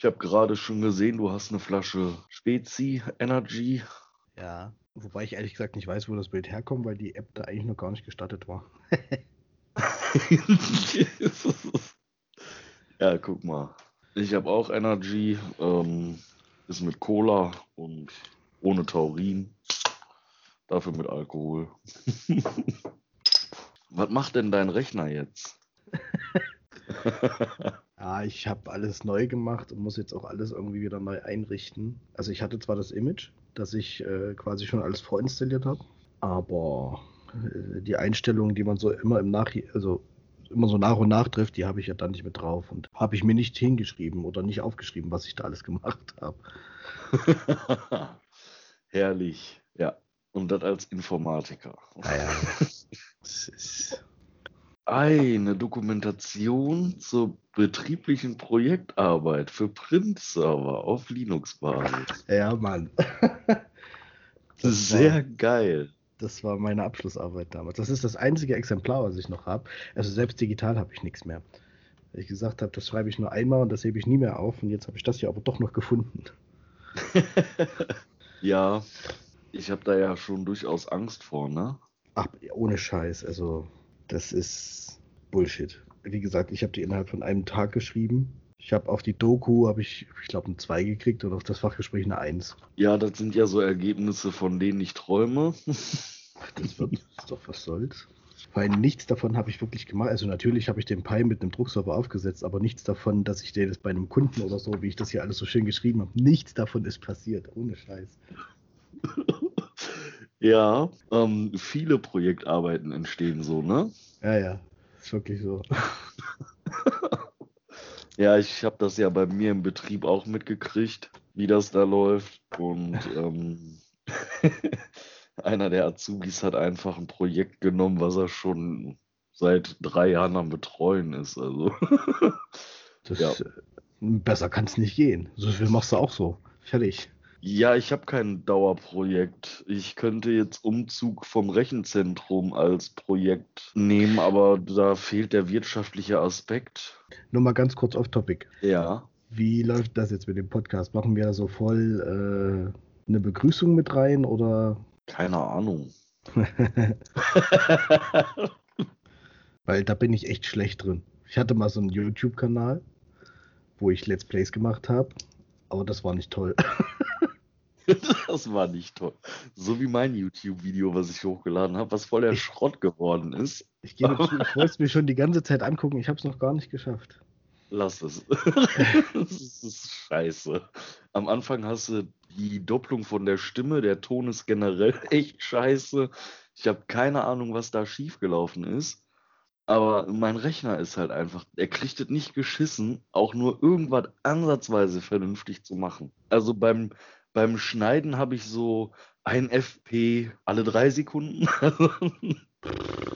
Ich habe gerade schon gesehen, du hast eine Flasche Spezi Energy. Ja, wobei ich ehrlich gesagt nicht weiß, wo das Bild herkommt, weil die App da eigentlich noch gar nicht gestartet war. ja, guck mal. Ich habe auch Energy. Ähm, ist mit Cola und ohne Taurin. Dafür mit Alkohol. Was macht denn dein Rechner jetzt? ja, ich habe alles neu gemacht und muss jetzt auch alles irgendwie wieder neu einrichten. Also ich hatte zwar das Image, das ich äh, quasi schon alles vorinstalliert habe, aber äh, die Einstellungen, die man so immer im Nach also immer so nach und nach trifft, die habe ich ja dann nicht mehr drauf und habe ich mir nicht hingeschrieben oder nicht aufgeschrieben, was ich da alles gemacht habe. Herrlich, ja. Und das als Informatiker. Naja. Eine Dokumentation zur betrieblichen Projektarbeit für Print-Server auf Linux-Basis. Ja, Mann. Sehr war, geil. Das war meine Abschlussarbeit damals. Das ist das einzige Exemplar, was ich noch habe. Also selbst digital habe ich nichts mehr. Weil ich gesagt habe, das schreibe ich nur einmal und das hebe ich nie mehr auf. Und jetzt habe ich das hier aber doch noch gefunden. ja, ich habe da ja schon durchaus Angst vor, ne? Ach, ohne Scheiß. Also, das ist Bullshit. Wie gesagt, ich habe die innerhalb von einem Tag geschrieben. Ich habe auf die Doku, habe ich, ich glaube, eine 2 gekriegt und auf das Fachgespräch eine 1. Ja, das sind ja so Ergebnisse, von denen ich träume. Das wird das doch was soll's. Weil nichts davon habe ich wirklich gemacht. Also natürlich habe ich den Pi mit einem Druckserver aufgesetzt, aber nichts davon, dass ich das bei einem Kunden oder so, wie ich das hier alles so schön geschrieben habe, nichts davon ist passiert. Ohne Scheiß. Ja, ähm, viele Projektarbeiten entstehen so, ne? Ja, ja, ist wirklich so. ja, ich habe das ja bei mir im Betrieb auch mitgekriegt, wie das da läuft. Und ähm, einer der Azubis hat einfach ein Projekt genommen, was er schon seit drei Jahren am Betreuen ist. Also. das, ja. Äh, besser kann es nicht gehen. So viel machst du auch so. Fertig. Ja, ich habe kein Dauerprojekt. Ich könnte jetzt Umzug vom Rechenzentrum als Projekt nehmen, aber da fehlt der wirtschaftliche Aspekt. Nur mal ganz kurz off-topic. Ja. Wie läuft das jetzt mit dem Podcast? Machen wir da so voll äh, eine Begrüßung mit rein oder? Keine Ahnung. Weil da bin ich echt schlecht drin. Ich hatte mal so einen YouTube-Kanal, wo ich Let's Plays gemacht habe, aber das war nicht toll. Das war nicht toll. So wie mein YouTube-Video, was ich hochgeladen habe, was voll der Schrott geworden ist. Ich, gebe zu, ich wollte es mir schon die ganze Zeit angucken, ich habe es noch gar nicht geschafft. Lass es. das ist scheiße. Am Anfang hast du die Doppelung von der Stimme, der Ton ist generell echt scheiße. Ich habe keine Ahnung, was da schiefgelaufen ist. Aber mein Rechner ist halt einfach, er kriegt es nicht geschissen, auch nur irgendwas ansatzweise vernünftig zu machen. Also beim, beim Schneiden habe ich so ein FP alle drei Sekunden.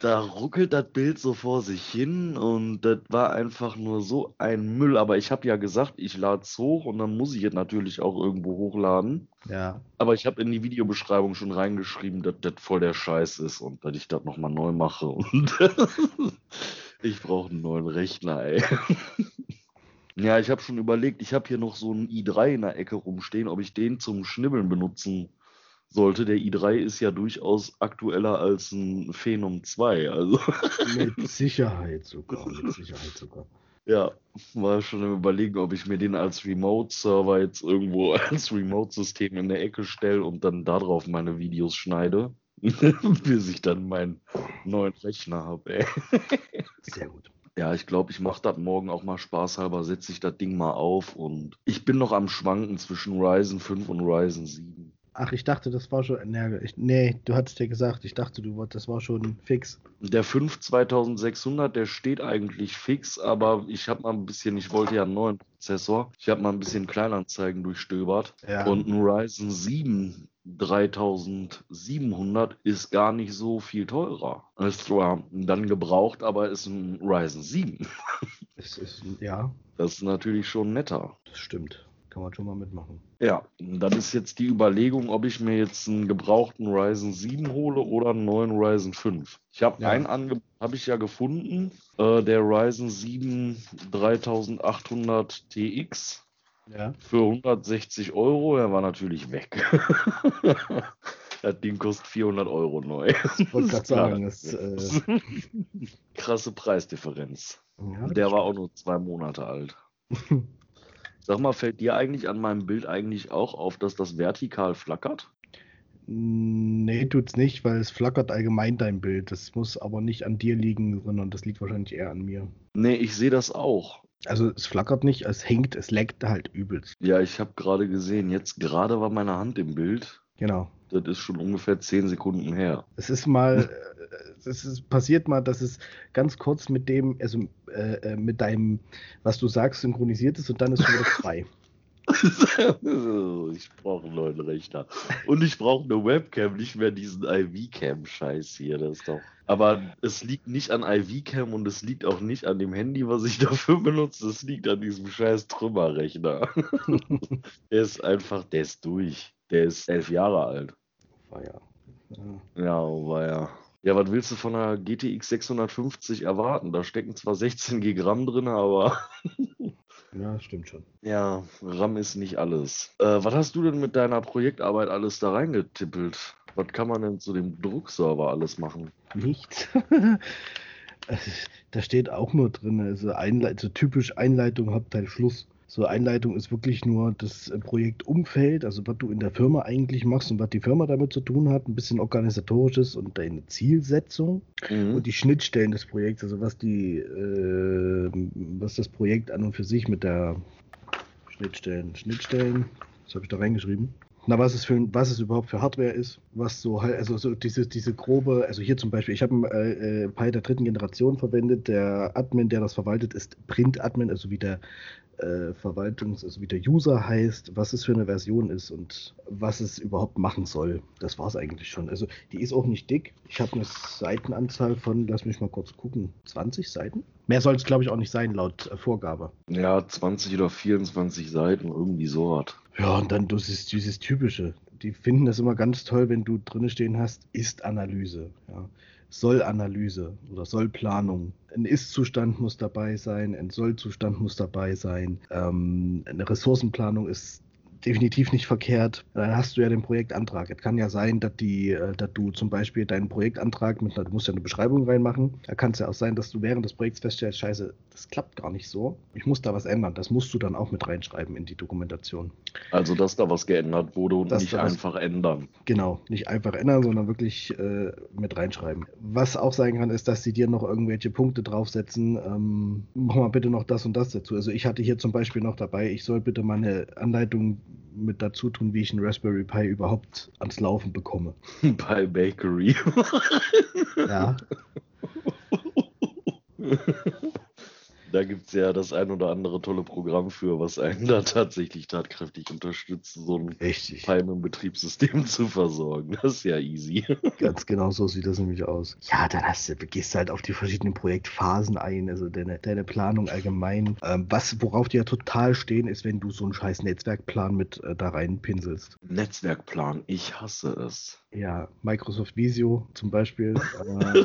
da ruckelt das Bild so vor sich hin und das war einfach nur so ein Müll. Aber ich habe ja gesagt, ich lade es hoch und dann muss ich es natürlich auch irgendwo hochladen. Ja. Aber ich habe in die Videobeschreibung schon reingeschrieben, dass das voll der Scheiß ist und dass ich das nochmal neu mache. Und ich brauche einen neuen Rechner, ey. Ja, ich habe schon überlegt, ich habe hier noch so einen i3 in der Ecke rumstehen, ob ich den zum Schnibbeln benutzen sollte. Der i3 ist ja durchaus aktueller als ein Phenom 2. Also. Mit Sicherheit sogar. Mit Sicherheit sogar. Ja, war schon im Überlegen, ob ich mir den als Remote-Server jetzt irgendwo als Remote-System in der Ecke stelle und dann darauf meine Videos schneide, bis ich dann meinen neuen Rechner habe. Sehr gut. Ja, ich glaube, ich mache das morgen auch mal spaßhalber, setze ich das Ding mal auf und ich bin noch am Schwanken zwischen Ryzen 5 und Ryzen 7. Ach, ich dachte, das war schon. Nee, nee du hattest ja gesagt, ich dachte, du das war schon fix. Der 5 2600, der steht eigentlich fix, aber ich habe mal ein bisschen, ich wollte ja einen neuen Prozessor. Ich habe mal ein bisschen Kleinanzeigen durchstöbert. Ja. Und ein Ryzen 7 3700 ist gar nicht so viel teurer. Ist zwar dann gebraucht, aber ist ein Ryzen 7. Es ist, ja. Das ist natürlich schon netter. Das stimmt. Kann man schon mal mitmachen. Ja, dann ist jetzt die Überlegung, ob ich mir jetzt einen gebrauchten Ryzen 7 hole oder einen neuen Ryzen 5. Ich habe Ja. einen Angebot, habe ich ja gefunden, äh, der Ryzen 7 3800 TX Ja. für 160 Euro. Er war natürlich weg. das Ding kostet 400 Euro neu. Ich wollte gerade sagen, das äh, Krasse Preisdifferenz. ja, der war auch nur zwei Monate alt. Sag mal, fällt dir eigentlich an meinem Bild eigentlich auch auf, dass das vertikal flackert? Nee, tut's nicht, weil es flackert allgemein dein Bild. Das muss aber nicht an dir liegen, sondern das liegt wahrscheinlich eher an mir. Nee, ich sehe das auch. Also es flackert nicht, es hängt, es leckt halt übelst. Ja, ich habe gerade gesehen, jetzt gerade war meine Hand im Bild. Genau. Das ist schon ungefähr 10 Sekunden her. Es ist mal, äh, es ist passiert mal, dass es ganz kurz mit dem, also äh, äh, mit deinem, was du sagst, synchronisiert ist und dann ist schon wieder frei. ich brauche einen neuen Rechner. Und ich brauche eine Webcam, nicht mehr diesen IV-Cam-Scheiß hier. Das ist doch. Aber es liegt nicht an IV-Cam und es liegt auch nicht an dem Handy, was ich dafür benutze. Es liegt an diesem scheiß Trümmerrechner. der ist einfach, der ist durch. Der ist elf Jahre alt. War ja. ja. Ja, war ja. Ja, was willst du von einer GTX 650 erwarten? Da stecken zwar 16 GB RAM drin, aber Ja, stimmt schon. ja, RAM ist nicht alles. Äh, was hast du denn mit deiner Projektarbeit alles da reingetippelt? Was kann man denn zu dem Druckserver alles machen? Nichts. da steht auch nur drin, also, Einleit so typisch Einleitung, Hauptteil, Schluss. So Einleitung ist wirklich nur das äh, Projektumfeld, also was du in der Firma eigentlich machst und was die Firma damit zu tun hat, ein bisschen organisatorisches und deine Zielsetzung Mhm. und die Schnittstellen des Projekts, also was die, äh, was das Projekt an und für sich mit der Schnittstellen, Schnittstellen, was habe ich da reingeschrieben? Na, was es für was es überhaupt für Hardware ist, was so halt, also so diese, diese grobe, also hier zum Beispiel, ich habe einen äh, äh, Pi der dritten Generation verwendet, der Admin, der das verwaltet, ist Print-Admin, also wie der äh, Verwaltungs-, also wie der User heißt, was es für eine Version ist und was es überhaupt machen soll. Das war es eigentlich schon. Also die ist auch nicht dick. Ich habe eine Seitenanzahl von, lass mich mal kurz gucken, 20 Seiten? Mehr soll es, glaube ich, auch nicht sein, laut äh, Vorgabe. Ja, 20 oder 24 Seiten, irgendwie so was. Ja, und dann dieses, dieses Typische. Die finden das immer ganz toll, wenn du drinne stehen hast, Ist-Analyse. Ja. Soll-Analyse oder Soll-Planung. Ein Ist-Zustand muss dabei sein, ein Soll-Zustand muss dabei sein. Ähm, eine Ressourcenplanung ist definitiv nicht verkehrt. Dann hast du ja den Projektantrag. Es kann ja sein, dass, die, äh, dass du zum Beispiel deinen Projektantrag mit einer, du musst ja eine Beschreibung reinmachen. Da kann es ja auch sein, dass du während des Projekts feststellst, scheiße, das klappt gar nicht so. Ich muss da was ändern. Das musst du dann auch mit reinschreiben in die Dokumentation. Also, dass da was geändert wurde und Dass nicht was- einfach ändern. Genau, nicht einfach ändern, sondern wirklich äh, mit reinschreiben. Was auch sein kann, ist, dass sie dir noch irgendwelche Punkte draufsetzen. Ähm, mach mal bitte noch das und das dazu. Also ich hatte hier zum Beispiel noch dabei, ich soll bitte mal eine Anleitung mit dazu tun, wie ich einen Raspberry Pi überhaupt ans Laufen bekomme. Bei Bakery. Ja, Da gibt es ja das ein oder andere tolle Programm für, was einen da tatsächlich tatkräftig unterstützt, so ein richtig. Pi mit dem Betriebssystem zu versorgen. Das ist ja easy. Ganz genau so sieht das nämlich aus. Ja, dann hast du, gehst du halt auf die verschiedenen Projektphasen ein, also deine, deine Planung allgemein. Ähm, was, worauf die ja total stehen, ist, wenn du so einen scheiß Netzwerkplan mit äh, da reinpinselst. Netzwerkplan, ich hasse es. Ja, Microsoft Visio zum Beispiel. Äh,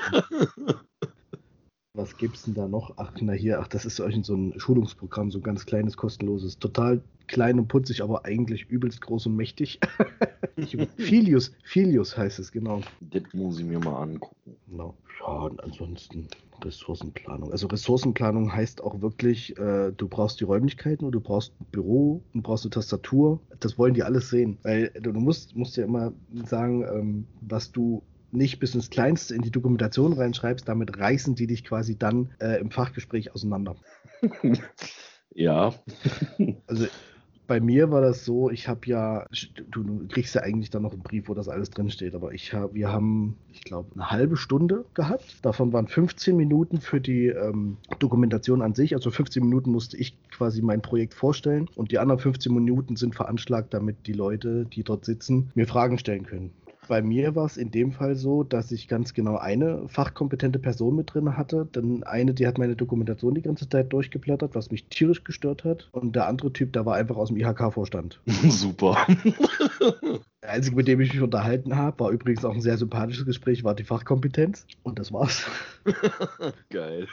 was gibt's denn da noch? Ach, na hier, ach, das ist irgend so ein Schulungsprogramm, so ein ganz kleines, kostenloses. Total klein und putzig, aber eigentlich übelst groß und mächtig. Filius, Filius heißt es, genau. Das muss ich mir mal angucken. Genau. Ja, und ansonsten Ressourcenplanung. Also Ressourcenplanung heißt auch wirklich, äh, du brauchst die Räumlichkeiten und du brauchst ein Büro und brauchst eine Tastatur. Das wollen die alles sehen. Weil du, du musst, musst ja immer sagen, ähm, was du nicht bis ins Kleinste in die Dokumentation reinschreibst, damit reißen die dich quasi dann äh, im Fachgespräch auseinander. Ja, Also bei mir war das so, ich habe ja, du, du kriegst ja eigentlich dann noch einen Brief, wo das alles drinsteht, aber ich hab, wir haben, ich glaube, eine halbe Stunde gehabt. Davon waren 15 Minuten für die ähm, Dokumentation an sich. Also 15 Minuten musste ich quasi mein Projekt vorstellen und die anderen 15 Minuten sind veranschlagt, damit die Leute, die dort sitzen, mir Fragen stellen können. Bei mir war es in dem Fall so, dass ich ganz genau eine fachkompetente Person mit drin hatte. Dann eine, die hat meine Dokumentation die ganze Zeit durchgeblättert, was mich tierisch gestört hat. Und der andere Typ, der war einfach aus dem IHK-Vorstand. Super. Der einzige, mit dem ich mich unterhalten habe, war übrigens auch ein sehr sympathisches Gespräch, war die Fachkompetenz. Und das war's. Geil.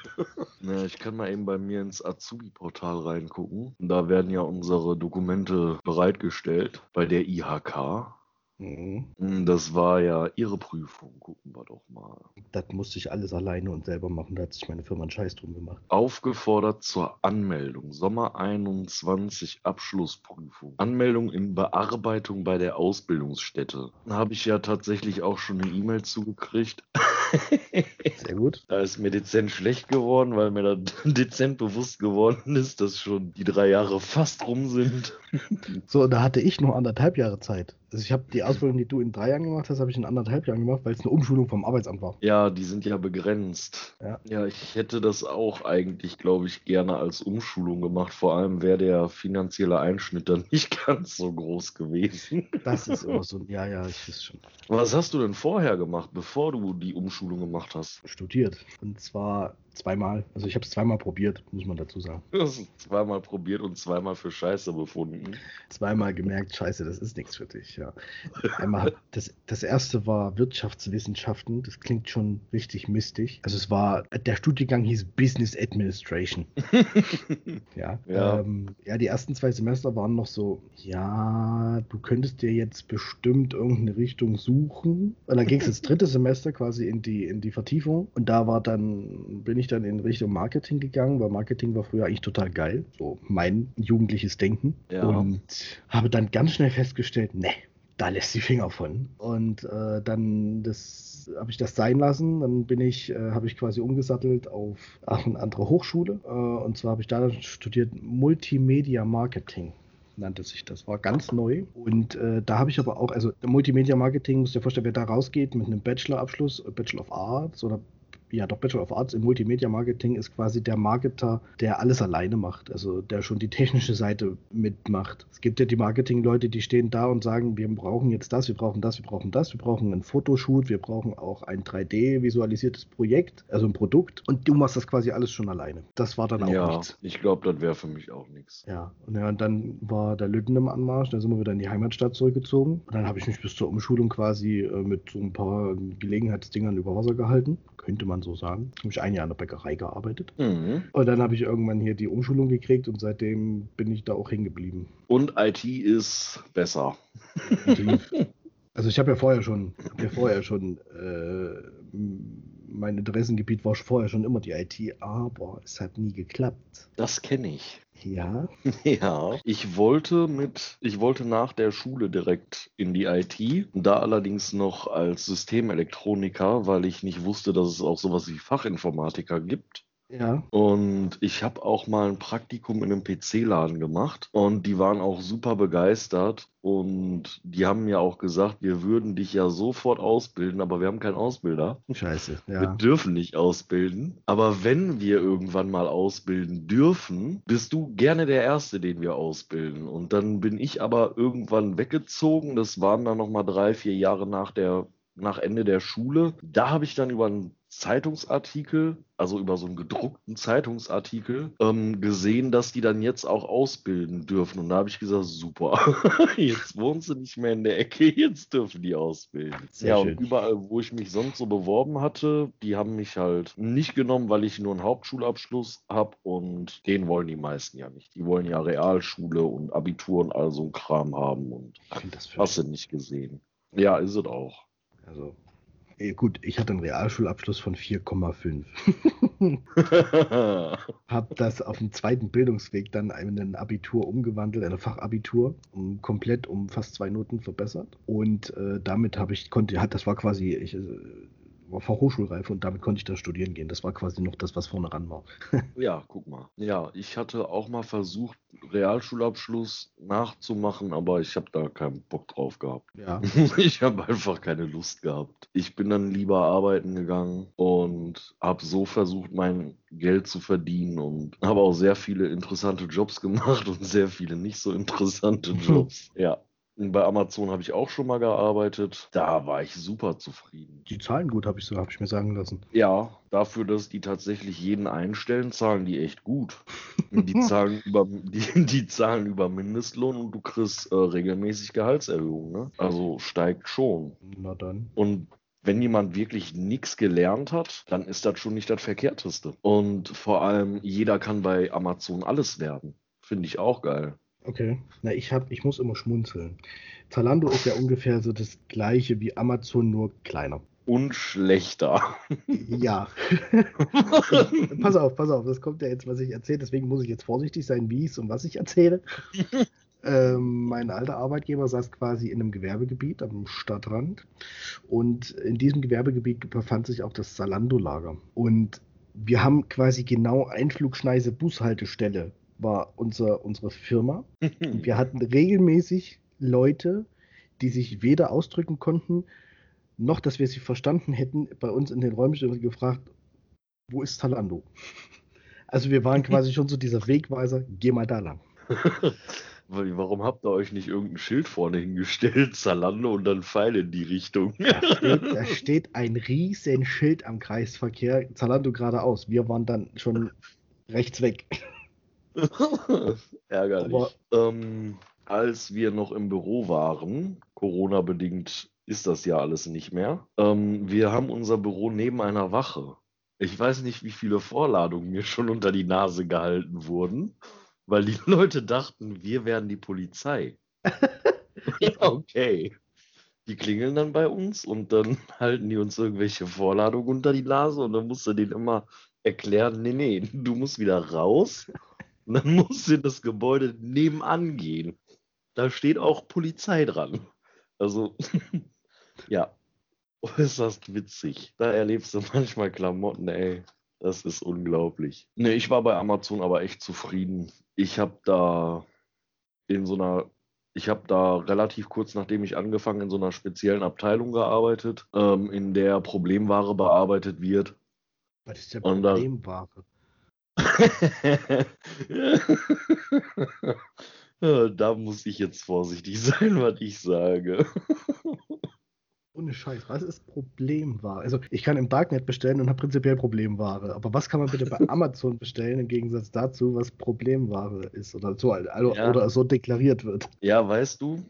Na, ich kann mal eben bei mir ins Azubi-Portal reingucken. Da werden ja unsere Dokumente bereitgestellt bei der IHK. Mhm. Hm, Das war ja Ihre Prüfung. Gucken wir doch mal. Das musste ich alles alleine und selber machen. Da hat sich meine Firma einen Scheiß drum gemacht. Aufgefordert zur Anmeldung. Sommer 21 Abschlussprüfung. Anmeldung in Bearbeitung bei der Ausbildungsstätte. Da habe ich ja tatsächlich auch schon eine E-Mail zugekriegt. Sehr gut. Da ist mir dezent schlecht geworden, weil mir da dezent bewusst geworden ist, dass schon die drei Jahre fast rum sind. So, da hatte ich noch anderthalb Jahre Zeit. Also ich habe die Ausbildung, die du in drei Jahren gemacht hast, habe ich in anderthalb Jahren gemacht, weil es eine Umschulung vom Arbeitsamt war. Ja, die sind ja begrenzt. Ja. Ja, ich hätte das auch eigentlich, glaube ich, gerne als Umschulung gemacht. Vor allem wäre der finanzielle Einschnitt dann nicht ganz so groß gewesen. Das ist immer so. Ja, ja, ich weiß schon. Was hast du denn vorher gemacht, bevor du die Umschulung gemacht hast? Studiert. Und zwar zweimal. Also ich habe es zweimal probiert, muss man dazu sagen. Du hast es zweimal probiert und zweimal für Scheiße befunden. Zweimal gemerkt, scheiße, das ist nichts für dich. Ja. Einmal das, das erste war Wirtschaftswissenschaften. Das klingt schon richtig mistig. Also es war, der Studiengang hieß Business Administration. Ja, Ja. Ähm, ja, die ersten zwei Semester waren noch so, ja, du könntest dir jetzt bestimmt irgendeine Richtung suchen. Und dann ging es ins dritte Semester quasi in die, in die Vertiefung. Und da war dann, bin ich dann in Richtung Marketing gegangen, weil Marketing war früher eigentlich total geil. So mein jugendliches Denken. Ja. Und habe dann ganz schnell festgestellt, ne, da lässt die Finger von. Und äh, dann das habe ich das sein lassen. Dann bin ich, äh, habe ich quasi umgesattelt auf ach, eine andere Hochschule. Äh, und zwar habe ich da studiert Multimedia Marketing. Nannte sich das, war ganz neu. Und äh, da habe ich aber auch, also Multimedia Marketing, musst dir vorstellen, wer da rausgeht mit einem Bachelorabschluss, Bachelor of Arts oder ja, doch Bachelor of Arts im Multimedia Marketing ist quasi der Marketer, der alles alleine macht, also der schon die technische Seite mitmacht. Es gibt ja die Marketing-Leute, die stehen da und sagen, wir brauchen jetzt das, wir brauchen das, wir brauchen das, wir brauchen einen Fotoshoot, wir brauchen auch ein 3D-visualisiertes Projekt, also ein Produkt und du machst das quasi alles schon alleine. Das war dann auch Ja, nichts. ich glaube, das wäre für mich auch nichts. Ja, und, ja, und dann war der Lütten im Anmarsch, da sind wir wieder in die Heimatstadt zurückgezogen. Und dann habe ich mich bis zur Umschulung quasi äh, mit so ein paar Gelegenheitsdingern über Wasser gehalten, könnte man so sagen. Habe ich ein Jahr in der Bäckerei gearbeitet. Mhm. Und dann habe ich irgendwann hier die Umschulung gekriegt und seitdem bin ich da auch hängen geblieben. Und IT ist besser. Also ich habe ja vorher schon, ja vorher schon, äh, mein Interessengebiet war vorher schon immer die IT, aber es hat nie geklappt. Das kenne ich. Ja, Ja, ich wollte mit, ich wollte nach der Schule direkt in die IT, da allerdings noch als Systemelektroniker, weil ich nicht wusste, dass es auch sowas wie Fachinformatiker gibt. Ja, Und ich habe auch mal ein Praktikum in einem PC-Laden gemacht und die waren auch super begeistert und die haben mir auch gesagt, wir würden dich ja sofort ausbilden, aber wir haben keinen Ausbilder. scheiße, Wir ja. dürfen nicht ausbilden. Aber wenn wir irgendwann mal ausbilden dürfen, bist du gerne der Erste, den wir ausbilden. Und dann bin ich aber irgendwann weggezogen. Das waren dann nochmal drei, vier Jahre nach der, nach Ende der Schule. Da habe ich dann über einen Zeitungsartikel, also über so einen gedruckten Zeitungsartikel, ähm, gesehen, dass die dann jetzt auch ausbilden dürfen. Und da habe ich gesagt, super, jetzt wohnst du nicht mehr in der Ecke, jetzt dürfen die ausbilden. Sehr ja, schön. und überall, wo ich mich sonst so beworben hatte, die haben mich halt nicht genommen, weil ich nur einen Hauptschulabschluss habe und den wollen die meisten ja nicht. Die wollen ja Realschule und Abitur und all so ein Kram haben und das hast du nicht gesehen. Ja, ist es auch. Also, gut, ich hatte einen Realschulabschluss von 4,5. Hab das auf dem zweiten Bildungsweg dann in ein Abitur umgewandelt, ein Fachabitur, um, komplett um fast zwei Noten verbessert. Und äh, damit habe ich, konnte, hat, das war quasi, ich äh, Fachhochschulreife und damit konnte ich da studieren gehen. Das war quasi noch das, was vorne ran war. Ja, guck mal. Ja, ich hatte auch mal versucht, Realschulabschluss nachzumachen, aber ich habe da keinen Bock drauf gehabt. Ja. Ich habe einfach keine Lust gehabt. Ich bin dann lieber arbeiten gegangen und habe so versucht, mein Geld zu verdienen und habe auch sehr viele interessante Jobs gemacht und sehr viele nicht so interessante Jobs. Ja. Bei Amazon habe ich auch schon mal gearbeitet. Da war ich super zufrieden. Die zahlen gut, habe ich, so, hab ich mir sagen lassen. Ja, dafür, dass die tatsächlich jeden einstellen, zahlen die echt gut. Die zahlen über, die, die zahlen über Mindestlohn und du kriegst äh, regelmäßig Gehaltserhöhungen. Ne? Also steigt schon. Na dann. Und wenn jemand wirklich nichts gelernt hat, dann ist das schon nicht das Verkehrteste. Und vor allem, jeder kann bei Amazon alles werden. Finde ich auch geil. Okay. Na, ich hab, ich muss immer schmunzeln. Zalando ist ja ungefähr so das gleiche wie Amazon, nur kleiner. Und schlechter. Ja. pass auf, pass auf, das kommt ja jetzt, was ich erzähle, deswegen muss ich jetzt vorsichtig sein, wie es und was ich erzähle. ähm, mein alter Arbeitgeber saß quasi in einem Gewerbegebiet am Stadtrand und in diesem Gewerbegebiet befand sich auch das Zalando-Lager. Und wir haben quasi genau Einflugschneise Bushaltestelle war unser, unsere Firma. Und wir hatten regelmäßig Leute, die sich weder ausdrücken konnten, noch dass wir sie verstanden hätten, bei uns in den Räumen gefragt, wo ist Zalando? Also wir waren quasi schon so dieser Wegweiser, geh mal da lang. Warum habt ihr euch nicht irgendein Schild vorne hingestellt, Zalando und dann Pfeil in die Richtung? Da steht, da steht ein riesen Schild am Kreisverkehr, Zalando geradeaus. Wir waren dann schon rechts weg. Ärgerlich. Aber, ähm, als wir noch im Büro waren, Corona-bedingt ist das ja alles nicht mehr, ähm, wir haben unser Büro neben einer Wache. Ich weiß nicht, wie viele Vorladungen mir schon unter die Nase gehalten wurden, weil die Leute dachten, wir wären die Polizei. okay. Die klingeln dann bei uns und dann halten die uns irgendwelche Vorladungen unter die Nase und dann musst du denen immer erklären, nee, nee, du musst wieder raus und dann musste das Gebäude nebenan gehen. Da steht auch Polizei dran. Also, ja, äußerst witzig. Da erlebst du manchmal Klamotten, ey. Das ist unglaublich. Ne, ich war bei Amazon aber echt zufrieden. Ich habe da in so einer, ich habe da relativ kurz nachdem ich angefangen in so einer speziellen Abteilung gearbeitet, ähm, in der Problemware bearbeitet wird. Was ist der Problemware? da muss ich jetzt vorsichtig sein, was ich sage. Ohne Scheiß, was ist Problemware? Also ich kann im Darknet bestellen und habe prinzipiell Problemware. Aber was kann man bitte bei Amazon bestellen im Gegensatz dazu, was Problemware ist oder so, also, ja. oder so deklariert wird? Ja, weißt du,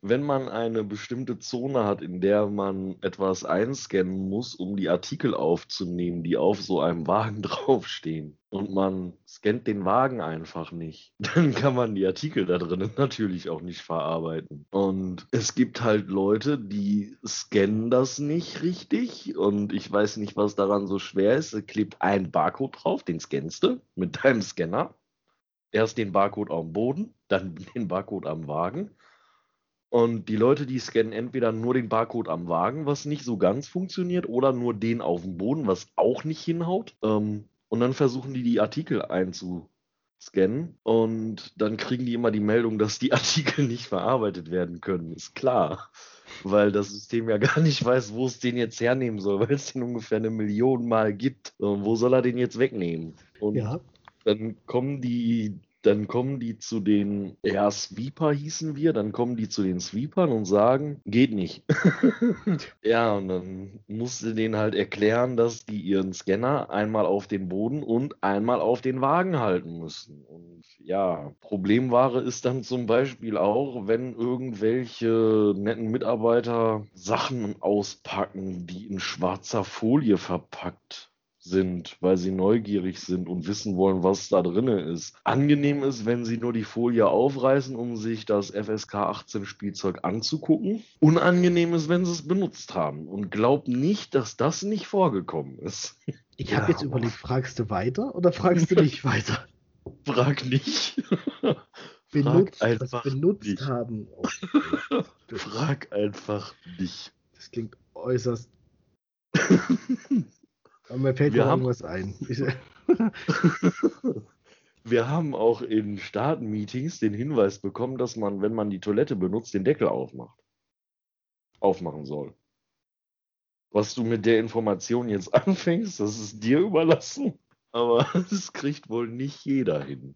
wenn man eine bestimmte Zone hat, in der man etwas einscannen muss, um die Artikel aufzunehmen, die auf so einem Wagen draufstehen, und man scannt den Wagen einfach nicht, dann kann man die Artikel da drinnen natürlich auch nicht verarbeiten. Und es gibt halt Leute, die scannen das nicht richtig und ich weiß nicht, was daran so schwer ist. Es klebt ein Barcode drauf, den scannst du mit deinem Scanner. Erst den Barcode am Boden, dann den Barcode am Wagen und die Leute, die scannen entweder nur den Barcode am Wagen, was nicht so ganz funktioniert, oder nur den auf dem Boden, was auch nicht hinhaut. Ähm, und dann versuchen die, die Artikel einzuscannen. Und dann kriegen die immer die Meldung, dass die Artikel nicht verarbeitet werden können. Ist klar. Weil das System ja gar nicht weiß, wo es den jetzt hernehmen soll, weil es den ungefähr eine Million Mal gibt. Und wo soll er den jetzt wegnehmen? Und ja. dann kommen die dann kommen die zu den, ja, Sweeper hießen wir, dann kommen die zu den Sweepern und sagen, geht nicht. ja, und dann musste denen halt erklären, dass die ihren Scanner einmal auf den Boden und einmal auf den Wagen halten müssen. Und ja, Problemware ist dann zum Beispiel auch, wenn irgendwelche netten Mitarbeiter Sachen auspacken, die in schwarzer Folie verpackt sind, weil sie neugierig sind und wissen wollen, was da drin ist. Angenehm ist, wenn sie nur die Folie aufreißen, um sich das FSK 18 Spielzeug anzugucken. Unangenehm ist, wenn sie es benutzt haben. Und glaub nicht, dass das nicht vorgekommen ist. Ich habe ja. jetzt überlegt, fragst du weiter oder fragst du nicht weiter? Frag nicht. benutzt, Frag einfach benutzt nicht. haben. Oh, Frag einfach nicht. Das klingt äußerst Aber mir fällt wir haben, irgendwas ein. wir haben auch in Staatenmeetings den Hinweis bekommen, dass man, wenn man die Toilette benutzt, den Deckel aufmacht. Aufmachen soll. Was du mit der Information jetzt anfängst, das ist dir überlassen. Aber das kriegt wohl nicht jeder hin.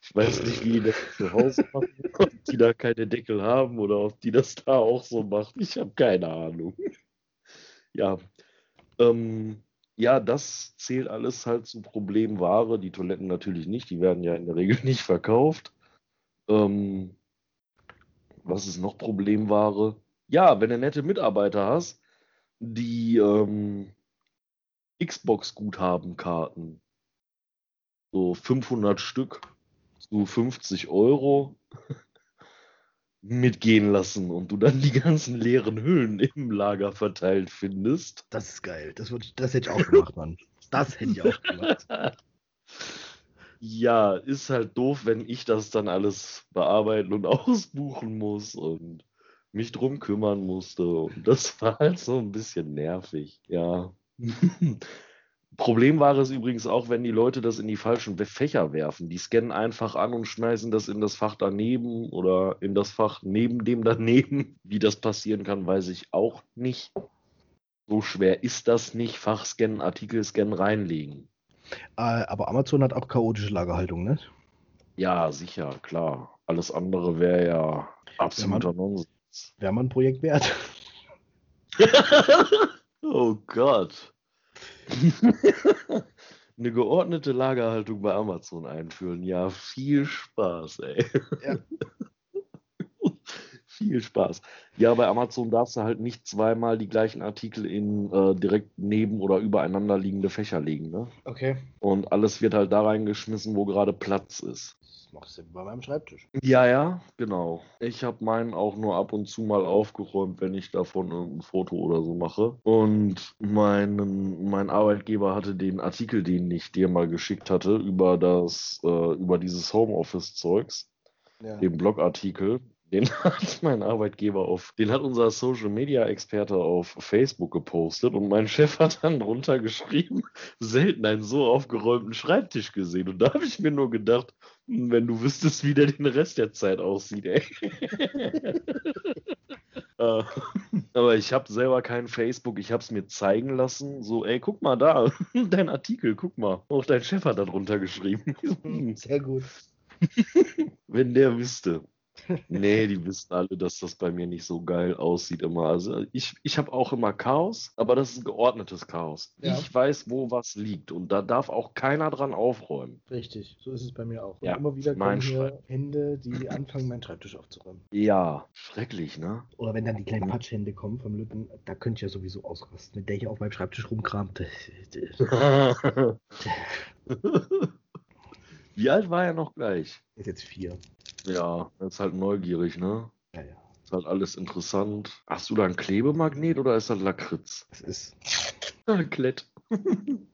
Ich weiß nicht, wie die das zu Hause machen, ob die da keine Deckel haben oder ob die das da auch so macht. Ich habe keine Ahnung. Ja, ähm, ja, das zählt alles halt zu Problemware. Die Toiletten natürlich nicht, die werden ja in der Regel nicht verkauft. Ähm, was ist noch Problemware? Ja, wenn du nette Mitarbeiter hast, die ähm, Xbox-Guthabenkarten, so 500 Stück zu 50 Euro mitgehen lassen und du dann die ganzen leeren Hüllen im Lager verteilt findest. Das ist geil. Das, wird, das hätte ich auch gemacht, Mann. Das hätte ich auch gemacht. Ja, ist halt doof, wenn ich das dann alles bearbeiten und ausbuchen muss und mich drum kümmern musste. Und das war halt so ein bisschen nervig, ja. Problem war es übrigens auch, wenn die Leute das in die falschen Fächer werfen. Die scannen einfach an und schmeißen das in das Fach daneben oder in das Fach neben dem daneben. Wie das passieren kann, weiß ich auch nicht. So schwer ist das nicht. Fachscannen, Artikelscannen reinlegen. Äh, aber Amazon hat auch chaotische Lagerhaltung, ne? Ja, sicher, klar. Alles andere wäre ja absoluter Nonsens. Wäre mal ein Projekt wert. oh Gott. Eine geordnete Lagerhaltung bei Amazon einführen. Ja, viel Spaß, ey. Ja. viel Spaß. Ja, bei Amazon darfst du halt nicht zweimal die gleichen Artikel in äh, direkt neben oder übereinander liegende Fächer legen. Ne? Okay. Und alles wird halt da reingeschmissen, wo gerade Platz ist machst du bei meinem Schreibtisch. Ja, ja, genau. Ich habe meinen auch nur ab und zu mal aufgeräumt, wenn ich davon ein Foto oder so mache. Und mein, mein Arbeitgeber hatte den Artikel, den ich dir mal geschickt hatte, über das, äh, über dieses Homeoffice-Zeugs, ja. den Blogartikel, den hat mein Arbeitgeber auf, den hat unser Social Media Experte auf Facebook gepostet und mein Chef hat dann drunter geschrieben, selten einen so aufgeräumten Schreibtisch gesehen. Und da habe ich mir nur gedacht, hm, wenn du wüsstest, wie der den Rest der Zeit aussieht, ey. Äh, aber ich habe selber kein Facebook, ich habe es mir zeigen lassen. So, ey, guck mal da, dein Artikel, guck mal. Auch dein Chef hat da drunter geschrieben. Sehr gut. Wenn der wüsste. Nee, die wissen alle, dass das bei mir nicht so geil aussieht immer. Also ich, ich habe auch immer Chaos, aber das ist ein geordnetes Chaos. Ja. Ich weiß, wo was liegt und da darf auch keiner dran aufräumen. Richtig, so ist es bei mir auch. Und ja, immer wieder kommen hier Hände, die anfangen, meinen Schreibtisch aufzuräumen. Ja, schrecklich, ne? Oder wenn dann die kleinen Patschhände kommen vom Lütten, da könnte ich ja sowieso ausrasten, mit der ich auf meinem Schreibtisch rumkramte. Wie alt war er noch gleich? Ist jetzt vier. Ja, ist halt neugierig, ne? Ja, ja. Ist halt alles interessant. Hast du da ein Klebemagnet oder ist das Lakritz? Es ist. Klett.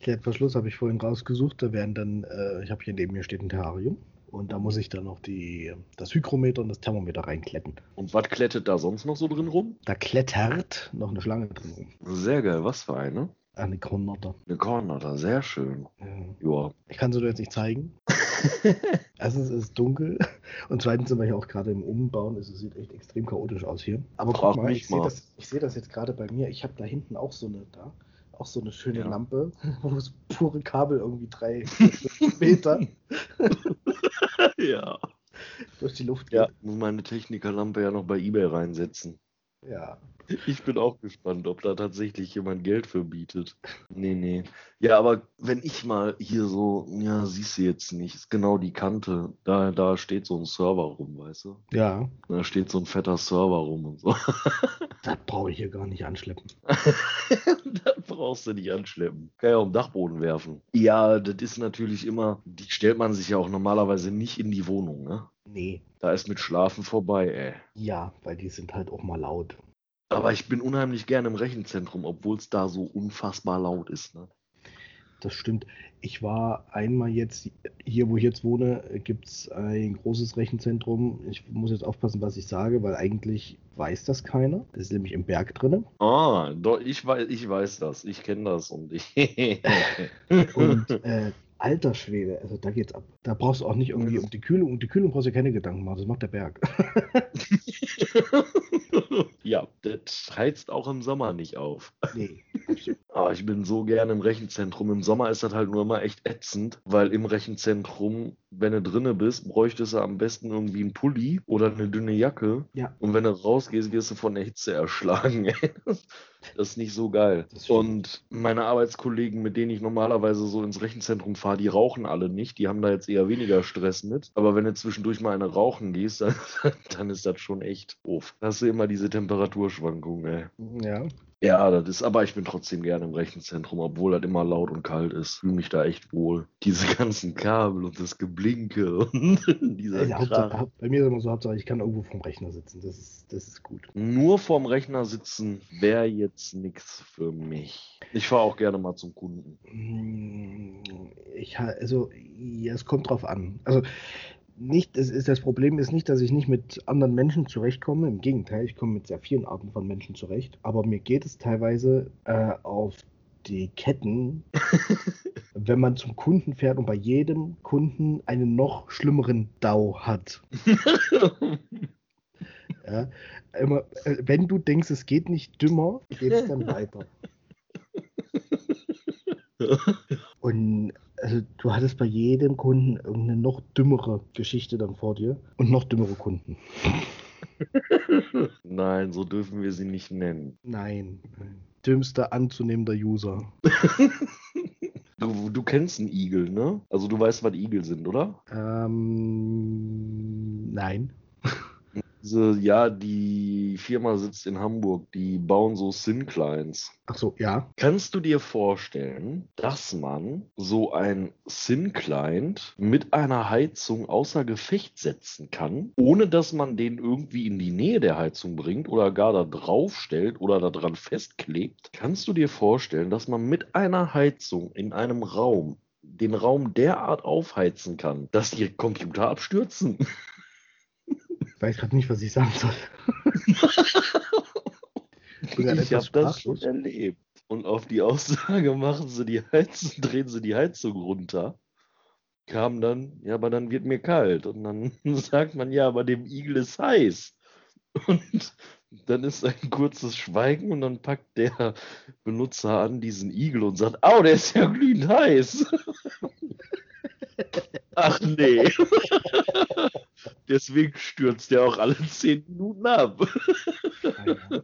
Klettverschluss habe ich vorhin rausgesucht. Da werden dann, äh, ich habe hier neben mir steht ein Terrarium. Und da muss ich dann noch die, das Hygrometer und das Thermometer reinkletten. Und was klettet da sonst noch so drin rum? Da klettert noch eine Schlange drin rum. Sehr geil, was für eine? Eine Kornotter. Eine Kornotter, sehr schön. Ja. ja. Ich kann sie dir jetzt nicht zeigen. Erstens ist es dunkel und zweitens sind wir hier auch gerade im Umbauen. Es sieht echt extrem chaotisch aus hier. Aber guck mal, ich sehe das, seh das jetzt gerade bei mir. Ich habe da hinten auch so eine da. Auch so eine schöne ja. Lampe, wo es pure Kabel irgendwie drei Meter ja. durch die Luft geht. Ja, muss meine Technikerlampe ja noch bei eBay reinsetzen. Ja. Ich bin auch gespannt, ob da tatsächlich jemand Geld für bietet. Nee, nee. Ja, aber wenn ich mal hier so, ja, siehst du jetzt nicht, ist genau die Kante. Da, da steht so ein Server rum, weißt du? Ja. Da steht so ein fetter Server rum und so. Das brauche ich hier gar nicht anschleppen. das brauchst du nicht anschleppen. Kann ja auf den Dachboden werfen. Ja, das ist natürlich immer, die stellt man sich ja auch normalerweise nicht in die Wohnung, ne? Nee. Da ist mit Schlafen vorbei, ey. Ja, weil die sind halt auch mal laut. Aber ich bin unheimlich gerne im Rechenzentrum, obwohl es da so unfassbar laut ist. Ne? Das stimmt. Ich war einmal jetzt, hier wo ich jetzt wohne, gibt es ein großes Rechenzentrum. Ich muss jetzt aufpassen, was ich sage, weil eigentlich weiß das keiner. Das ist nämlich im Berg drin. Ah, doch, ich weiß, ich weiß das. Ich kenne das und ich. und äh, alter Schwede, also da geht's ab. Da brauchst du auch nicht irgendwie um die Kühlung, um die Kühlung brauchst du keine Gedanken machen, das macht der Berg. ja, das heizt auch im Sommer nicht auf. Nee, Aber ich bin so gerne im Rechenzentrum. Im Sommer ist das halt nur immer echt ätzend, weil im Rechenzentrum, wenn du drinne bist, bräuchtest du am besten irgendwie einen Pulli oder eine dünne Jacke. Ja. Und wenn du rausgehst, wirst du von der Hitze erschlagen. Das ist nicht so geil. Und meine Arbeitskollegen, mit denen ich normalerweise so ins Rechenzentrum fahre, die rauchen alle nicht. Die haben da jetzt eher weniger Stress mit. Aber wenn du zwischendurch mal eine rauchen gehst, dann, dann ist das schon echt doof. Da hast du immer diese Temperaturschwankungen, ey. Ja. Ja, das ist, aber ich bin trotzdem gerne im Rechenzentrum, obwohl das immer laut und kalt ist. Fühle mich da echt wohl. Diese ganzen Kabel und das Geblinke und dieser Also, Hauptsache, bei mir ist immer so, Hauptsache, ich kann irgendwo vom Rechner sitzen. Das ist, das ist gut. Nur vorm Rechner sitzen wäre jetzt nichts für mich. Ich fahre auch gerne mal zum Kunden. Mm, Ich, also, ja, es kommt drauf an. Also, nicht, es ist, das Problem ist nicht, dass ich nicht mit anderen Menschen zurechtkomme. Im Gegenteil, ich komme mit sehr vielen Arten von Menschen zurecht. Aber mir geht es teilweise äh, auf die Ketten, wenn man zum Kunden fährt und bei jedem Kunden einen noch schlimmeren DAO hat. Ja, immer, äh, wenn du denkst, es geht nicht dümmer, geht es dann weiter. Und also, du hattest bei jedem Kunden irgendeine noch dümmere Geschichte dann vor dir und noch dümmere Kunden. Nein, so dürfen wir sie nicht nennen. Nein. Dümmster anzunehmender User. Du, du kennst einen Igel, ne? Also du weißt, was Igel sind, oder? Ähm, nein. Diese, ja, die Firma sitzt in Hamburg, die bauen so Sin-Clients. Ach so, ja. Kannst du dir vorstellen, dass man so ein SIN-Client mit einer Heizung außer Gefecht setzen kann, ohne dass man den irgendwie in die Nähe der Heizung bringt oder gar da drauf stellt oder daran festklebt? Kannst du dir vorstellen, dass man mit einer Heizung in einem Raum den Raum derart aufheizen kann, dass die Computer abstürzen? Ich weiß gerade nicht, was ich sagen soll. Ich habe das schon erlebt. Und auf die Aussage machen sie die Heizung, drehen sie die Heizung runter. Kam dann, ja, aber dann wird mir kalt. Und dann sagt man, ja, aber dem Igel ist heiß. Und dann ist ein kurzes Schweigen und dann packt der Benutzer an diesen Igel und sagt, au, der ist ja glühend heiß. Ach nee. Deswegen stürzt der auch alle zehn Minuten ab. Ah, ja.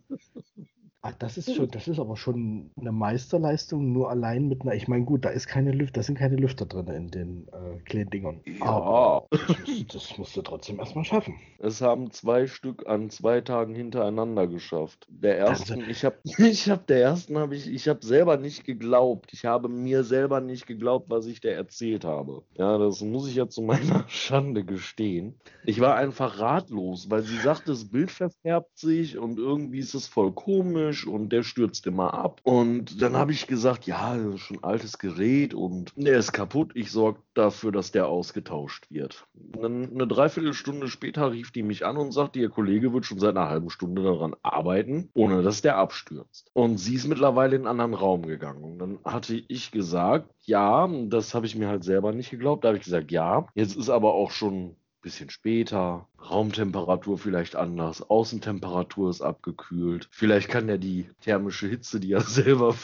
Ah, das ist schon, das ist aber schon eine Meisterleistung, nur allein mit einer. Ich meine, gut, da ist keine Lüfter, da sind keine Lüfter drin in den äh, kleinen Dingern. Ja. Aber das, musst- das musst du trotzdem erstmal schaffen. Es haben zwei Stück an zwei Tagen hintereinander geschafft. Der Also- ersten, ich habe, ich habe der ersten habe ich, ich habe selber nicht geglaubt. Ich habe mir selber nicht geglaubt, was ich der erzählt habe. Ja, das muss ich ja zu meiner Schande gestehen. Ich war einfach ratlos, weil sie sagte, das Bild verfärbt sich und irgendwie ist es voll komisch und der stürzt immer ab. Und dann habe ich gesagt, ja, das ist schon ein altes Gerät und der ist kaputt. Ich sorge dafür, dass der ausgetauscht wird. Dann eine Dreiviertelstunde später rief die mich an und sagte, ihr Kollege wird schon seit einer halben Stunde daran arbeiten, ohne dass der abstürzt. Und sie ist mittlerweile in einen anderen Raum gegangen. Und dann hatte ich gesagt, ja, das habe ich mir halt selber nicht geglaubt. Da habe ich gesagt, ja, jetzt ist aber auch schon bisschen später, Raumtemperatur vielleicht anders, Außentemperatur ist abgekühlt. Vielleicht kann er die thermische Hitze, die er selber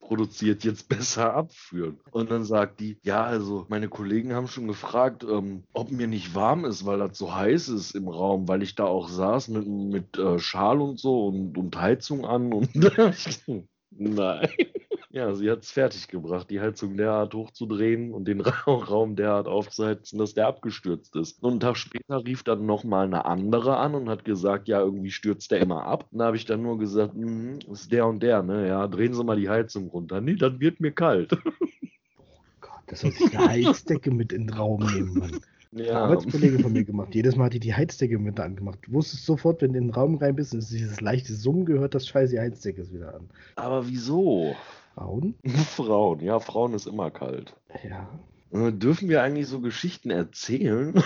produziert, jetzt besser abführen. Und dann sagt die, ja, also meine Kollegen haben schon gefragt, ähm, ob mir nicht warm ist, weil das so heiß ist im Raum, weil ich da auch saß mit, mit äh, Schal und so und, und Heizung an und nein. Ja, sie hat es fertiggebracht, die Heizung derart hochzudrehen und den Ra Raum derart aufzuheizen, dass der abgestürzt ist. Und einen Tag später rief dann nochmal eine andere an und hat gesagt, ja, irgendwie stürzt der immer ab. Und da habe ich dann nur gesagt, "Mhm, ist der und der, ne? Ja, drehen Sie mal die Heizung runter. Nee, dann wird mir kalt. Gott, das soll sich eine Heizdecke mit in den Raum nehmen, Mann. Ein Ja, Arbeitskollege von mir gemacht. Jedes Mal hat die die Heizdecke mit angemacht. Du wusstest sofort, wenn du in den Raum rein bist, ist dieses leichte Summen gehört, das scheiße Heizdecke ist wieder an. aber wieso? Frauen? Frauen, ja, Frauen ist immer kalt. Ja. Äh, Dürfen wir eigentlich so Geschichten erzählen?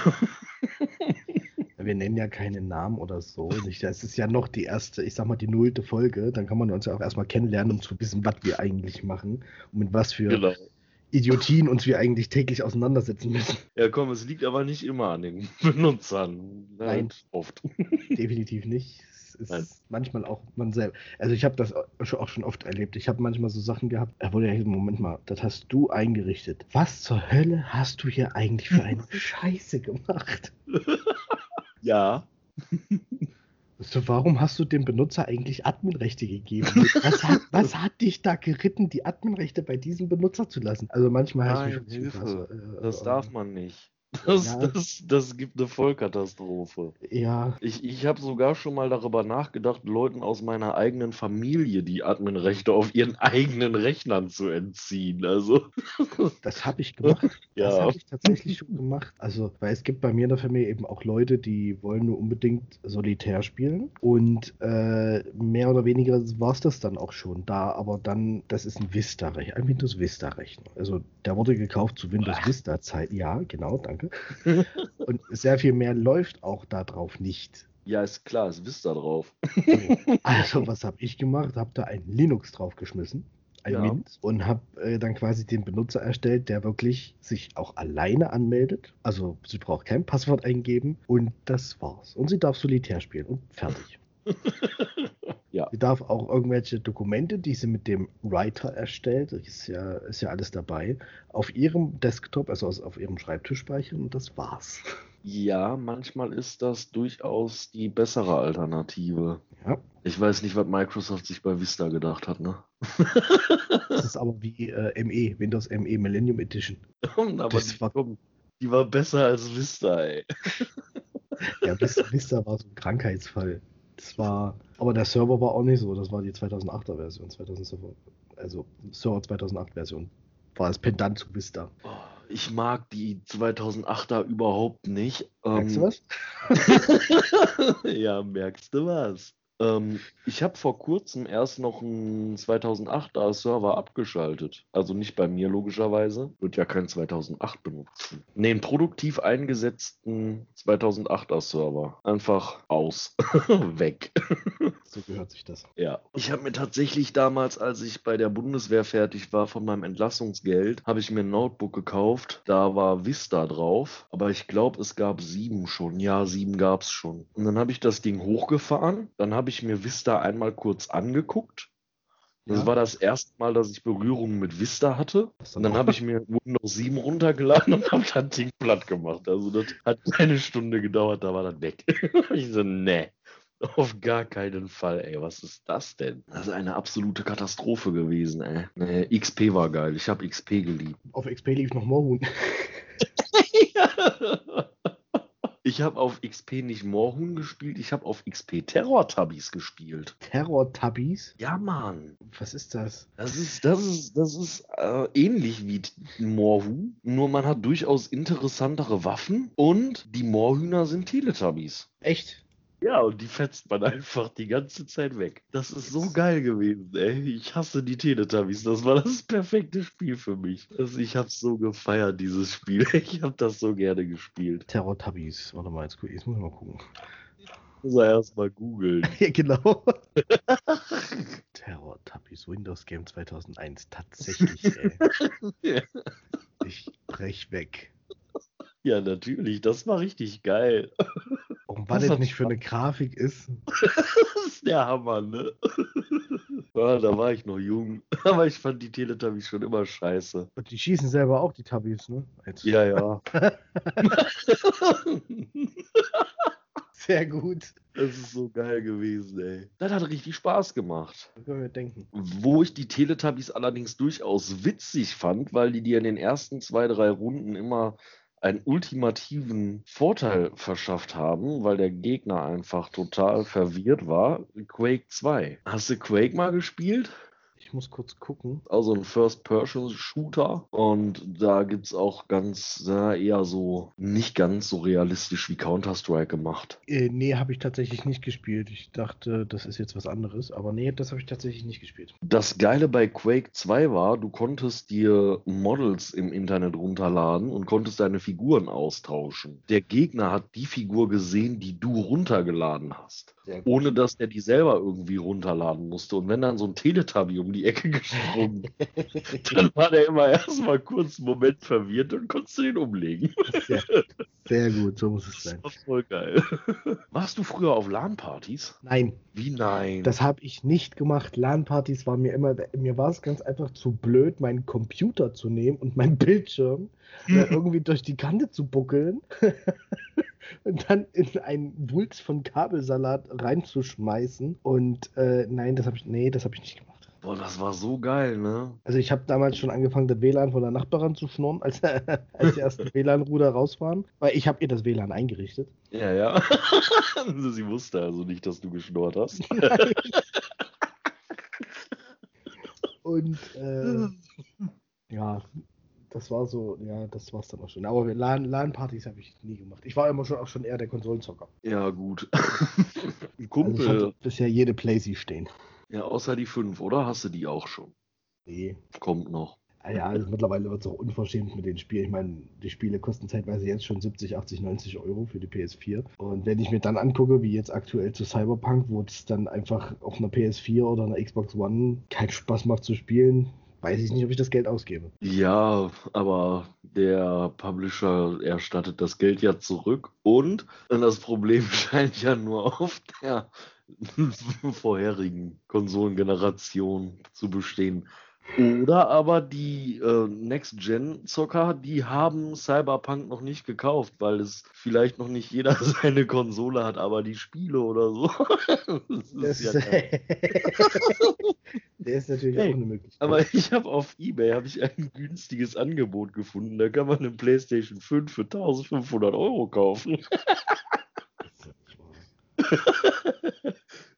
Wir nennen ja keine Namen oder so. Das ist ja noch die erste, ich sag mal, die nullte Folge. Dann kann man uns ja auch erstmal kennenlernen, um zu wissen, was wir eigentlich machen und mit was für Genau. Idiotien uns wir eigentlich täglich auseinandersetzen müssen. Ja, komm, es liegt aber nicht immer an den Benutzern. Nein. Halt Oft. Definitiv nicht. Es ist manchmal auch man selber. Also ich habe das auch schon oft erlebt. Ich habe manchmal so Sachen gehabt, er wurde ja, Moment mal, das hast du eingerichtet. Was zur Hölle hast du hier eigentlich für eine Scheiße gemacht? Ja. So, warum hast du dem Benutzer eigentlich Adminrechte gegeben? Was hat, was hat dich da geritten, die Adminrechte bei diesem Benutzer zu lassen? Also manchmal heißt mich Hilfe. äh, Das äh, darf man nicht. Das, Ja. das, das gibt eine Vollkatastrophe. Ja, Ich, ich habe sogar schon mal darüber nachgedacht, Leuten aus meiner eigenen Familie die Adminrechte auf ihren eigenen Rechnern zu entziehen. Also, das habe ich gemacht. Das ja. habe ich tatsächlich schon gemacht. Also, weil es gibt bei mir in der Familie eben auch Leute, die wollen nur unbedingt Solitär spielen. Und äh, mehr oder weniger war es das dann auch schon. Da aber dann, das ist ein Vista-Rechner, ein Windows Vista-Rechner. Also der wurde gekauft zu Windows Vista-Zeit. Ja, genau, danke. Und sehr viel mehr läuft auch darauf nicht. Ja, ist klar, es wisst da drauf. Also, was habe ich gemacht? Habe da ein Linux draufgeschmissen, ein Ja. Mint, und habe äh, dann quasi den Benutzer erstellt, der wirklich sich auch alleine anmeldet. Also, sie braucht kein Passwort eingeben und das war's. Und sie darf Solitär spielen und fertig. Ja. Sie darf auch irgendwelche Dokumente, die sie mit dem Writer erstellt, ist ja, ist ja alles dabei, auf ihrem Desktop, also auf ihrem Schreibtisch speichern und das war's. Ja, manchmal ist das durchaus die bessere Alternative. Ja, Ich weiß nicht, was Microsoft sich bei Vista gedacht hat, ne? das ist aber wie äh, ME, Windows ME Millennium Edition. Aber Das die, war- die war besser als Vista, ey. Ja, Vista, Vista war so ein Krankheitsfall. War, aber der Server war auch nicht so. Das war die 2008er Version, 2000 also Server 2008 Version. War das Pendant zu Vista. Oh, Ich mag die 2008er überhaupt nicht. Merkst du Ähm, was? ja, merkst du was? Ähm, ich habe vor kurzem erst noch einen 2008er Server abgeschaltet. Also nicht bei mir logischerweise. Wird ja kein 2008 benutzen. Ne, einen produktiv eingesetzten 2008er Server. Einfach aus. Weg. So gehört sich das. Ja, ich habe mir tatsächlich damals, als ich bei der Bundeswehr fertig war von meinem Entlassungsgeld, habe ich mir ein Notebook gekauft. Da war Vista drauf, aber ich glaube, es gab sieben schon. Ja, sieben gab es schon. Und dann habe ich das Ding hochgefahren. Dann habe ich mir Vista einmal kurz angeguckt. Das Ja. war das erste Mal, dass ich Berührung mit Vista hatte. Und dann habe ich mir Windows 7 runtergeladen und habe das Ding platt gemacht. Also das hat eine Stunde gedauert, da war das weg. ich so, nee, auf gar keinen Fall, ey. Was ist das denn? Das ist eine absolute Katastrophe gewesen, ey. Nee, XP war geil. Ich habe XP geliebt. Auf XP lief noch Moorhuhn. Ich habe auf XP nicht Moorhuhn gespielt, ich habe auf XP Terror-Tabbies gespielt. Terror-Tabbies? Ja, Mann. Was ist das? Das ist, das ist, das ist äh, ähnlich wie Moorhuhn, nur man hat durchaus interessantere Waffen und die Moorhühner sind Teletubbies. Echt? Ja, und die fetzt man einfach die ganze Zeit weg. Das ist so geil gewesen, ey. Ich hasse die Teletubbies. Das war das perfekte Spiel für mich. Also ich hab's so gefeiert, dieses Spiel. Ich hab das so gerne gespielt. Terror-Tabbies. Warte mal, jetzt, jetzt muss ich mal gucken. Muss er erst mal googeln. Ja, genau. Terror-Tabbies, Windows Game 2001. Tatsächlich, ey. Ja. Ich brech weg. Ja, natürlich. Das war richtig geil. Warum Was das nicht für eine Grafik ist? Das ist der Hammer, ne? Ja, da war ich noch jung. Aber ich fand die Teletubbies schon immer scheiße. Und die schießen selber auch die Tabbies, ne? Jetzt. Ja, ja. Sehr gut. Das ist so geil gewesen, ey. Das hat richtig Spaß gemacht. Das können wir denken. Wo ich die Teletubbies allerdings durchaus witzig fand, weil die dir in den ersten zwei, drei Runden immer einen ultimativen Vorteil verschafft haben, weil der Gegner einfach total verwirrt war. Quake 2. Hast du Quake mal gespielt? Ich muss kurz gucken. Also ein First-Person-Shooter. Und da gibt es auch ganz, ja, eher so, nicht ganz so realistisch wie Counter-Strike gemacht. Äh, nee, habe ich tatsächlich nicht gespielt. Ich dachte, das ist jetzt was anderes. Aber nee, das habe ich tatsächlich nicht gespielt. Das Geile bei Quake 2 war, du konntest dir Models im Internet runterladen und konntest deine Figuren austauschen. Der Gegner hat die Figur gesehen, die du runtergeladen hast. Ohne dass der die selber irgendwie runterladen musste. Und wenn dann so ein Teletubby um die Ecke gesprungen, dann war der immer erstmal kurz einen Moment verwirrt und konntest du den umlegen. Sehr, Sehr gut, so muss es sein. Das war voll geil. Warst du früher auf LAN-Partys? Nein, Wie nein? das habe ich nicht gemacht. LAN-Partys war mir immer, mir war es ganz einfach zu blöd, meinen Computer zu nehmen und meinen Bildschirm äh, irgendwie durch die Kante zu buckeln und dann in einen Wulst von Kabelsalat reinzuschmeißen. Und äh, nein, das habe ich, nee, das habe ich nicht gemacht. Boah, das war so geil, ne? Also ich habe damals schon angefangen, das WLAN von der Nachbarin zu schnurren, als, als die ersten WLAN-Ruder raus waren. Weil ich habe ihr das WLAN eingerichtet. Ja, ja. Sie wusste also nicht, dass du geschnurrt hast. Und äh, ja, das war so, ja, das war's dann auch schon. Aber LAN- LAN-Partys habe ich nie gemacht. Ich war immer schon auch schon eher der Konsolenzocker. Ja, gut. Ein Also ich Kumpel, bisher jede Playsee stehen. ja, außer die fünf, oder? Hast du die auch schon? Nee. Kommt noch. Ah Ja, also mittlerweile wird es auch unverschämt mit den Spielen. Ich meine, die Spiele kosten zeitweise jetzt schon 70, 80, 90 Euro für die PS4. Und wenn ich mir dann angucke, wie jetzt aktuell zu Cyberpunk, wo es dann einfach auf einer PS4 oder einer Xbox One keinen Spaß macht zu spielen, weiß ich nicht, ob ich das Geld ausgebe. Ja, aber der Publisher erstattet das Geld ja zurück und das Problem scheint ja nur auf der vorherigen Konsolengeneration zu bestehen. Oder aber die äh, Next-Gen-Zocker, die haben Cyberpunk noch nicht gekauft, weil es vielleicht noch nicht jeder seine Konsole hat, aber die Spiele oder so. Das Das, ist ja geil. der ist natürlich Hey, auch eine Möglichkeit. Aber ich habe auf eBay habe ich ein günstiges Angebot gefunden. Da kann man eine PlayStation 5 für 1500 Euro kaufen.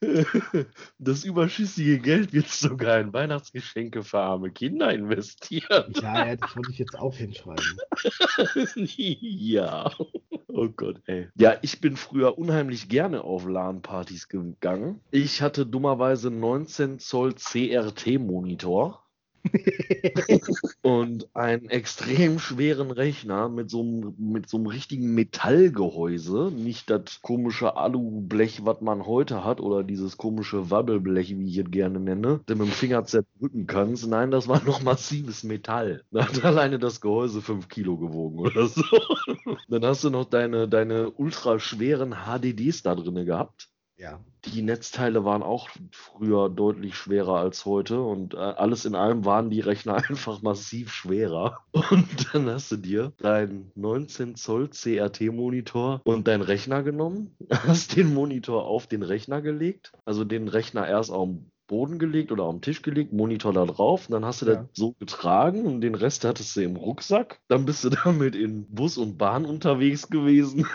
Das überschüssige Geld wird sogar in Weihnachtsgeschenke für arme Kinder investiert. Ja, ja, das wollte ich jetzt auch hinschreiben. ja. Oh Gott, ey. Ja, ich bin früher unheimlich gerne auf LAN-Partys gegangen. Ich hatte dummerweise 19 Zoll CRT-Monitor. und einen extrem schweren Rechner mit so einem, mit so einem richtigen Metallgehäuse. Nicht das komische Alublech, was man heute hat, oder dieses komische Wabbelblech, wie ich es gerne nenne, du mit dem Finger zerdrücken kannst. Nein, das war noch massives Metall. Da hat alleine das Gehäuse 5 Kilo gewogen oder so. Dann hast du noch deine, deine ultraschweren HDDs da drin gehabt. Ja. Die Netzteile waren auch früher deutlich schwerer als heute und äh, alles in allem waren die Rechner einfach massiv schwerer. Und dann hast du dir deinen 19 Zoll CRT-Monitor und deinen Rechner genommen, hast den Monitor auf den Rechner gelegt, also den Rechner erst auf den Boden gelegt oder auf den Tisch gelegt, Monitor da drauf, und dann hast du Ja. das so getragen und den Rest hattest du im Rucksack. Dann bist du damit in Bus und Bahn unterwegs gewesen.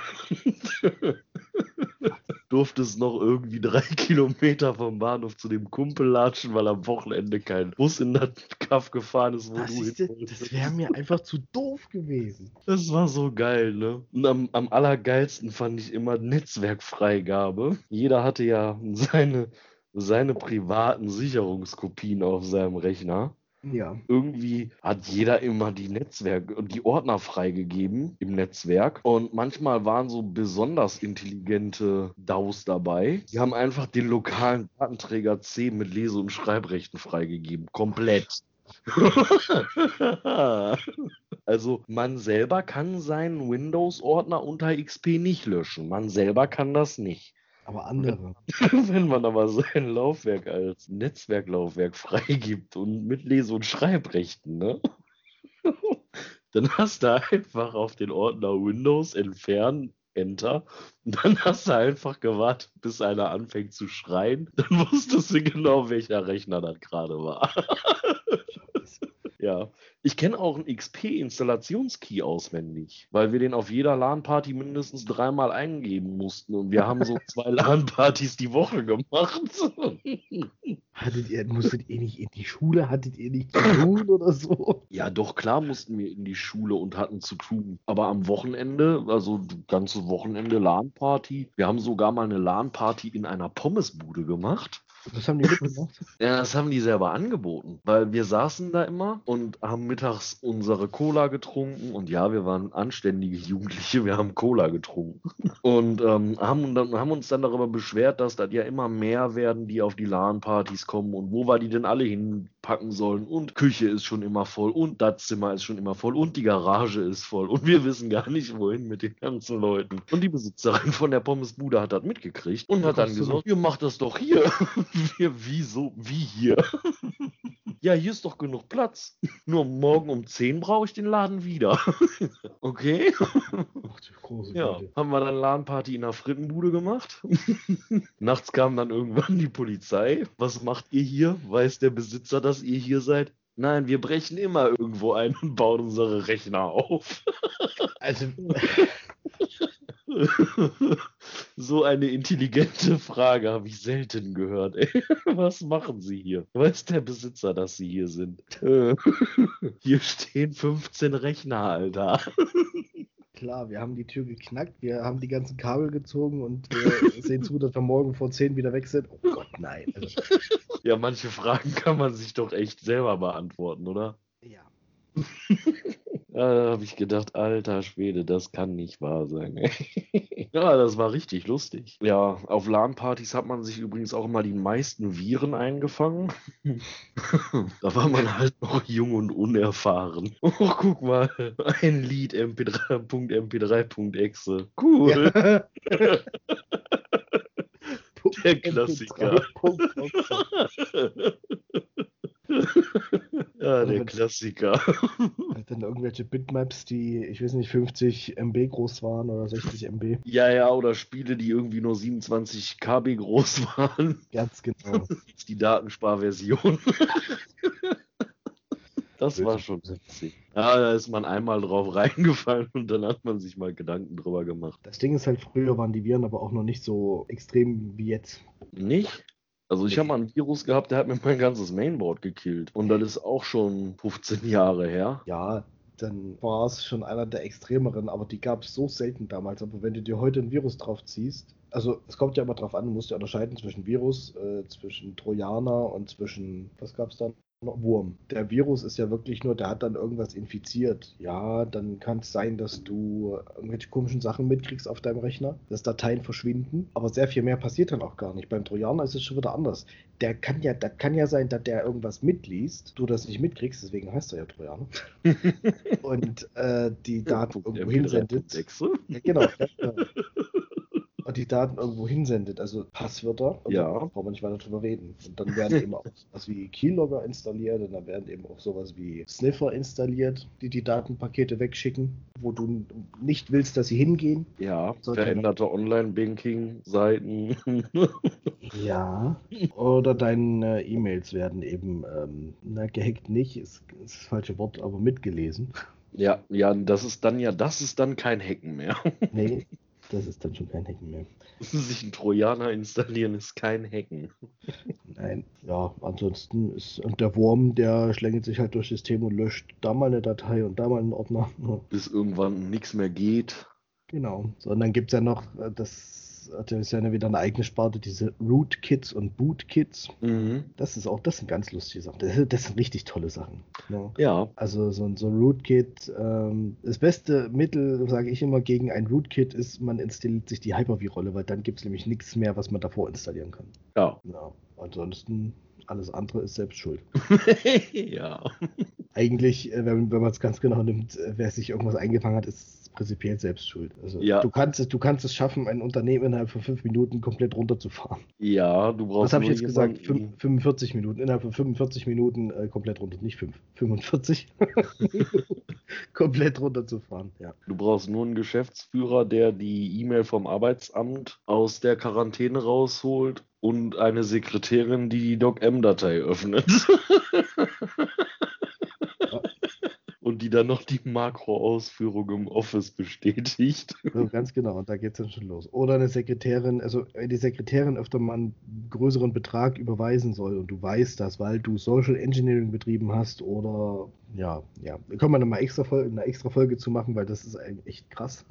Durftest noch irgendwie drei Kilometer vom Bahnhof zu dem Kumpel latschen, weil am Wochenende kein Bus in das Kaff gefahren ist, wo Das, du ist, das wäre mir einfach zu doof gewesen. Das war so geil, ne? Und am, am allergeilsten fand ich immer Netzwerkfreigabe. Jeder hatte ja seine, seine privaten Sicherungskopien auf seinem Rechner. Ja. irgendwie hat jeder immer die Netzwerk und die Ordner freigegeben im Netzwerk. Und manchmal waren so besonders intelligente DAOs dabei. Die haben einfach den lokalen Datenträger C mit Lese- und Schreibrechten freigegeben. Komplett. Also man selber kann seinen Windows-Ordner unter XP nicht löschen. Man selber kann das nicht. Aber andere. Wenn man aber sein Laufwerk als Netzwerklaufwerk freigibt und mit Lese- und Schreibrechten, ne? Dann hast du einfach auf den Ordner Windows entfernen, Enter. Und dann hast du einfach gewartet, bis einer anfängt zu schreien. Dann wusstest du genau, welcher Rechner das gerade war. Ja, ich kenne auch einen XP-Installationskey auswendig, weil wir den auf jeder LAN-Party mindestens dreimal eingeben mussten und wir haben so zwei LAN-Partys die Woche gemacht. Hattet ihr, musstet ihr nicht in die Schule? Hattet ihr nicht zu tun oder so? Ja, doch, klar mussten wir in die Schule und hatten zu tun. Aber am Wochenende, also ganze Wochenende LAN-Party, wir haben sogar mal eine LAN-Party in einer Pommesbude gemacht. Was haben die mitgemacht? Ja, das haben die selber angeboten, weil wir saßen da immer und haben mittags unsere Cola getrunken und ja, wir waren anständige Jugendliche, wir haben Cola getrunken und ähm, haben, dann, haben uns dann darüber beschwert, dass das ja immer mehr werden, die auf die LAN-Partys kommen und wo wir die denn alle hin packen sollen und Küche ist schon immer voll und das Zimmer ist schon immer voll und die Garage ist voll und wir wissen gar nicht, wohin mit den ganzen Leuten. Und die Besitzerin von der Pommesbude hat das mitgekriegt und hat dann gesagt, ihr macht das doch hier. wir, wieso, wie hier? ja, hier ist doch genug Platz. Nur morgen um 10 brauche ich den Laden wieder. okay. Ach, ja, haben wir dann LAN-Party in der Frittenbude gemacht. Nachts kam dann irgendwann die Polizei. Was macht ihr hier? Weiß der Besitzer, dass ihr hier seid? Nein, wir brechen immer irgendwo ein und bauen unsere Rechner auf. also. so eine intelligente Frage habe ich selten gehört. Ey. Was machen Sie hier? Weiß der Besitzer, dass Sie hier sind? hier stehen 15 Rechner, Alter. Klar, wir haben die Tür geknackt, wir haben die ganzen Kabel gezogen und wir sehen zu, dass wir morgen vor 10 wieder weg sind. Oh Gott, nein. Also. Ja, manche Fragen kann man sich doch echt selber beantworten, oder? Ja. Da habe ich gedacht, alter Schwede, das kann nicht wahr sein. ja, das war richtig lustig. Ja, auf LAN-Partys hat man sich übrigens auch immer die meisten Viren eingefangen. da war man halt noch jung und unerfahren. Oh, guck mal, ein Lied mp3.mp3.exe. Cool. Ja. Der Klassiker. Ja, der Klassiker. Dann irgendwelche Bitmaps, die, ich weiß nicht, 50 MB groß waren oder 60 MB. Ja, ja, oder Spiele, die irgendwie nur 27 KB groß waren. Ganz genau. die Datensparversion. Das war schon witzig. Ja, da ist man einmal drauf reingefallen und dann hat man sich mal Gedanken drüber gemacht. Das Ding ist halt, früher waren die Viren aber auch noch nicht so extrem wie jetzt. Nicht? Also ich habe mal ein Virus gehabt, der hat mir mein ganzes Mainboard gekillt. Und das ist auch schon 15 Jahre her. Ja, dann war es schon einer der extremeren, aber die gab es so selten damals. Aber wenn du dir heute ein Virus drauf ziehst, also es kommt ja immer drauf an, du musst ja unterscheiden zwischen Virus, äh, zwischen Trojaner und zwischen, was gab es dann? Wurm. Der Virus ist ja wirklich nur, der hat dann irgendwas infiziert. Ja, dann kann es sein, dass du irgendwelche komischen Sachen mitkriegst auf deinem Rechner, dass Dateien verschwinden, aber sehr viel mehr passiert dann auch gar nicht. Beim Trojaner ist es schon wieder anders. Der kann ja, das kann ja sein, dass der irgendwas mitliest, du das nicht mitkriegst, deswegen heißt er ja Trojaner. Und äh, die Daten irgendwo hinsendet. Ja, genau. Ja, die Daten irgendwo hinsendet, also Passwörter, ja. brauchen wir nicht weiter drüber reden. Und dann werden eben auch sowas wie Keylogger installiert und dann werden eben auch sowas wie Sniffer installiert, die die Datenpakete wegschicken, wo du nicht willst, dass sie hingehen. Ja, veränderte Online-Banking-Seiten. ja, oder deine E-Mails werden eben, ähm, na, gehackt nicht, ist, ist das falsche Wort, aber mitgelesen. Ja, ja, das ist dann ja, das ist dann kein Hacken mehr. nee, das ist dann schon kein Hacken mehr. Sich einen Trojaner installieren ist kein Hacken. Nein, ja, ansonsten ist und der Wurm, der schlängelt sich halt durchs System und löscht da mal eine Datei und da mal einen Ordner. Bis irgendwann nichts mehr geht. Genau. So, und dann gibt es ja noch äh, das das ist ja wieder eine eigene Sparte, diese Rootkits und Bootkits. Mhm. Das ist auch, das sind ganz lustige Sachen. Das, das sind richtig tolle Sachen. Ja. ja. Also so, so ein Rootkit, ähm, das beste Mittel, sage ich immer, gegen ein Rootkit ist, man installiert sich die Hyper-V-Rolle, weil dann gibt es nämlich nichts mehr, was man davor installieren kann. Ja. ja. Ansonsten alles andere ist selbst schuld. ja. Eigentlich, äh, wenn, wenn man es ganz genau nimmt, äh, wer sich irgendwas eingefangen hat, ist prinzipiell selbst schuld. Also ja. du kannst es, du kannst es schaffen, ein Unternehmen innerhalb von fünf Minuten komplett runterzufahren. Ja, du brauchst. Was habe ich jetzt gesagt? Fün 45 Minuten. Innerhalb von 45 Minuten äh, komplett runter, nicht 5, 45. komplett runterzufahren. Ja. Du brauchst nur einen Geschäftsführer, der die E-Mail vom Arbeitsamt aus der Quarantäne rausholt und eine Sekretärin, die die Doc-M-Datei öffnet. und die dann noch die Makroausführung im Office bestätigt. So, ganz genau, und da geht es dann schon los. Oder eine Sekretärin, also wenn die Sekretärin öfter mal einen größeren Betrag überweisen soll und du weißt das, weil du Social Engineering betrieben hast oder ja, ja, da können wir nochmal extra Folge, eine extra Folge zu machen, weil das ist eigentlich echt krass.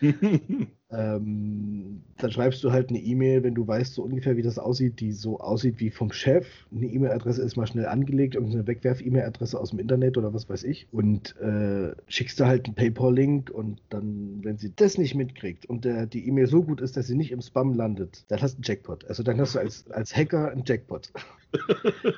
Ähm, dann schreibst du halt eine E-Mail, wenn du weißt so ungefähr, wie das aussieht, die so aussieht wie vom Chef. Eine E-Mail-Adresse ist mal schnell angelegt, irgendeine Wegwerf-E-Mail-Adresse aus dem Internet oder was weiß ich. Und äh, schickst du halt einen PayPal-Link und dann, wenn sie das nicht mitkriegt und der, die E-Mail so gut ist, dass sie nicht im Spam landet, dann hast du einen Jackpot. Also dann hast du als, als Hacker einen Jackpot.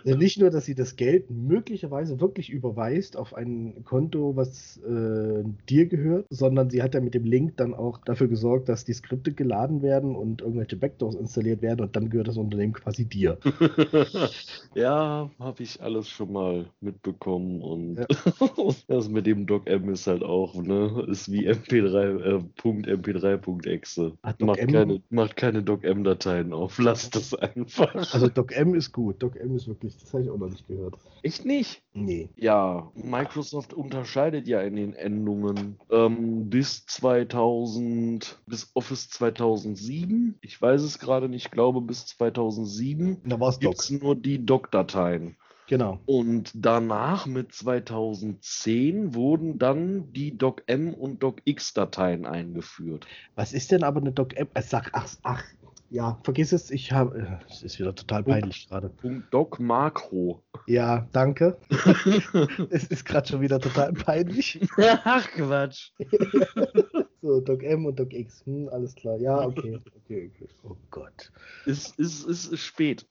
Also nicht nur, dass sie das Geld möglicherweise wirklich überweist auf ein Konto, was äh, dir gehört, sondern sie hat ja mit dem Link dann auch dafür gesorgt, dass die Skripte geladen werden und irgendwelche Backdoors installiert werden und dann gehört das Unternehmen quasi dir. ja, habe ich alles schon mal mitbekommen und ja. das mit dem DocM ist halt auch, ne, ist wie MP3, äh, .mp3.exe. Macht keine, macht keine DocM-Dateien auf, lasst das einfach. Also DocM ist gut. DocM ist wirklich, das habe ich auch noch nicht gehört. Echt nicht? Nee. Ja, Microsoft unterscheidet ja in den Endungen ähm, bis 2000, bis Office 2007. Ich weiß es gerade nicht, ich glaube bis 2007. Da war es Doc. nur die Doc-Dateien. Genau. Und danach mit 2010 wurden dann die DocM und DocX-Dateien eingeführt. Was ist denn aber eine DocM? Ach, ach, ja, vergiss es, ich habe. Äh, es ist wieder total peinlich gerade. Doc Makro. Ja, danke. es ist gerade schon wieder total peinlich. Ach Quatsch. so, Doc M und Doc X. Hm, alles klar. Ja, okay. okay, okay. Oh Gott. Es ist, ist, ist spät.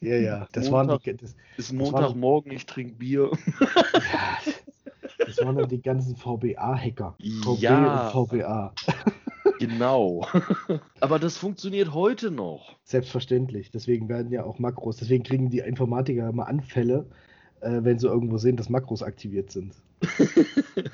Ja, ja. Das Montag, waren die, das, ist Montagmorgen, ich trinke Bier. ja, das waren dann die ganzen VBA-Hacker. VB ja. und VBA. Genau. Aber das funktioniert heute noch. Selbstverständlich. Deswegen werden ja auch Makros, deswegen kriegen die Informatiker immer Anfälle, äh, wenn sie irgendwo sehen, dass Makros aktiviert sind.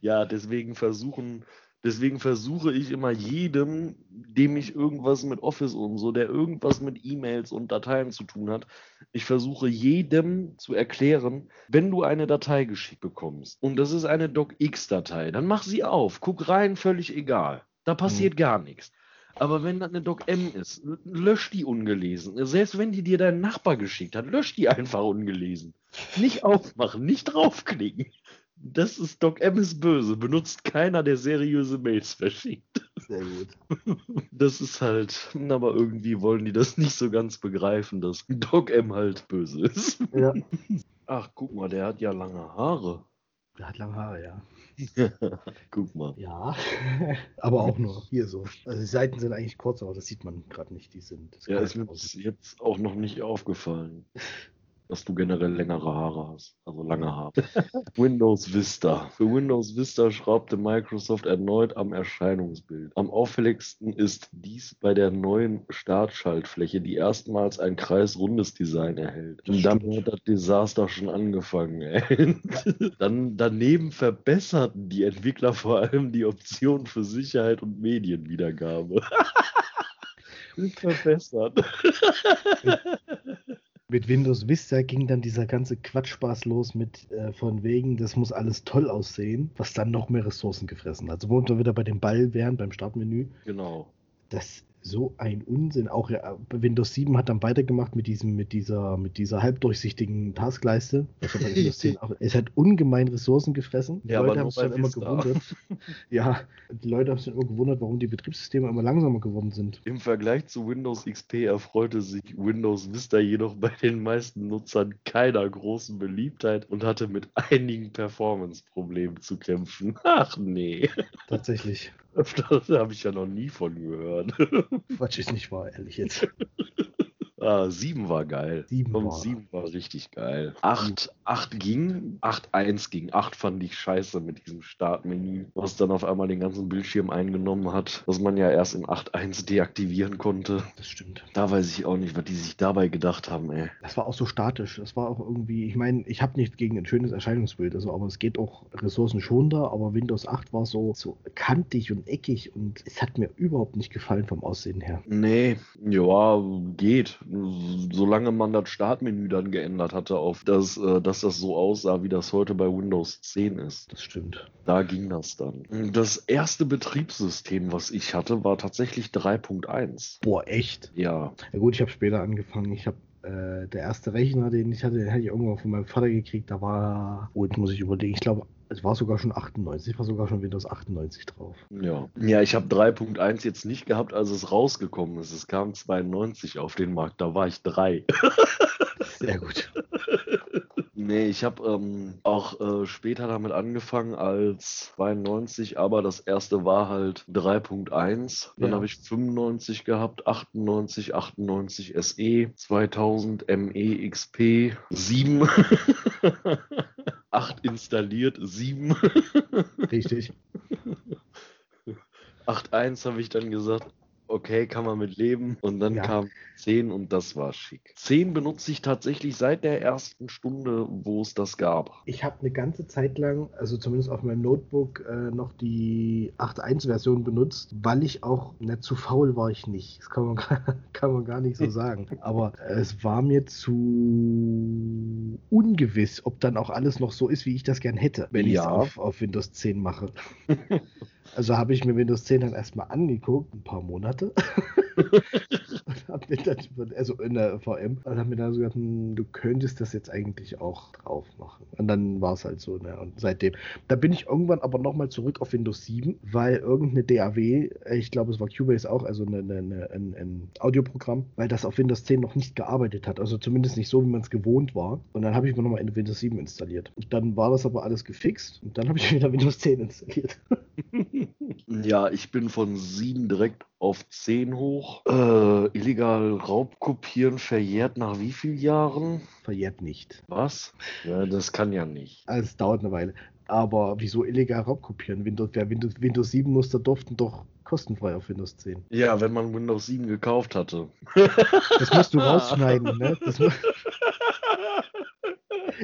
ja, deswegen versuchen, deswegen versuche ich immer jedem, dem ich irgendwas mit Office und so, der irgendwas mit E-Mails und Dateien zu tun hat, ich versuche jedem zu erklären, wenn du eine Datei geschickt bekommst und das ist eine DocX-Datei, dann mach sie auf, guck rein, völlig egal. Da passiert mhm. gar nichts. Aber wenn das eine Doc M ist, lösch die ungelesen. Selbst wenn die dir dein Nachbar geschickt hat, lösch die einfach ungelesen. Nicht aufmachen, nicht draufklicken. Das ist Doc M ist böse. Benutzt keiner, der seriöse Mails verschickt. Sehr gut. Das ist halt, aber irgendwie wollen die das nicht so ganz begreifen, dass Doc M halt böse ist. Ja. Ach, guck mal, der hat ja lange Haare. Der hat lange Haare, ja. Guck mal. Ja, aber auch nur hier so. Also die Seiten sind eigentlich kurz, aber das sieht man gerade nicht. Die sind. Ja, ist mir jetzt auch noch nicht aufgefallen dass du generell längere Haare hast, also lange Haare. Windows Vista. Für Windows Vista schraubte Microsoft erneut am Erscheinungsbild. Am auffälligsten ist dies bei der neuen Startschaltfläche, die erstmals ein kreisrundes Design erhält. Und dann hat das Desaster schon angefangen. dann daneben verbesserten die Entwickler vor allem die Option für Sicherheit und Medienwiedergabe. verbessert. Mit Windows Vista ging dann dieser ganze Quatschspaß los mit äh, von wegen, das muss alles toll aussehen, was dann noch mehr Ressourcen gefressen hat. Also wo wir wieder bei dem Ball wären, beim Startmenü. Genau. Das so ein Unsinn. Auch Windows 7 hat dann weitergemacht mit diesem, mit dieser, mit dieser halbdurchsichtigen Taskleiste. Das hat Windows 10 auch, es hat ungemein Ressourcen gefressen. Die ja, Leute haben sich dann immer gewundert. ja, die Leute haben sich immer gewundert, warum die Betriebssysteme immer langsamer geworden sind. Im Vergleich zu Windows XP erfreute sich Windows Vista jedoch bei den meisten Nutzern keiner großen Beliebtheit und hatte mit einigen Performance-Problemen zu kämpfen. Ach nee. Tatsächlich. Da habe ich ja noch nie von gehört. Quatsch ist nicht wahr, ehrlich jetzt. Ah, 7 war geil. 7 war. 7 war richtig geil. 8, 8 ging, 8, 1 ging. 8 fand ich scheiße mit diesem Startmenü, was dann auf einmal den ganzen Bildschirm eingenommen hat, was man ja erst in 8.1 deaktivieren konnte. Das stimmt. Da weiß ich auch nicht, was die sich dabei gedacht haben, ey. Das war auch so statisch. Das war auch irgendwie, ich meine, ich habe nichts gegen ein schönes Erscheinungsbild, also, aber es geht auch ressourcenschonender, aber Windows 8 war so, so kantig und eckig und es hat mir überhaupt nicht gefallen vom Aussehen her. Nee, ja, geht solange man das Startmenü dann geändert hatte, auf das, äh, dass das so aussah, wie das heute bei Windows 10 ist. Das stimmt. Da ging das dann. Das erste Betriebssystem, was ich hatte, war tatsächlich 3.1. Boah, echt? Ja. Ja gut, ich habe später angefangen. Ich habe äh, der erste Rechner, den ich hatte, den hatte ich irgendwann von meinem Vater gekriegt. Da war, oh, jetzt muss ich überlegen, ich glaube Es war sogar schon 98, war sogar schon Windows 98 drauf. Ja, ja ich habe 3.1 jetzt nicht gehabt, als es rausgekommen ist. Es kam 92 auf den Markt, da war ich drei. Sehr gut. Nee, ich habe ähm, auch äh, später damit angefangen als 92, aber das erste war halt 3.1. Dann Ja. habe ich 95 gehabt, 98, 98 SE, 2000 ME XP, 7. 8 installiert, 7. Richtig. 8.1 habe ich dann gesagt, okay, kann man mit leben. Und dann Ja. kam 10 und das war schick. 10 benutze ich tatsächlich seit der ersten Stunde, wo es das gab. Ich habe eine ganze Zeit lang, also zumindest auf meinem Notebook, äh, noch die 8.1-Version benutzt, weil ich auch, na, zu faul war ich nicht. Das kann man, gar- kann man gar nicht so sagen. Aber es war mir zu ungewiss, ob dann auch alles noch so ist, wie ich das gern hätte, wenn ich es Ja. auf, auf Windows 10 mache. Also habe ich mir Windows 10 dann erstmal angeguckt, ein paar Monate. und hab mir dann, also in der VM, und habe mir dann so gedacht, hm, du könntest das jetzt eigentlich auch drauf machen. Und dann war es halt so, ne? Und seitdem. Da bin ich irgendwann aber nochmal zurück auf Windows 7, weil irgendeine DAW, ich glaube, es war Cubase auch, also eine, eine, eine, ein, ein Audioprogramm, weil das auf Windows 10 noch nicht gearbeitet hat. Also zumindest nicht so, wie man es gewohnt war. Und dann habe ich mir nochmal in Windows 7 installiert. Und dann war das aber alles gefixt und dann habe ich wieder Windows 10 installiert. Ja, ich bin von 7 direkt auf 10 hoch. Äh, illegal Raubkopieren verjährt nach wie vielen Jahren? Verjährt nicht. Was? Ja, das kann ja nicht. Also es dauert eine Weile. Aber wieso illegal Raubkopieren? Windows, wer Windows, Windows 7 Muster durften doch kostenfrei auf Windows 10. Ja, wenn man Windows 7 gekauft hatte. Das musst du rausschneiden, ne? Das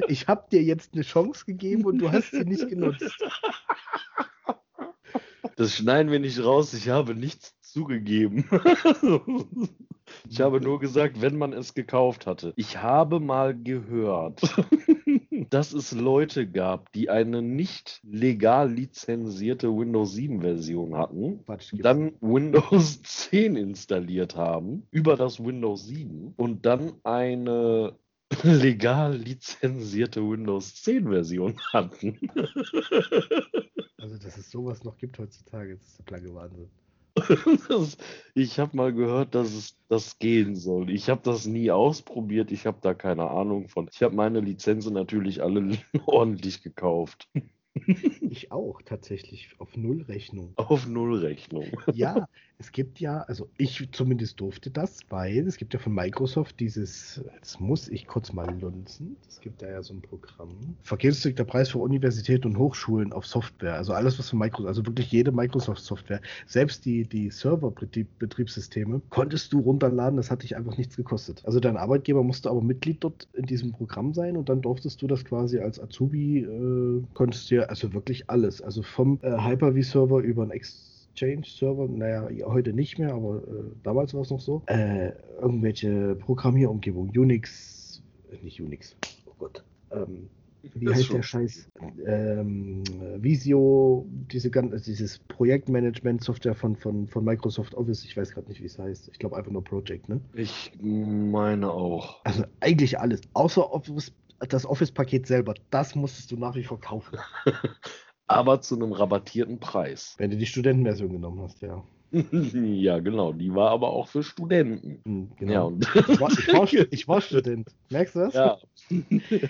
ich habe dir jetzt eine Chance gegeben und du hast sie nicht genutzt. Das schneiden wir nicht raus. Ich habe nichts zugegeben. Ich habe nur gesagt, wenn man es gekauft hatte. Ich habe mal gehört, dass es Leute gab, die eine nicht legal lizenzierte Windows 7 Version hatten, Quatsch, dann Windows 10 installiert haben über das Windows 7 und dann eine legal lizenzierte Windows 10 Version hatten. Also, dass es sowas noch gibt heutzutage, das ist der blanke Wahnsinn. Das, ich habe mal gehört, dass es das gehen soll. Ich habe das nie ausprobiert. Ich habe da keine Ahnung von. Ich habe meine Lizenzen natürlich alle ordentlich gekauft. Ich auch tatsächlich auf Nullrechnung. Auf Nullrechnung. Ja, es gibt ja, also ich zumindest durfte das, weil es gibt ja von Microsoft dieses, das muss ich kurz mal lunzen, es gibt da ja so ein Programm. Der Preis für Universitäten und Hochschulen auf Software, also alles was von Microsoft, also wirklich jede Microsoft-Software, selbst die, die Server-Betriebssysteme, konntest du runterladen, das hat dich einfach nichts gekostet. Also dein Arbeitgeber musste aber Mitglied dort in diesem Programm sein und dann durftest du das quasi als Azubi, äh, konntest dir, also wirklich alles, also vom äh, Hyper-V-Server über ein Exchange-Server, naja, heute nicht mehr, aber äh, damals war es noch so, äh, irgendwelche Programmierumgebungen, Unix, äh, nicht Unix, oh Gott, ähm, wie Das heißt schon. der Scheiß? Ähm, Visio, diese gan- dieses Projektmanagement-Software von, von, von Microsoft Office, ich weiß gerade nicht, wie es heißt. Ich glaube einfach nur Project, ne? Ich meine auch. Also eigentlich alles, außer Office, das Office-Paket selber, das musstest du nach wie vor kaufen. Aber zu einem rabattierten Preis. Wenn du die Studentenversion genommen hast, ja. ja, genau. Die war aber auch für Studenten. Hm, Ja, genau. und Ich, war, ich, war, ich war Student. Merkst du das? ja.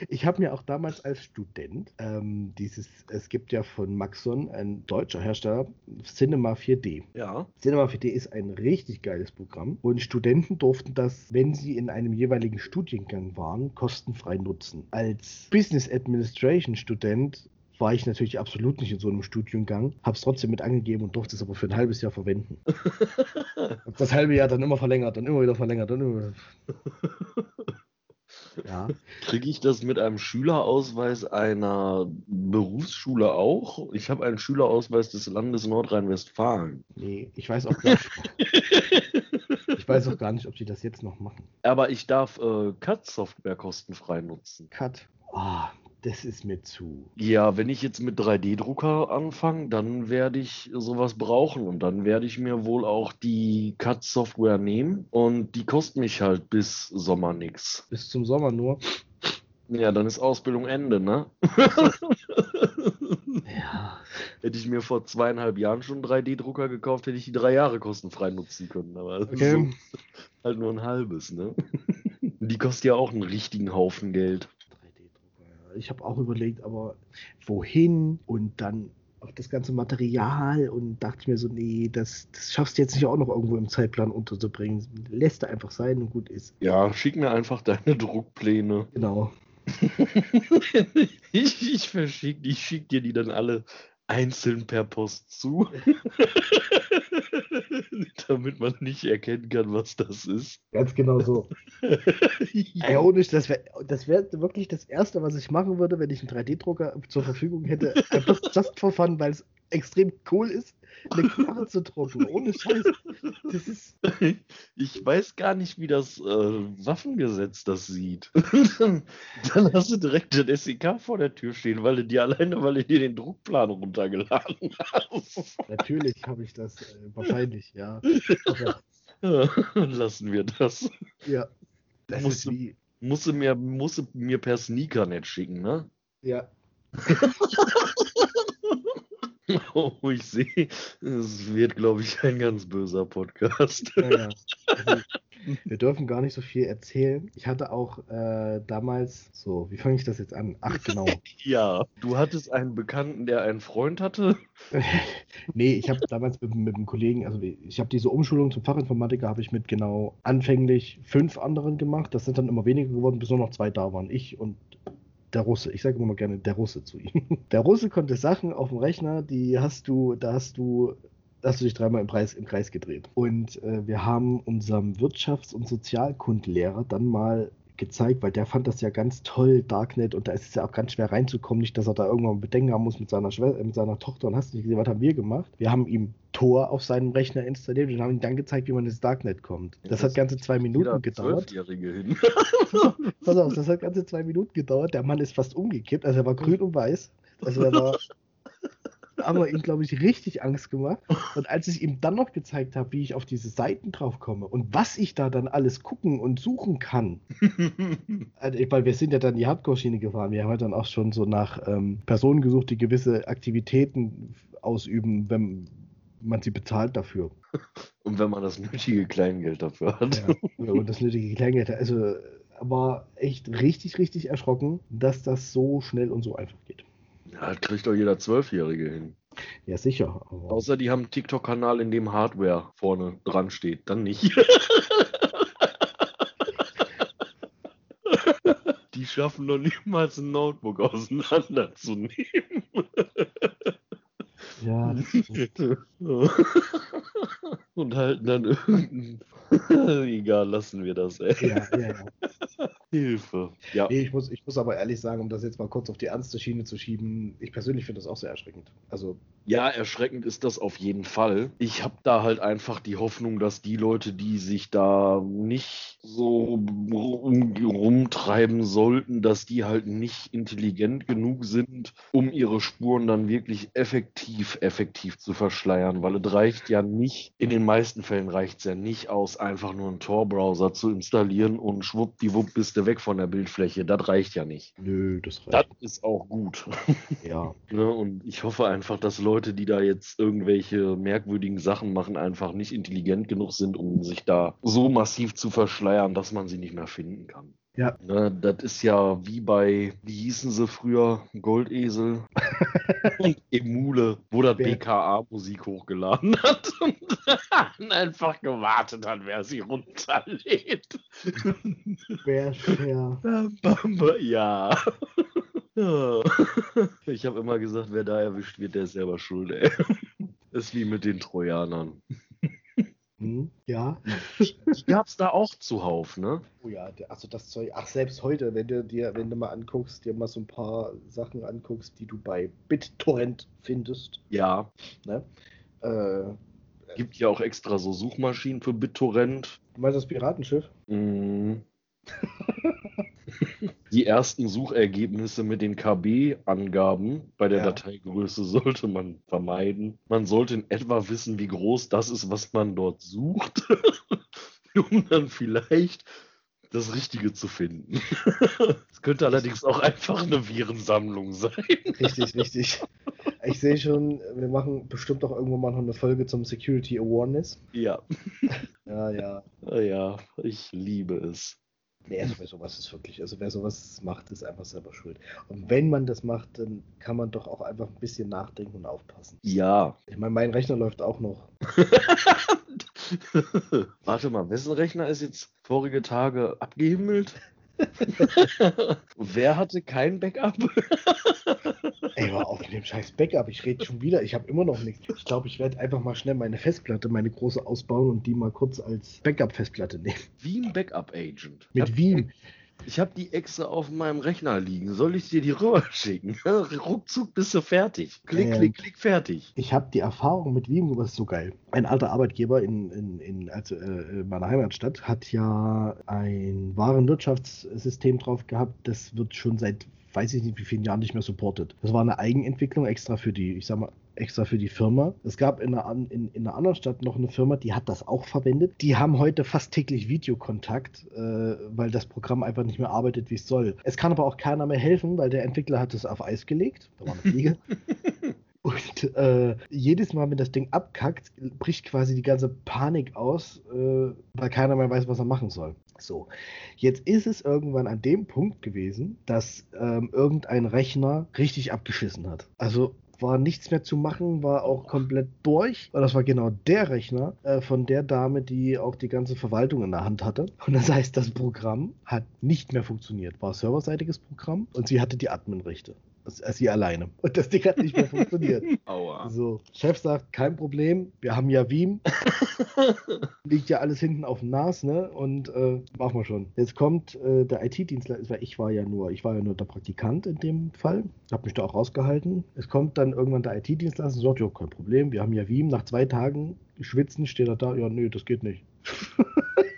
Ich habe mir auch damals als Student ähm, dieses, es gibt ja von Maxon, ein deutscher Hersteller, Cinema 4D. Ja. Cinema 4D ist ein richtig geiles Programm und Studenten durften das, wenn sie in einem jeweiligen Studiengang waren, kostenfrei nutzen. Als Business Administration Student war ich natürlich absolut nicht in so einem Studiengang, habe es trotzdem mit angegeben und durfte es aber für ein halbes Jahr verwenden. Das halbe Jahr dann immer verlängert, dann immer wieder verlängert, dann immer wieder. Ja, Kriege ich das mit einem Schülerausweis einer Berufsschule auch? Ich habe einen Schülerausweis des Landes Nordrhein-Westfalen. nee, ich weiß auch gar nicht. Ich weiß auch gar nicht, ob sie das jetzt noch machen. Aber ich darf äh, CAD-Software kostenfrei nutzen. Cut. Ah, das ist mir zu. Ja, wenn ich jetzt mit 3D-Drucker anfange, dann werde ich sowas brauchen und dann werde ich mir wohl auch die CAD-Software nehmen und die kostet mich halt bis Sommer nix. Bis zum Sommer nur. Ja, dann ist Ausbildung Ende, ne? hätte ich mir vor zweieinhalb Jahren schon einen 3D-Drucker gekauft, hätte ich die drei Jahre kostenfrei nutzen können. Aber Okay. so, halt nur ein halbes, ne? Die kostet ja auch einen richtigen Haufen Geld. 3D-Drucker, ja. Ich habe auch überlegt, aber wohin und dann auch das ganze Material und dachte ich mir so, nee, das, das schaffst du jetzt nicht auch noch irgendwo im Zeitplan unterzubringen. Lässt er einfach sein und gut ist. Ja, schick mir einfach deine Druckpläne. Genau. ich ich verschick, ich schick dir die dann alle einzeln per Post zu. Damit man nicht erkennen kann, was das ist. Ganz genau so. Ey, ohne, Sch- das wäre das wär wirklich das Erste, was ich machen würde, wenn ich einen 3D-Drucker zur Verfügung hätte. Just for fun, weil es extrem cool ist, eine Knarre zu drucken. Ohne Scheiß. Das ist. Ich weiß gar nicht, wie das äh, Waffengesetz das sieht. dann, dann hast du direkt den SEK vor der Tür stehen, weil du dir alleine, weil du dir den Druckplan runtergeladen hast. Natürlich habe ich das. Äh, wahrscheinlich, ja. Aber, Lassen wir das. ja. Das Musst ist du- wie. Musst du mir, musst du mir per Sneakernet schicken, ne? Ja. Oh, ich sehe, es wird, glaube ich, ein ganz böser Podcast. Ja. Also, wir dürfen gar nicht so viel erzählen. Ich hatte auch äh, damals, so, wie fange ich das jetzt an? Ach, genau. Ja, du hattest einen Bekannten, der einen Freund hatte. nee, ich habe damals mit, mit einem Kollegen, also ich habe diese Umschulung zum Fachinformatiker, habe ich mit genau anfänglich fünf anderen gemacht. Das sind dann immer weniger geworden, bis nur noch zwei da waren. Ich und der Russe. Ich sage immer gerne der Russe zu ihm. Der Russe konnte Sachen auf dem Rechner, die hast du, da hast du da hast du dich dreimal im Kreis, im Kreis gedreht. Und äh, wir haben unserem Wirtschafts- und Sozialkundlehrer dann mal gezeigt, weil der fand das ja ganz toll, Darknet, und da ist es ja auch ganz schwer reinzukommen, nicht, dass er da irgendwann Bedenken haben muss mit seiner, Schwester, mit seiner Tochter und hast nicht gesehen, was haben wir gemacht? Wir haben ihm Tor auf seinem Rechner installiert und haben ihm dann gezeigt, wie man ins Darknet kommt. Das hat ganze zwei Minuten gedauert. Zwölfjährige hin. Pass auf, das hat ganze zwei Minuten gedauert. Der Mann ist fast umgekippt, also er war grün und weiß. Also er war. haben wir ihm, glaube ich, richtig Angst gemacht. Und als ich ihm dann noch gezeigt habe, wie ich auf diese Seiten drauf komme und was ich da dann alles gucken und suchen kann, also, weil wir sind ja dann die Hardcore-Schiene gefahren. Wir haben halt dann auch schon so nach ähm, Personen gesucht, die gewisse Aktivitäten ausüben, wenn man sie bezahlt dafür. Und wenn man das nötige Kleingeld dafür hat. Ja, und das nötige Kleingeld. Also war echt richtig, richtig erschrocken, dass das so schnell und so einfach geht. Ja, das kriegt doch jeder Zwölfjährige hin. Ja, sicher. Aber Außer die haben einen TikTok-Kanal, in dem Hardware vorne dran steht. Dann nicht. Die schaffen noch niemals ein Notebook auseinanderzunehmen. ja, das, Und halten dann irgendeinen. Egal, lassen wir das, ey. ja, ja, ja. Hilfe. Ja. Nee, ich muss, ich muss aber ehrlich sagen, um das jetzt mal kurz auf die ernste Schiene zu schieben, ich persönlich finde das auch sehr erschreckend. Also, Ja, erschreckend ist das auf jeden Fall. Ich habe da halt einfach die Hoffnung, dass die Leute, die sich da nicht so rum, rumtreiben sollten, dass die halt nicht intelligent genug sind, um ihre Spuren dann wirklich effektiv, effektiv zu verschleiern. Weil es reicht ja nicht, in den meisten Fällen reicht es ja nicht aus, einfach nur einen Tor-Browser zu installieren und schwuppdiwupp bist du weg von der Bildfläche. Das reicht ja nicht. nö, das Das reicht. ist auch gut. Ja, Ne, und ich hoffe einfach, dass Leute, die da jetzt irgendwelche merkwürdigen Sachen machen, einfach nicht intelligent genug sind, um sich da so massiv zu verschleiern, dass man sie nicht mehr finden kann. Ja. Ne, das ist ja wie bei, wie hießen sie früher, Goldesel und Emule, wo das Wer- BKA Musik hochgeladen hat und einfach gewartet hat, wer sie runterlädt. wäre schwer. Ja. ja. Ich habe immer gesagt, wer da erwischt wird, der ist selber schuld, ey. Ist wie mit den Trojanern. Hm, ja. Die gab's da auch zuhauf, ne? Oh ja, also das Zeug, ach selbst heute, wenn du dir, wenn du mal anguckst, dir mal so ein paar Sachen anguckst, die du bei BitTorrent findest, Ja. ne? Äh, Gibt ja auch extra so Suchmaschinen für BitTorrent. du meinst das Piratenschiff? Mhm. Die ersten Suchergebnisse mit den KB-Angaben bei der Ja. Dateigröße sollte man vermeiden. Man sollte in etwa wissen, wie groß das ist, was man dort sucht, um dann vielleicht das Richtige zu finden. Es könnte allerdings auch einfach eine Virensammlung sein. Richtig, richtig. Ich sehe schon, wir machen bestimmt auch irgendwann mal noch eine Folge zum Security Awareness. Ja. Ja, ja. Ja, ich liebe es. Nee, also wer sowas ist wirklich, also wer sowas macht, ist einfach selber schuld. Und wenn man das macht, dann kann man doch auch einfach ein bisschen nachdenken und aufpassen. Ja. Ich meine, mein Rechner läuft auch noch. Warte mal, wessen Rechner ist jetzt vorige Tage abgehimmelt? Wer hatte kein Backup? Ey, war auf dem scheiß Backup. Ich rede schon wieder. Ich habe immer noch nichts. Ich glaube, ich werde einfach mal schnell meine Festplatte, meine große ausbauen und die mal kurz als Backup-Festplatte nehmen. Wie ein Backup-Agent. Mit Veeam. Ich habe die extra auf meinem Rechner liegen. Soll ich dir die rüber schicken? Ruckzuck bist du fertig. Klick, Ähm. klick, klick, fertig. Ich habe die Erfahrung mit Veeam, was ist so geil. Ein alter Arbeitgeber in, in, in, also, äh, in meiner Heimatstadt hat ja ein Warenwirtschaftssystem drauf gehabt. Das wird schon seit weiß ich nicht wie vielen Jahren nicht mehr supportet. Das war eine Eigenentwicklung extra für die, ich sag mal, extra für die Firma. Es gab in einer, in, in einer anderen Stadt noch eine Firma, die hat das auch verwendet. Die haben heute fast täglich Videokontakt, äh, weil das Programm einfach nicht mehr arbeitet, wie es soll. Es kann aber auch keiner mehr helfen, weil der Entwickler hat es auf Eis gelegt. Da war eine Fliege. Und äh, jedes Mal, wenn das Ding abkackt, bricht quasi die ganze Panik aus, äh, weil keiner mehr weiß, was er machen soll. So, jetzt ist es irgendwann an dem Punkt gewesen, dass ähm, irgendein Rechner richtig abgeschissen hat. Also war nichts mehr zu machen, war auch komplett durch. Und das war genau der Rechner äh, von der Dame, die auch die ganze Verwaltung in der Hand hatte. Und das heißt, das Programm hat nicht mehr funktioniert. War serverseitiges Programm und sie hatte die Adminrechte. Sie alleine. Und das Ding hat nicht mehr funktioniert. Aua. So, Chef sagt, kein Problem, wir haben ja Veeam, liegt ja alles hinten auf dem NAS, ne? Und äh, machen wir schon. Jetzt kommt äh, der IT-Dienstleister, weil ich war ja nur, ich war ja nur der Praktikant in dem Fall, habe mich da auch rausgehalten. Es kommt dann irgendwann der IT-Dienstleister und sagt, ja, kein Problem, wir haben ja Veeam. Nach zwei Tagen schwitzen steht er da, ja, nö, das geht nicht.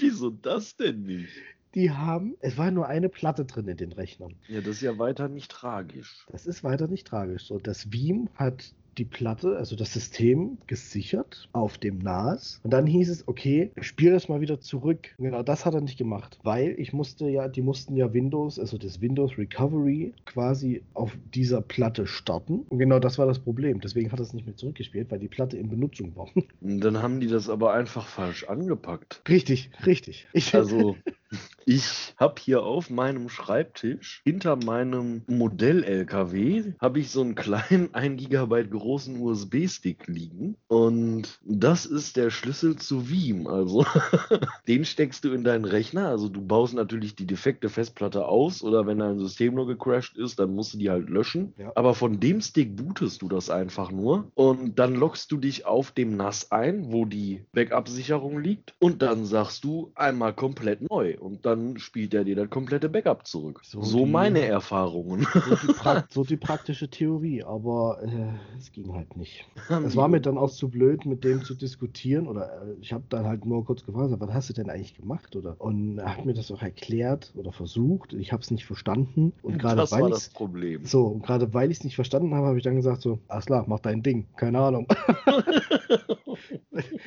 Wieso das denn nicht? Die haben, es war nur eine Platte drin in den Rechnern. Ja, das ist ja weiter nicht tragisch. Das ist weiter nicht tragisch. So, das Veeam hat die Platte, also das System, gesichert auf dem NAS. Und dann hieß es, okay, spiel das mal wieder zurück. Genau das hat er nicht gemacht, weil ich musste ja, die mussten ja Windows, also das Windows Recovery quasi auf dieser Platte starten. Und genau das war das Problem. Deswegen hat er es nicht mehr zurückgespielt, weil die Platte in Benutzung war. Dann haben die das aber einfach falsch angepackt. richtig, richtig. Ich, Also, ich habe hier auf meinem Schreibtisch hinter meinem Modell-LKW habe ich so einen kleinen 1 GB großen USB-Stick liegen und das ist der Schlüssel zu Veeam. Also, den steckst du in deinen Rechner. Also, du baust natürlich die defekte Festplatte aus oder wenn dein System nur gecrashed ist, dann musst du die halt löschen. Ja. Aber von dem Stick bootest du das einfach nur und dann loggst du dich auf dem NAS ein, wo die Backup-Sicherung liegt und dann sagst du einmal komplett neu und dann spielt er dir das komplette Backup zurück. So So, die- meine Erfahrungen. so, die so die praktische Theorie, aber äh, es ging halt nicht. Es war mir dann auch zu blöd, mit dem zu diskutieren. Oder äh, ich habe dann halt nur kurz gefragt, was hast du denn eigentlich gemacht? Oder und er hat mir das auch erklärt oder versucht. Ich habe es nicht verstanden. Und gerade das weil ich Problem. so und gerade weil ich es nicht verstanden habe, habe ich dann gesagt so, alles klar, mach dein Ding. Keine Ahnung.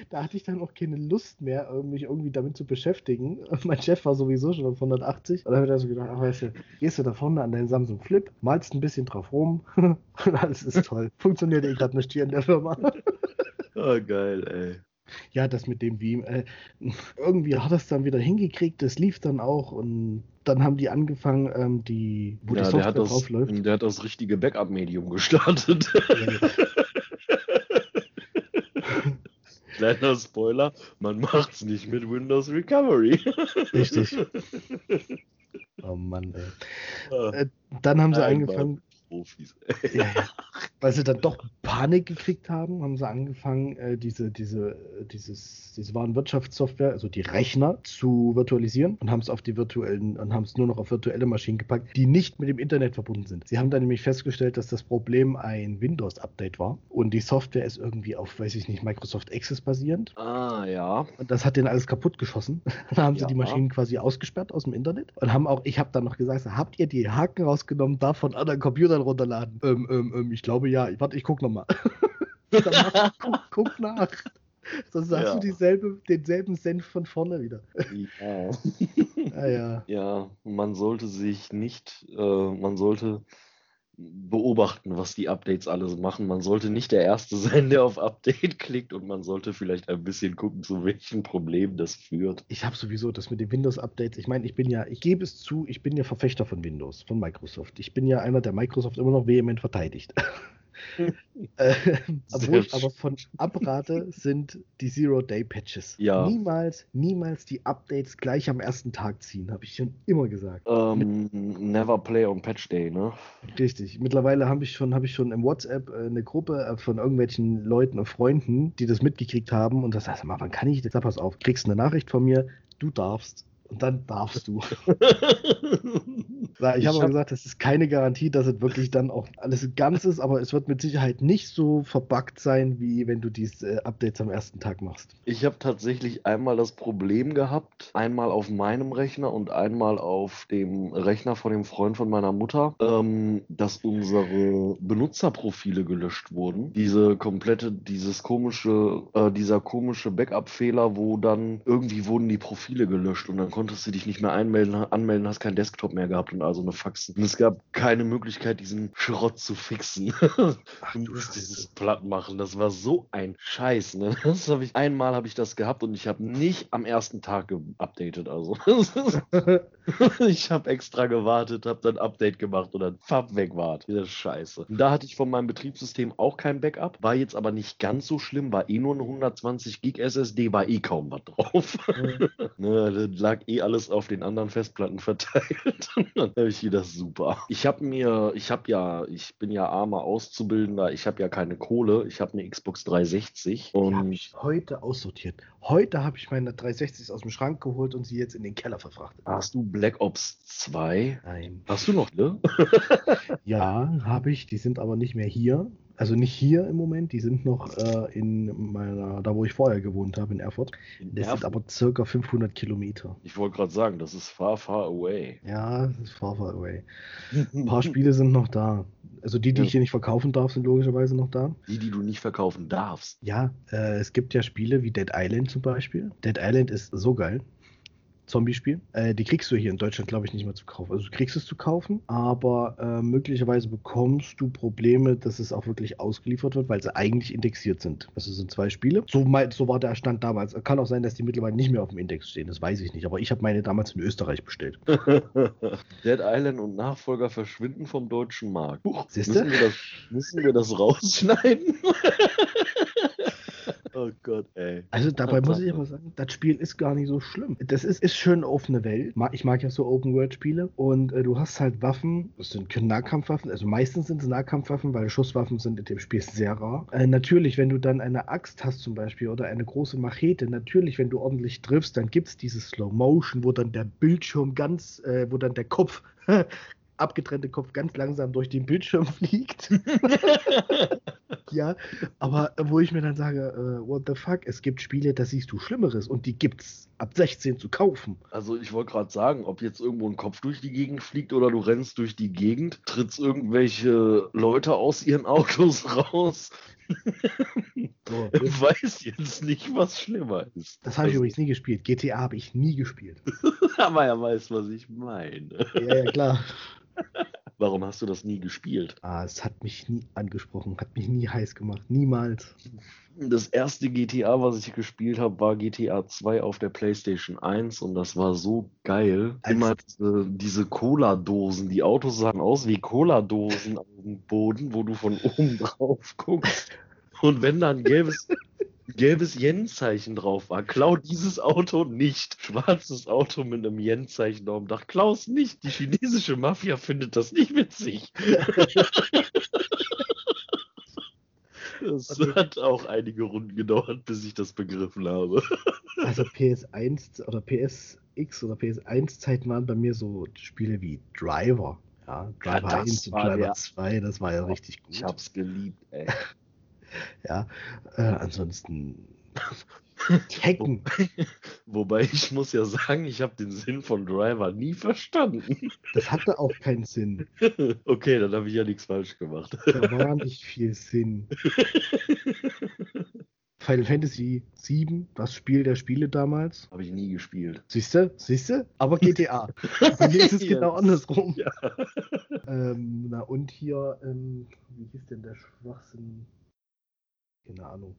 da hatte ich dann auch keine Lust mehr, mich irgendwie damit zu beschäftigen. Mein Chef war sowieso schon auf 180. Und dann habe ich so gedacht, ach weißt du, gehst du da vorne an deinen Samsung Flip, malst ein bisschen drauf rum und alles ist toll. Funktioniert eh gerade nicht hier in der Firma. Ah, geil, ey. Ja, das mit dem Veeam. Äh, irgendwie hat er es dann wieder hingekriegt, das lief dann auch und dann haben die angefangen, ähm, die, wo die Ja, der Software hat, das, drauf läuft. der hat das richtige Backup-Medium gestartet. Kleiner Spoiler, man macht's nicht mit Windows Recovery. Richtig. Oh Mann, ey. Ah, Äh, Dann haben sie Einmal. angefangen, Profis. ja, ja. weil sie dann doch Panik gekriegt haben, haben sie angefangen, äh, diese, diese, äh, dieses, diese Warenwirtschaftssoftware, also die Rechner, zu virtualisieren und haben es auf die virtuellen und haben es nur noch auf virtuelle Maschinen gepackt, die nicht mit dem Internet verbunden sind. Sie haben dann nämlich festgestellt, dass das Problem ein Windows-Update war und die Software ist irgendwie auf, weiß ich nicht, Microsoft Access basierend. Ah, ja. Und das hat denen alles kaputt geschossen. Dann haben sie Ja. die Maschinen quasi ausgesperrt aus dem Internet und haben auch, ich habe dann noch gesagt, habt ihr die Haken rausgenommen, darf von anderen Computern runterladen? Ähm, ähm, ähm, ich glaube ja. Warte, ich guck nochmal. guck, guck nach. Sonst hast Ja. du dieselbe, denselben Senf von vorne wieder. Ja. Ah ja. ja, man sollte sich nicht, äh, man sollte beobachten, was die Updates alles machen. Man sollte nicht der Erste sein, der auf Update klickt und man sollte vielleicht ein bisschen gucken, zu welchen Problemen das führt. Ich habe sowieso das mit den Windows-Updates. Ich meine, ich bin ja, ich gebe es zu, ich bin ja Verfechter von Windows, von Microsoft. Ich bin ja einer, der Microsoft immer noch vehement verteidigt. äh, wo ich aber von abrate, sind die Zero-Day-Patches. Ja. Niemals, niemals die Updates gleich am ersten Tag ziehen, habe ich schon immer gesagt. Ähm, never play on Patch Day, ne? Richtig. Mittlerweile habe ich schon, habe ich schon im WhatsApp äh, eine Gruppe äh, von irgendwelchen Leuten und Freunden, die das mitgekriegt haben und das heißt, mal, wann kann ich das? Sag, pass auf, kriegst eine Nachricht von mir, du darfst und dann darfst du. ich, habe hab... gesagt, das ist keine Garantie, dass es wirklich dann auch alles ganz ist, aber es wird mit Sicherheit nicht so verbuggt sein, wie wenn du diese äh, Updates am ersten Tag machst. Ich habe tatsächlich einmal das Problem gehabt, einmal auf meinem Rechner und einmal auf dem Rechner von dem Freund von meiner Mutter, ähm, dass unsere Benutzerprofile gelöscht wurden. Diese komplette, dieses komische, äh, dieser komische Backup-Fehler, wo dann irgendwie wurden die Profile gelöscht und dann konntest du dich nicht mehr einmelden, anmelden, hast keinen Desktop mehr gehabt und also eine Faxen. Und es gab keine Möglichkeit, diesen Schrott zu fixen. Ach, du musst dieses platt machen. Das war so ein Scheiß. Ne? Das habe ich einmal habe ich das gehabt und ich habe nicht am ersten Tag geupdatet. Also ich habe extra gewartet, habe dann Update gemacht und dann fapp weg war. Das ist scheiße. Und da hatte ich von meinem Betriebssystem auch kein Backup, war jetzt aber nicht ganz so schlimm, war eh nur eine 120 Gig SSD, war eh kaum was drauf. Mhm. ne, das lag eh alles auf den anderen Festplatten verteilt. dann habe ich wieder super. Ich habe mir, ich habe ja, ich bin ja armer Auszubildender, ich habe ja keine Kohle, ich habe eine Xbox 360 und habe ich heute aussortiert. Heute habe ich meine 360 aus dem Schrank geholt und sie jetzt in den Keller verfrachtet. Hast du Black Ops 2? Nein. Hast du noch, ne? ja, habe ich. Die sind aber nicht mehr hier. Also nicht hier im Moment, die sind noch äh, in meiner, da wo ich vorher gewohnt habe, in Erfurt. In das Erfurt? sind aber circa 500 Kilometer. Ich wollte gerade sagen, das ist far, far away. Ja, das ist far, far away. Ein paar Spiele sind noch da. Also die, die ja. ich hier nicht verkaufen darf, sind logischerweise noch da. Die, die du nicht verkaufen darfst. Ja, äh, es gibt ja Spiele wie Dead Island zum Beispiel. Dead Island ist so geil. Zombie-Spiel. Äh, die kriegst du hier in Deutschland, glaube ich, nicht mehr zu kaufen. Also du kriegst es zu kaufen, aber äh, möglicherweise bekommst du Probleme, dass es auch wirklich ausgeliefert wird, weil sie eigentlich indexiert sind. Also es sind zwei Spiele. So, so war der Stand damals. Kann auch sein, dass die mittlerweile nicht mehr auf dem Index stehen. Das weiß ich nicht. Aber ich habe meine damals in Österreich bestellt. Dead Island und Nachfolger verschwinden vom deutschen Markt. Müssen wir, das, müssen wir das rausschneiden? Oh Gott, ey. Also dabei muss ich aber sagen, das Spiel ist gar nicht so schlimm. Das ist, ist schön offene Welt. Ich mag ja so Open-World-Spiele. Und äh, du hast halt Waffen, das sind Nahkampfwaffen, also meistens sind es Nahkampfwaffen, weil Schusswaffen sind in dem Spiel sehr rar. Äh, natürlich, wenn du dann eine Axt hast zum Beispiel oder eine große Machete, natürlich, wenn du ordentlich triffst, dann gibt es dieses Slow Motion, wo dann der Bildschirm ganz, äh, wo dann der Kopf abgetrennte Kopf ganz langsam durch den Bildschirm fliegt. ja, aber wo ich mir dann sage, uh, what the fuck, es gibt Spiele, da siehst du Schlimmeres und die gibt's ab 16 zu kaufen. Also ich wollte gerade sagen, ob jetzt irgendwo ein Kopf durch die Gegend fliegt oder du rennst durch die Gegend, trittst irgendwelche Leute aus ihren Autos raus. So, ich weiß jetzt nicht, was schlimmer ist. Das habe ich übrigens nie gespielt. GTA habe ich nie gespielt. Aber er weiß, was ich meine. Ja, ja, klar. Warum hast du das nie gespielt? Ah, es hat mich nie angesprochen, hat mich nie heiß gemacht, niemals. Das erste GTA, was ich gespielt habe, war GTA 2 auf der PlayStation 1 und das war so geil. Als Immer diese, diese Cola-Dosen. Die Autos sahen aus wie Cola-Dosen auf dem Boden, wo du von oben drauf guckst. Und wenn da ein gelbes gelbes Yen-Zeichen drauf war. Klau dieses Auto nicht. Schwarzes Auto mit einem Yen-Zeichen auf dem Dach. Klaus nicht. Die chinesische Mafia findet das nicht witzig. Es also, hat auch einige Runden gedauert, bis ich das begriffen habe. Also PS1 oder PSX oder PS1-Zeiten waren bei mir so Spiele wie Driver. Ja, Driver ja, 1 und Driver ja. 2, das war ja richtig gut. Ich hab's geliebt, ey. Ja, äh, ansonsten Tekken. Wobei ich muss ja sagen, ich habe den Sinn von Driver nie verstanden. Das hatte auch keinen Sinn. Okay, dann habe ich ja nichts falsch gemacht. Da war nicht viel Sinn. Final Fantasy 7, das Spiel der Spiele damals. Habe ich nie gespielt. Siehst du? Siehst du? Aber GTA. Bei mir ist es genau andersrum. Ja. ähm, na und hier, ähm, wie hieß denn der Schwachsinn? Keine Ahnung.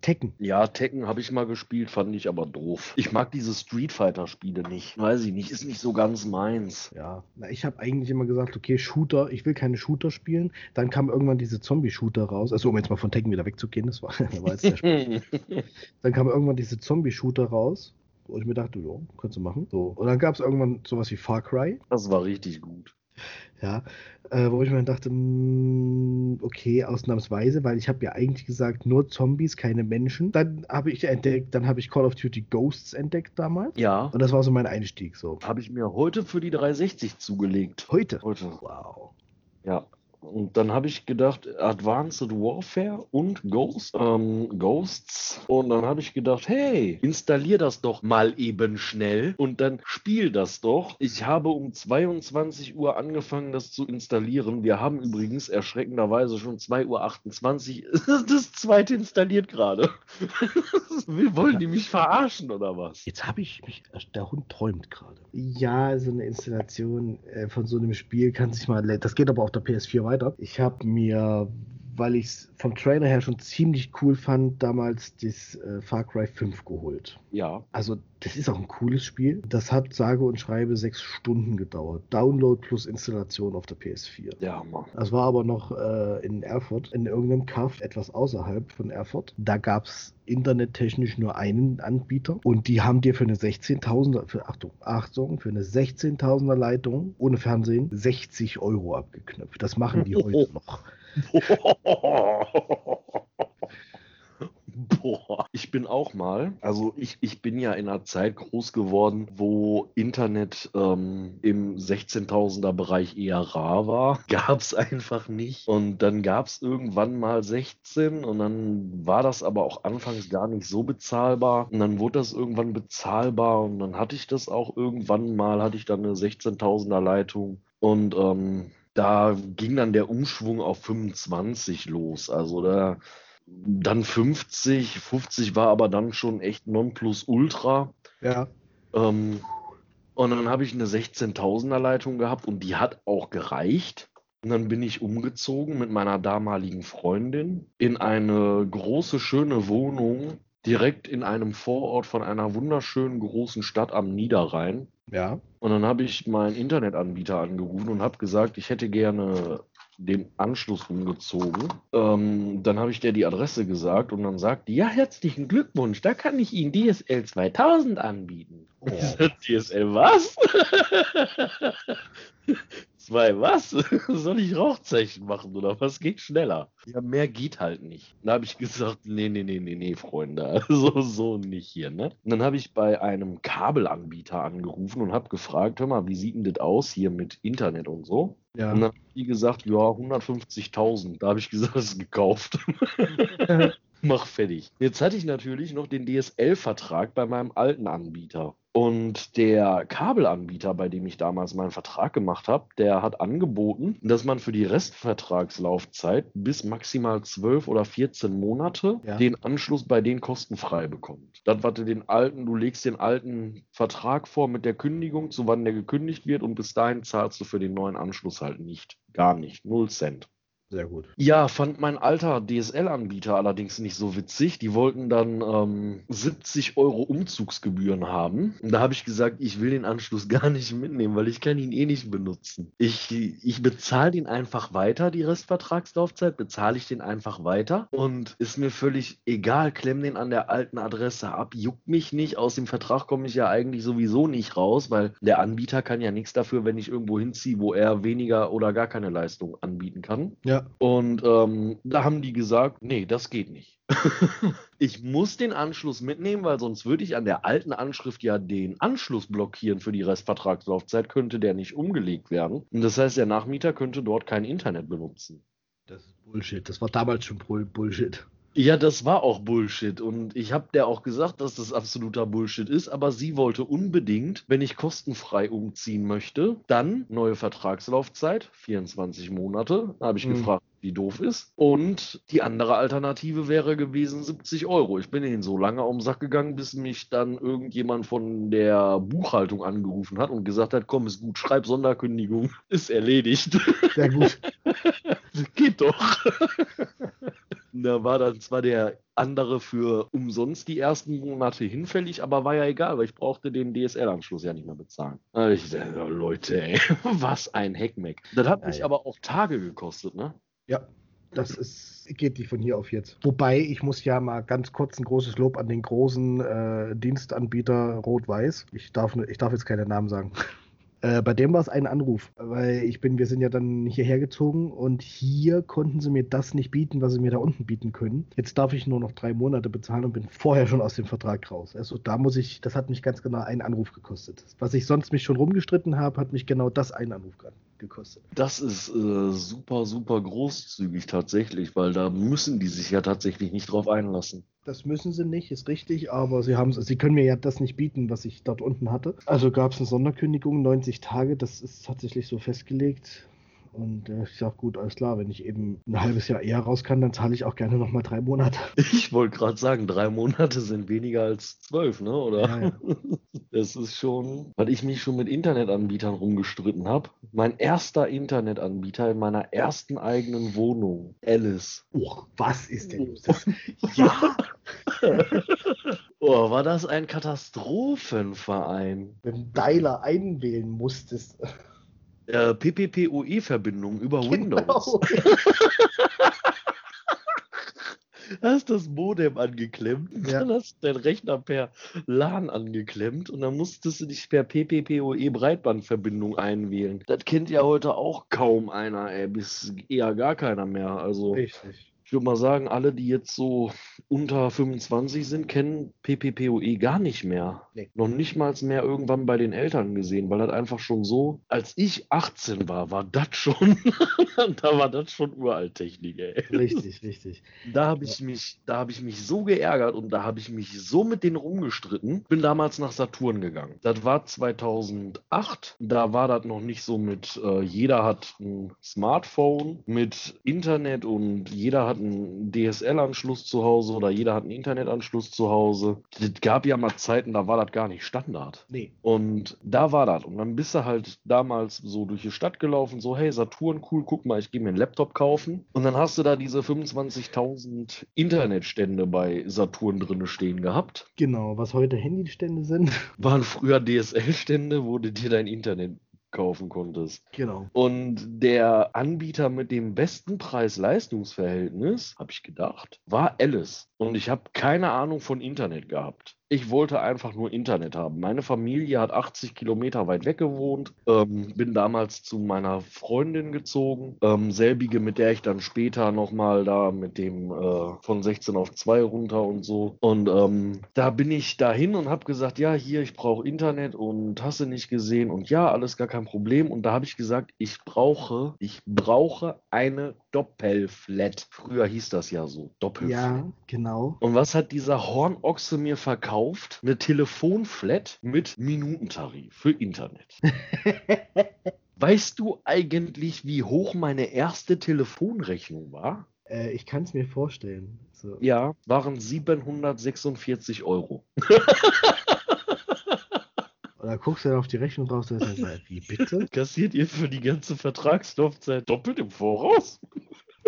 Tekken. Ja, Tekken habe ich mal gespielt, fand ich aber doof. Ich mag diese Street Fighter Spiele nicht. Weiß ich nicht, ist nicht so ganz meins. Ja, na, ich habe eigentlich immer gesagt, okay, Shooter, ich will keine Shooter spielen. Dann kam irgendwann diese Zombie-Shooter raus. Also, um jetzt mal von Tekken wieder wegzugehen, das war, das war jetzt der Spaß. Dann kam irgendwann diese Zombie-Shooter raus. Wo ich mir dachte, ja, kannst du machen. So. Und dann gab es irgendwann sowas wie Far Cry. Das war richtig gut. Ja, äh, wo ich mir dachte, mh, okay, ausnahmsweise, weil ich habe ja eigentlich gesagt, nur Zombies, keine Menschen. Dann habe ich entdeckt, dann habe ich Call of Duty Ghosts entdeckt damals. Ja, Und das war so mein Einstieg so. habe ich mir heute für die 360 zugelegt. Heute. Heute. Wow. Ja. Und dann habe ich gedacht, Advanced Warfare und Ghost, ähm, Ghosts. Und dann habe ich gedacht, hey, installier das doch mal eben schnell und dann spiel das doch. Ich habe um 22 Uhr angefangen, das zu installieren. Wir haben übrigens erschreckenderweise schon 2.28 Uhr. Das zweite installiert gerade. Wollen die mich verarschen oder was? Jetzt habe ich mich, der Hund träumt gerade. Ja, so eine Installation äh, von so einem Spiel kann sich mal, das geht aber auf der PS4 weiter. Ich habe mir, weil ich es vom Trailer her schon ziemlich cool fand, damals das äh, Far Cry 5 geholt. Ja. Also, das ist auch ein cooles Spiel. Das hat sage und schreibe sechs Stunden gedauert. Download plus Installation auf der PS4. Der Hammer. Das war aber noch äh, in Erfurt, in irgendeinem Kaff etwas außerhalb von Erfurt. Da gab es internettechnisch nur einen Anbieter und die haben dir für eine 16.000er, für, Achtung, Achtung, für eine 16.000er Leitung ohne Fernsehen 60 Euro abgeknöpft. Das machen die heute noch. Boah, ich bin auch mal, also ich, ich bin ja in einer Zeit groß geworden, wo Internet ähm, im 16.000er Bereich eher rar war. Gab es einfach nicht. Und dann gab es irgendwann mal 16 und dann war das aber auch anfangs gar nicht so bezahlbar. Und dann wurde das irgendwann bezahlbar und dann hatte ich das auch irgendwann mal, hatte ich dann eine 16.000er Leitung und ähm, da ging dann der Umschwung auf 25 los. Also da dann 50, 50 war aber dann schon echt Nonplusultra. Ja. Ähm, und dann habe ich eine 16.000er Leitung gehabt und die hat auch gereicht. Und dann bin ich umgezogen mit meiner damaligen Freundin in eine große, schöne Wohnung direkt in einem Vorort von einer wunderschönen großen Stadt am Niederrhein. Ja. Und dann habe ich meinen Internetanbieter angerufen und habe gesagt, ich hätte gerne den Anschluss umgezogen. Ähm, dann habe ich der die Adresse gesagt und dann sagt die, ja, herzlichen Glückwunsch, da kann ich Ihnen DSL 2000 anbieten. Oh. DSL was? Zwei was? Soll ich Rauchzeichen machen oder was geht schneller? Ja, mehr geht halt nicht. Dann habe ich gesagt, nee, nee, nee, nee, nee, Freunde, also so nicht hier, ne? Und dann habe ich bei einem Kabelanbieter angerufen und habe gefragt, hör mal, wie sieht denn das aus hier mit Internet und so? Ja. Und dann haben die gesagt, ja, 150.000. Da habe ich gesagt, das ist gekauft. Mach fertig. Jetzt hatte ich natürlich noch den DSL-Vertrag bei meinem alten Anbieter. Und der Kabelanbieter, bei dem ich damals meinen Vertrag gemacht habe, der hat angeboten, dass man für die Restvertragslaufzeit bis maximal 12 oder 14 Monate Ja. den Anschluss bei denen kostenfrei bekommt. Was du den alten, du legst den alten Vertrag vor mit der Kündigung, zu wann der gekündigt wird und bis dahin zahlst du für den neuen Anschluss halt nicht. Gar nicht. Null Cent. Sehr gut. Ja, fand mein alter DSL-Anbieter allerdings nicht so witzig. Die wollten dann ähm, 70 Euro Umzugsgebühren haben. Und da habe ich gesagt, ich will den Anschluss gar nicht mitnehmen, weil ich kann ihn eh nicht benutzen. Ich, ich bezahle den einfach weiter, die Restvertragslaufzeit, bezahle ich den einfach weiter. Und ist mir völlig egal, klemm den an der alten Adresse ab, juckt mich nicht. Aus dem Vertrag komme ich ja eigentlich sowieso nicht raus, weil der Anbieter kann ja nichts dafür, wenn ich irgendwo hinziehe, wo er weniger oder gar keine Leistung anbieten kann. Ja. Und ähm, da haben die gesagt, nee, das geht nicht. ich muss den Anschluss mitnehmen, weil sonst würde ich an der alten Anschrift ja den Anschluss blockieren für die Restvertragslaufzeit, könnte der nicht umgelegt werden. Und das heißt, der Nachmieter könnte dort kein Internet benutzen. Das ist Bullshit. Das war damals schon Bull- Bullshit. Ja, das war auch Bullshit. Und ich habe der auch gesagt, dass das absoluter Bullshit ist. Aber sie wollte unbedingt, wenn ich kostenfrei umziehen möchte, dann neue Vertragslaufzeit, 24 Monate. Da habe ich Hm. gefragt, wie doof ist. Und die andere Alternative wäre gewesen 70 Euro. Ich bin ihnen so lange um den Sack gegangen, bis mich dann irgendjemand von der Buchhaltung angerufen hat und gesagt hat, komm, ist gut, schreib Sonderkündigung, ist erledigt. Sehr gut. Geht doch. da war dann zwar der andere für umsonst die ersten Monate hinfällig, aber war ja egal, weil ich brauchte den DSL-Anschluss ja nicht mehr bezahlen. Hab Ich dachte, oh, Leute, ey, was ein Heckmeck. Das hat Ja, mich ja. aber auch Tage gekostet, ne? Ja, das ist, geht nicht von hier auf jetzt. Wobei, ich muss ja mal ganz kurz ein großes Lob an den großen äh, Dienstanbieter Rot-Weiß. Ich darf, ich darf jetzt keine Namen sagen. Äh, bei dem war es ein Anruf, weil ich bin, wir sind ja dann hierher gezogen und hier konnten sie mir das nicht bieten, was sie mir da unten bieten können. Jetzt darf ich nur noch drei Monate bezahlen und bin vorher schon aus dem Vertrag raus. Also da muss ich, das hat mich ganz genau einen Anruf gekostet. Was ich sonst mich schon rumgestritten habe, hat mich genau das einen Anruf ge- gekostet. Das ist äh, super, super großzügig tatsächlich, weil da müssen die sich ja tatsächlich nicht drauf einlassen. Das müssen sie nicht, ist richtig, aber sie haben sie können mir ja das nicht bieten, was ich dort unten hatte. Also gab es eine Sonderkündigung, 90 Tage, das ist tatsächlich so festgelegt. Und äh, ich sag gut, alles klar, wenn ich eben ein halbes Jahr eher raus kann, dann zahle ich auch gerne nochmal drei Monate. Ich wollte gerade sagen, drei Monate sind weniger als zwölf, ne? Oder? Ja, ja. Das ist schon, weil ich mich schon mit Internetanbietern rumgestritten habe. Mein erster Internetanbieter in meiner ersten eigenen Wohnung, Alice. Oh, was ist denn los? Das, ja, Oh, war das ein Katastrophenverein? wenn du Dialer einwählen musstest. Äh, PPPoE-Verbindung über Windows. Genau. Hast das Modem angeklemmt, Ja. dann hast du deinen Rechner per LAN angeklemmt und dann musstest du dich per PPPoE Breitbandverbindung einwählen. Das kennt ja heute auch kaum einer, ey, bis eher gar keiner mehr. Also Richtig. Ich würde mal sagen, alle, die jetzt so unter 25 sind, kennen PPPoE gar nicht mehr. Nee. Noch nicht mal mehr irgendwann bei den Eltern gesehen, weil das einfach schon so, als ich 18 war, war das schon, da war das schon Uralttechnik, ey. Richtig, richtig. Da habe ich mich, da habe ich mich so geärgert und da habe ich mich so mit denen rumgestritten. Bin damals nach Saturn gegangen. Das war 2008. Da war das noch nicht so mit, äh, jeder hat ein Smartphone mit Internet und jeder hat einen DSL-Anschluss zu Hause oder jeder hat einen Internetanschluss zu Hause. Es gab ja mal Zeiten, da war das gar nicht Standard. Nee. Und da war das. Und dann bist du halt damals so durch die Stadt gelaufen, so, hey, Saturn, cool, guck mal, ich gehe mir einen Laptop kaufen. Und dann hast du da diese 25.000 Internetstände bei Saturn drinne stehen gehabt. Genau, was heute Handystände sind. Waren früher DSL-Stände, wo du dir dein Internet kaufen konntest. Genau. Und der Anbieter mit dem besten Preis-Leistungs-Verhältnis, habe ich gedacht, war Alice. Und ich habe keine Ahnung von Internet gehabt. Ich wollte einfach nur Internet haben. Meine Familie hat 80 Kilometer weit weg gewohnt. Ähm, bin damals zu meiner Freundin gezogen. Ähm, selbige, mit der ich dann später nochmal da mit dem äh, von 16 auf 2 runter und so. Und ähm, da bin ich dahin und habe gesagt, ja, hier, ich brauche Internet und hast du nicht gesehen. Und ja, alles gar kein Problem. Und da habe ich gesagt, ich brauche, ich brauche eine Doppelflat. Früher hieß das ja so, Doppelflat. Ja, genau. Und was hat dieser Hornochse mir verkauft? Eine Telefonflat mit Minutentarif für Internet. Weißt du eigentlich, wie hoch meine erste Telefonrechnung war? Äh, ich kann es mir vorstellen. So. Ja, waren 746 Euro. Oder guckst du dann auf die Rechnung drauf und sagst, wie bitte? Kassiert ihr für die ganze Vertragslaufzeit doppelt im Voraus?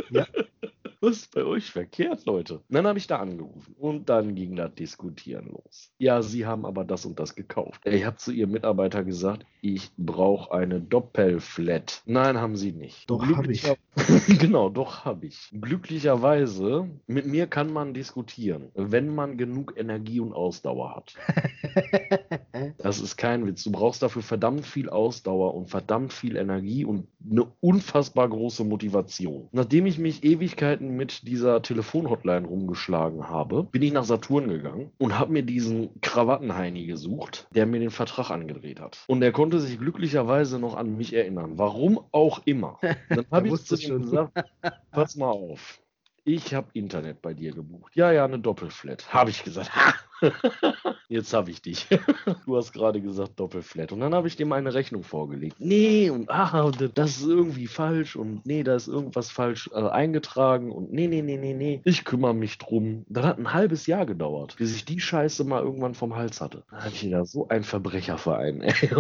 Ja. Was ist bei euch verkehrt, Leute? Und dann habe ich da angerufen und dann ging das Diskutieren los. Ja, sie haben aber das und das gekauft. Ich habe zu ihrem Mitarbeiter gesagt, ich brauche eine Doppelflat. Nein, haben sie nicht. Doch, hab ich. Genau, doch habe ich. Glücklicherweise, mit mir kann man diskutieren, wenn man genug Energie und Ausdauer hat. Das ist kein Witz. Du brauchst dafür verdammt viel Ausdauer und verdammt viel Energie und eine unfassbar große Motivation. Nachdem ich mich Ewigkeiten mit dieser Telefonhotline rumgeschlagen habe, bin ich nach Saturn gegangen und habe mir diesen Krawattenheini gesucht, der mir den Vertrag angedreht hat. Und er konnte sich glücklicherweise noch an mich erinnern. Warum auch immer. Dann habe ich zu ihm gesagt, pass mal auf. Ich habe Internet bei dir gebucht. Ja, ja, eine Doppelflat. Habe ich gesagt. Ha! Jetzt habe ich dich. Du hast gerade gesagt Doppelflat. Und dann habe ich dir meine Rechnung vorgelegt. Nee, und ah, das ist irgendwie falsch. Und nee, da ist irgendwas falsch äh, eingetragen. Und nee, nee, nee, nee, nee. Ich kümmere mich drum. Das hat ein halbes Jahr gedauert, bis ich die Scheiße mal irgendwann vom Hals hatte. Da hatte ich wieder so ein Verbrecherverein, ey.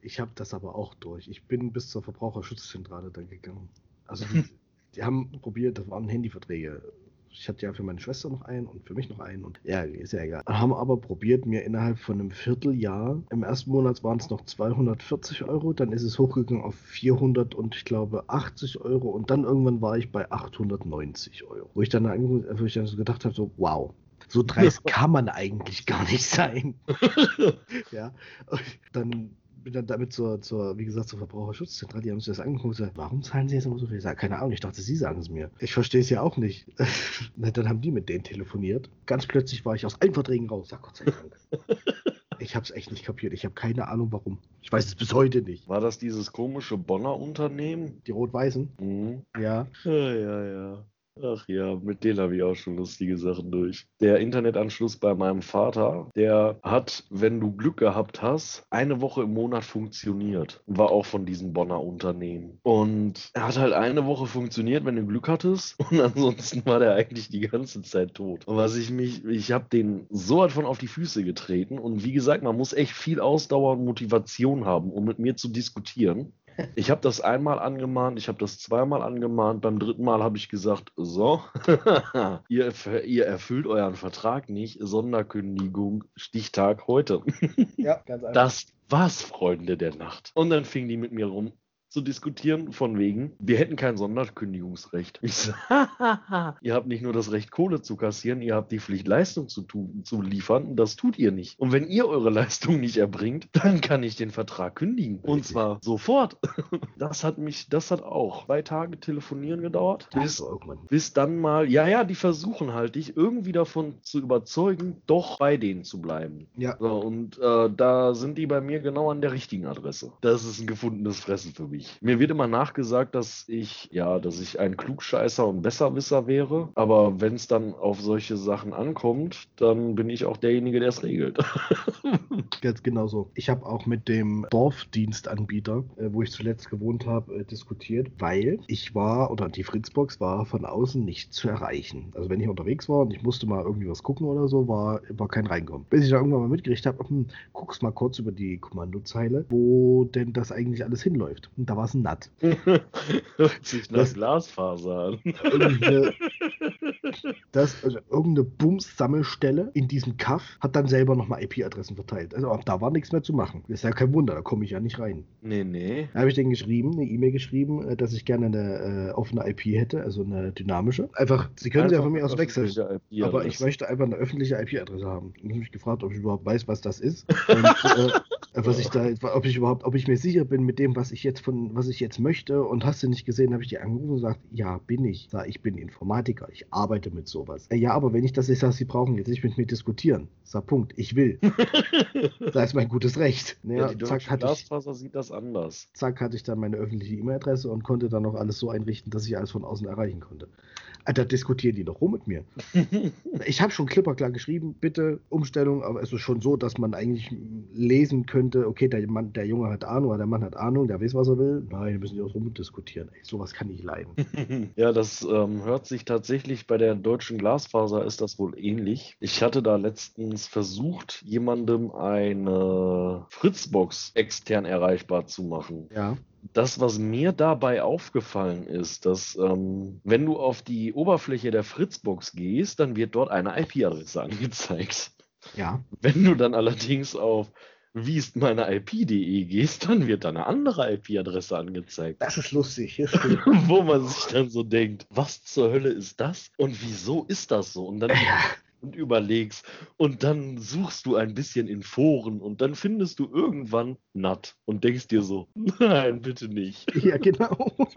Ich habe das aber auch durch. Ich bin bis zur Verbraucherschutzzentrale dann gegangen. Also die, die haben probiert, das waren Handyverträge. Ich hatte ja für meine Schwester noch einen und für mich noch einen und ja, ist ja egal. Haben aber probiert, mir innerhalb von einem Vierteljahr, im ersten Monat waren es noch 240 Euro, dann ist es hochgegangen auf 400 und ich glaube 80 Euro und dann irgendwann war ich bei 890 Euro. Wo ich dann, wo ich dann so gedacht habe, so wow, so dreist kann man eigentlich gar nicht sein. ja, und dann bin dann damit zur, zur, wie gesagt, zur Verbraucherschutzzentrale, die haben sich das angeguckt und gesagt, warum zahlen sie jetzt immer so viel? Ich sage, keine Ahnung, ich dachte, sie sagen es mir. Ich verstehe es ja auch nicht. Na, dann haben die mit denen telefoniert. Ganz plötzlich war ich aus allen Verträgen raus. Sag Gott sei Dank. Ich habe es echt nicht kapiert. Ich habe keine Ahnung, warum. Ich weiß es bis heute nicht. War das dieses komische Bonner Unternehmen? Die Rot-Weißen? Mhm. Ja. Ja, ja, ja. Ach ja, mit denen habe ich auch schon lustige Sachen durch. Der Internetanschluss bei meinem Vater, der hat, wenn du Glück gehabt hast, eine Woche im Monat funktioniert. War auch von diesem Bonner Unternehmen. Und er hat halt eine Woche funktioniert, wenn du Glück hattest. Und ansonsten war der eigentlich die ganze Zeit tot. Und was ich mich, ich habe den so halt von auf die Füße getreten. Und wie gesagt, man muss echt viel Ausdauer und Motivation haben, um mit mir zu diskutieren. Ich habe das einmal angemahnt, ich habe das zweimal angemahnt, beim dritten Mal habe ich gesagt, so, ihr, ihr erfüllt euren Vertrag nicht, Sonderkündigung, Stichtag heute. Ja, ganz einfach. Das war's, Freunde der Nacht. Und dann fing die mit mir rum zu diskutieren, von wegen, wir hätten kein Sonderkündigungsrecht. Ich so, ihr habt nicht nur das Recht, Kohle zu kassieren, ihr habt die Pflicht, Leistung zu, tun, zu liefern. Und das tut ihr nicht. Und wenn ihr eure Leistung nicht erbringt, dann kann ich den Vertrag kündigen. Und zwar sofort. Das hat mich, das hat auch zwei Tage telefonieren gedauert. Bis irgendwann. bis dann mal, ja, ja, die versuchen halt, dich irgendwie davon zu überzeugen, doch bei denen zu bleiben. Ja. So, und äh, da sind die bei mir genau an der richtigen Adresse. Das ist ein gefundenes Fressen für mich. Mir wird immer nachgesagt, dass ich, ja, dass ich ein Klugscheißer und Besserwisser wäre. Aber wenn es dann auf solche Sachen ankommt, dann bin ich auch derjenige, der es regelt. Ganz genau so. Ich habe auch mit dem Dorfdienstanbieter, äh, wo ich zuletzt gewohnt habe, äh, diskutiert, weil ich war, oder die Fritzbox war von außen nicht zu erreichen. Also wenn ich unterwegs war und ich musste mal irgendwie was gucken oder so, war, war kein Reinkommen. Bis ich da irgendwann mal mitgekriegt habe, hm, guck's mal kurz über die Kommandozeile, wo denn das eigentlich alles hinläuft. Und da war es ein Natt. Hört sich nach Das- Glasfaser an. Irgendeine, das, also irgendeine Bums-Sammelstelle in diesem Kaff hat dann selber nochmal IP-Adressen verteilt. Also ab da war nichts mehr zu machen. Das ist ja kein Wunder, da komme ich ja nicht rein. Nee, nee. Da habe ich denen geschrieben, eine E-Mail geschrieben, äh, dass ich gerne eine äh, offene IP hätte, also eine dynamische. Einfach, sie können sie ja Einfach von mir aus wechseln. Aber ich möchte einfach eine öffentliche IP-Adresse haben. Ich habe mich gefragt, ob ich überhaupt weiß, was das ist. Und, äh, was ich da, ob ich überhaupt, ob ich mir sicher bin mit dem, was ich jetzt von, was ich jetzt möchte. Und hast du nicht gesehen, habe ich die angerufen und gesagt, ja, bin ich. Sag, ich bin Informatiker, ich arbeite mit sowas. Äh, ja, aber wenn ich das ist, was sie brauchen, jetzt nicht mit mir diskutieren. Sag Punkt, ich will. Das ist mein gutes Recht. Ja, Ja, die zack, hatte ich, sieht das anders. zack, hatte ich dann meine öffentliche E-Mail-Adresse und konnte dann noch alles so einrichten, dass ich alles von außen erreichen konnte. Alter, diskutieren die doch rum mit mir. Ich habe schon klipperklar geschrieben, bitte Umstellung, aber es ist schon so, dass man eigentlich lesen könnte, okay, der, Mann, der Junge hat Ahnung, oder der Mann hat Ahnung, der weiß, was er will. Nein, wir müssen die auch rumdiskutieren. Ey, sowas kann ich leiden. Ja, das ähm, hört sich tatsächlich bei der deutschen Glasfaser ist das wohl ähnlich. Ich hatte da letztens versucht, jemandem eine Fritzbox extern erreichbar zu machen. Ja. Das, was mir dabei aufgefallen ist, dass ähm, wenn du auf die Oberfläche der Fritzbox gehst, dann wird dort eine IP-Adresse angezeigt. Ja. Wenn du dann allerdings auf wie ist meine IP.de gehst, dann wird da eine andere IP-Adresse angezeigt. Das ist lustig. Stimmt. Wo man sich dann so denkt, was zur Hölle ist das? Und wieso ist das so? Und dann ja. und überlegst und dann suchst du ein bisschen in Foren und dann findest du irgendwann Nat und denkst dir so, nein, bitte nicht. ja, genau.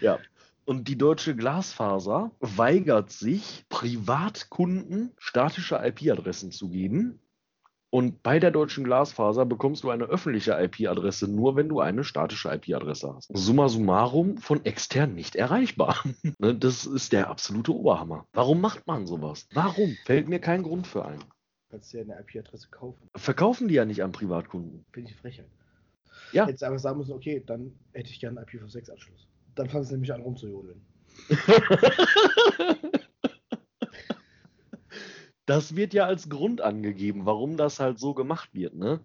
Ja. Und die deutsche Glasfaser weigert sich, Privatkunden statische IP-Adressen zu geben. Und bei der deutschen Glasfaser bekommst du eine öffentliche IP-Adresse nur, wenn du eine statische IP-Adresse hast. Summa summarum von extern nicht erreichbar. Ne, das ist der absolute Oberhammer. Warum macht man sowas? Warum? Fällt mir kein Grund für ein. Kannst du ja eine IP-Adresse kaufen. Verkaufen die ja nicht an Privatkunden. Finde ich frechheit. Ja. Hättest einfach sagen müssen, okay, dann hätte ich gerne einen IPv6-Anschluss. Dann fangen sie nämlich an rumzujodeln. das wird ja als Grund angegeben, warum das halt so gemacht wird, ne?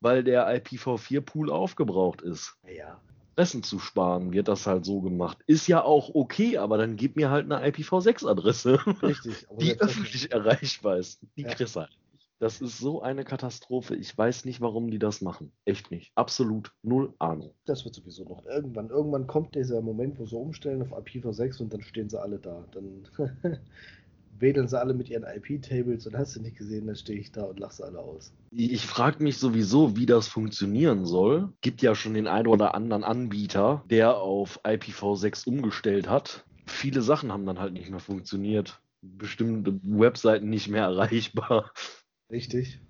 Weil der IPv4-Pool aufgebraucht ist. Ja. Adressen zu sparen, wird das halt so gemacht. Ist ja auch okay, aber dann gib mir halt eine IPv6-Adresse, Richtig. aber die öffentlich erreichbar ist. Die Ja. kriegst halt nicht. Das ist so eine Katastrophe. Ich weiß nicht, warum die das machen. Echt nicht. Absolut null Ahnung. Das wird sowieso noch. Irgendwann, irgendwann kommt dieser Moment, wo sie umstellen auf IPv6 und dann stehen sie alle da. Dann wedeln sie alle mit ihren IP-Tables und hast du nicht gesehen, dann stehe ich da und lache sie alle aus. Ich frage mich sowieso, wie das funktionieren soll. Gibt ja schon den einen oder anderen Anbieter, der auf IPv6 umgestellt hat. Viele Sachen haben dann halt nicht mehr funktioniert. Bestimmte Webseiten nicht mehr erreichbar. Richtig.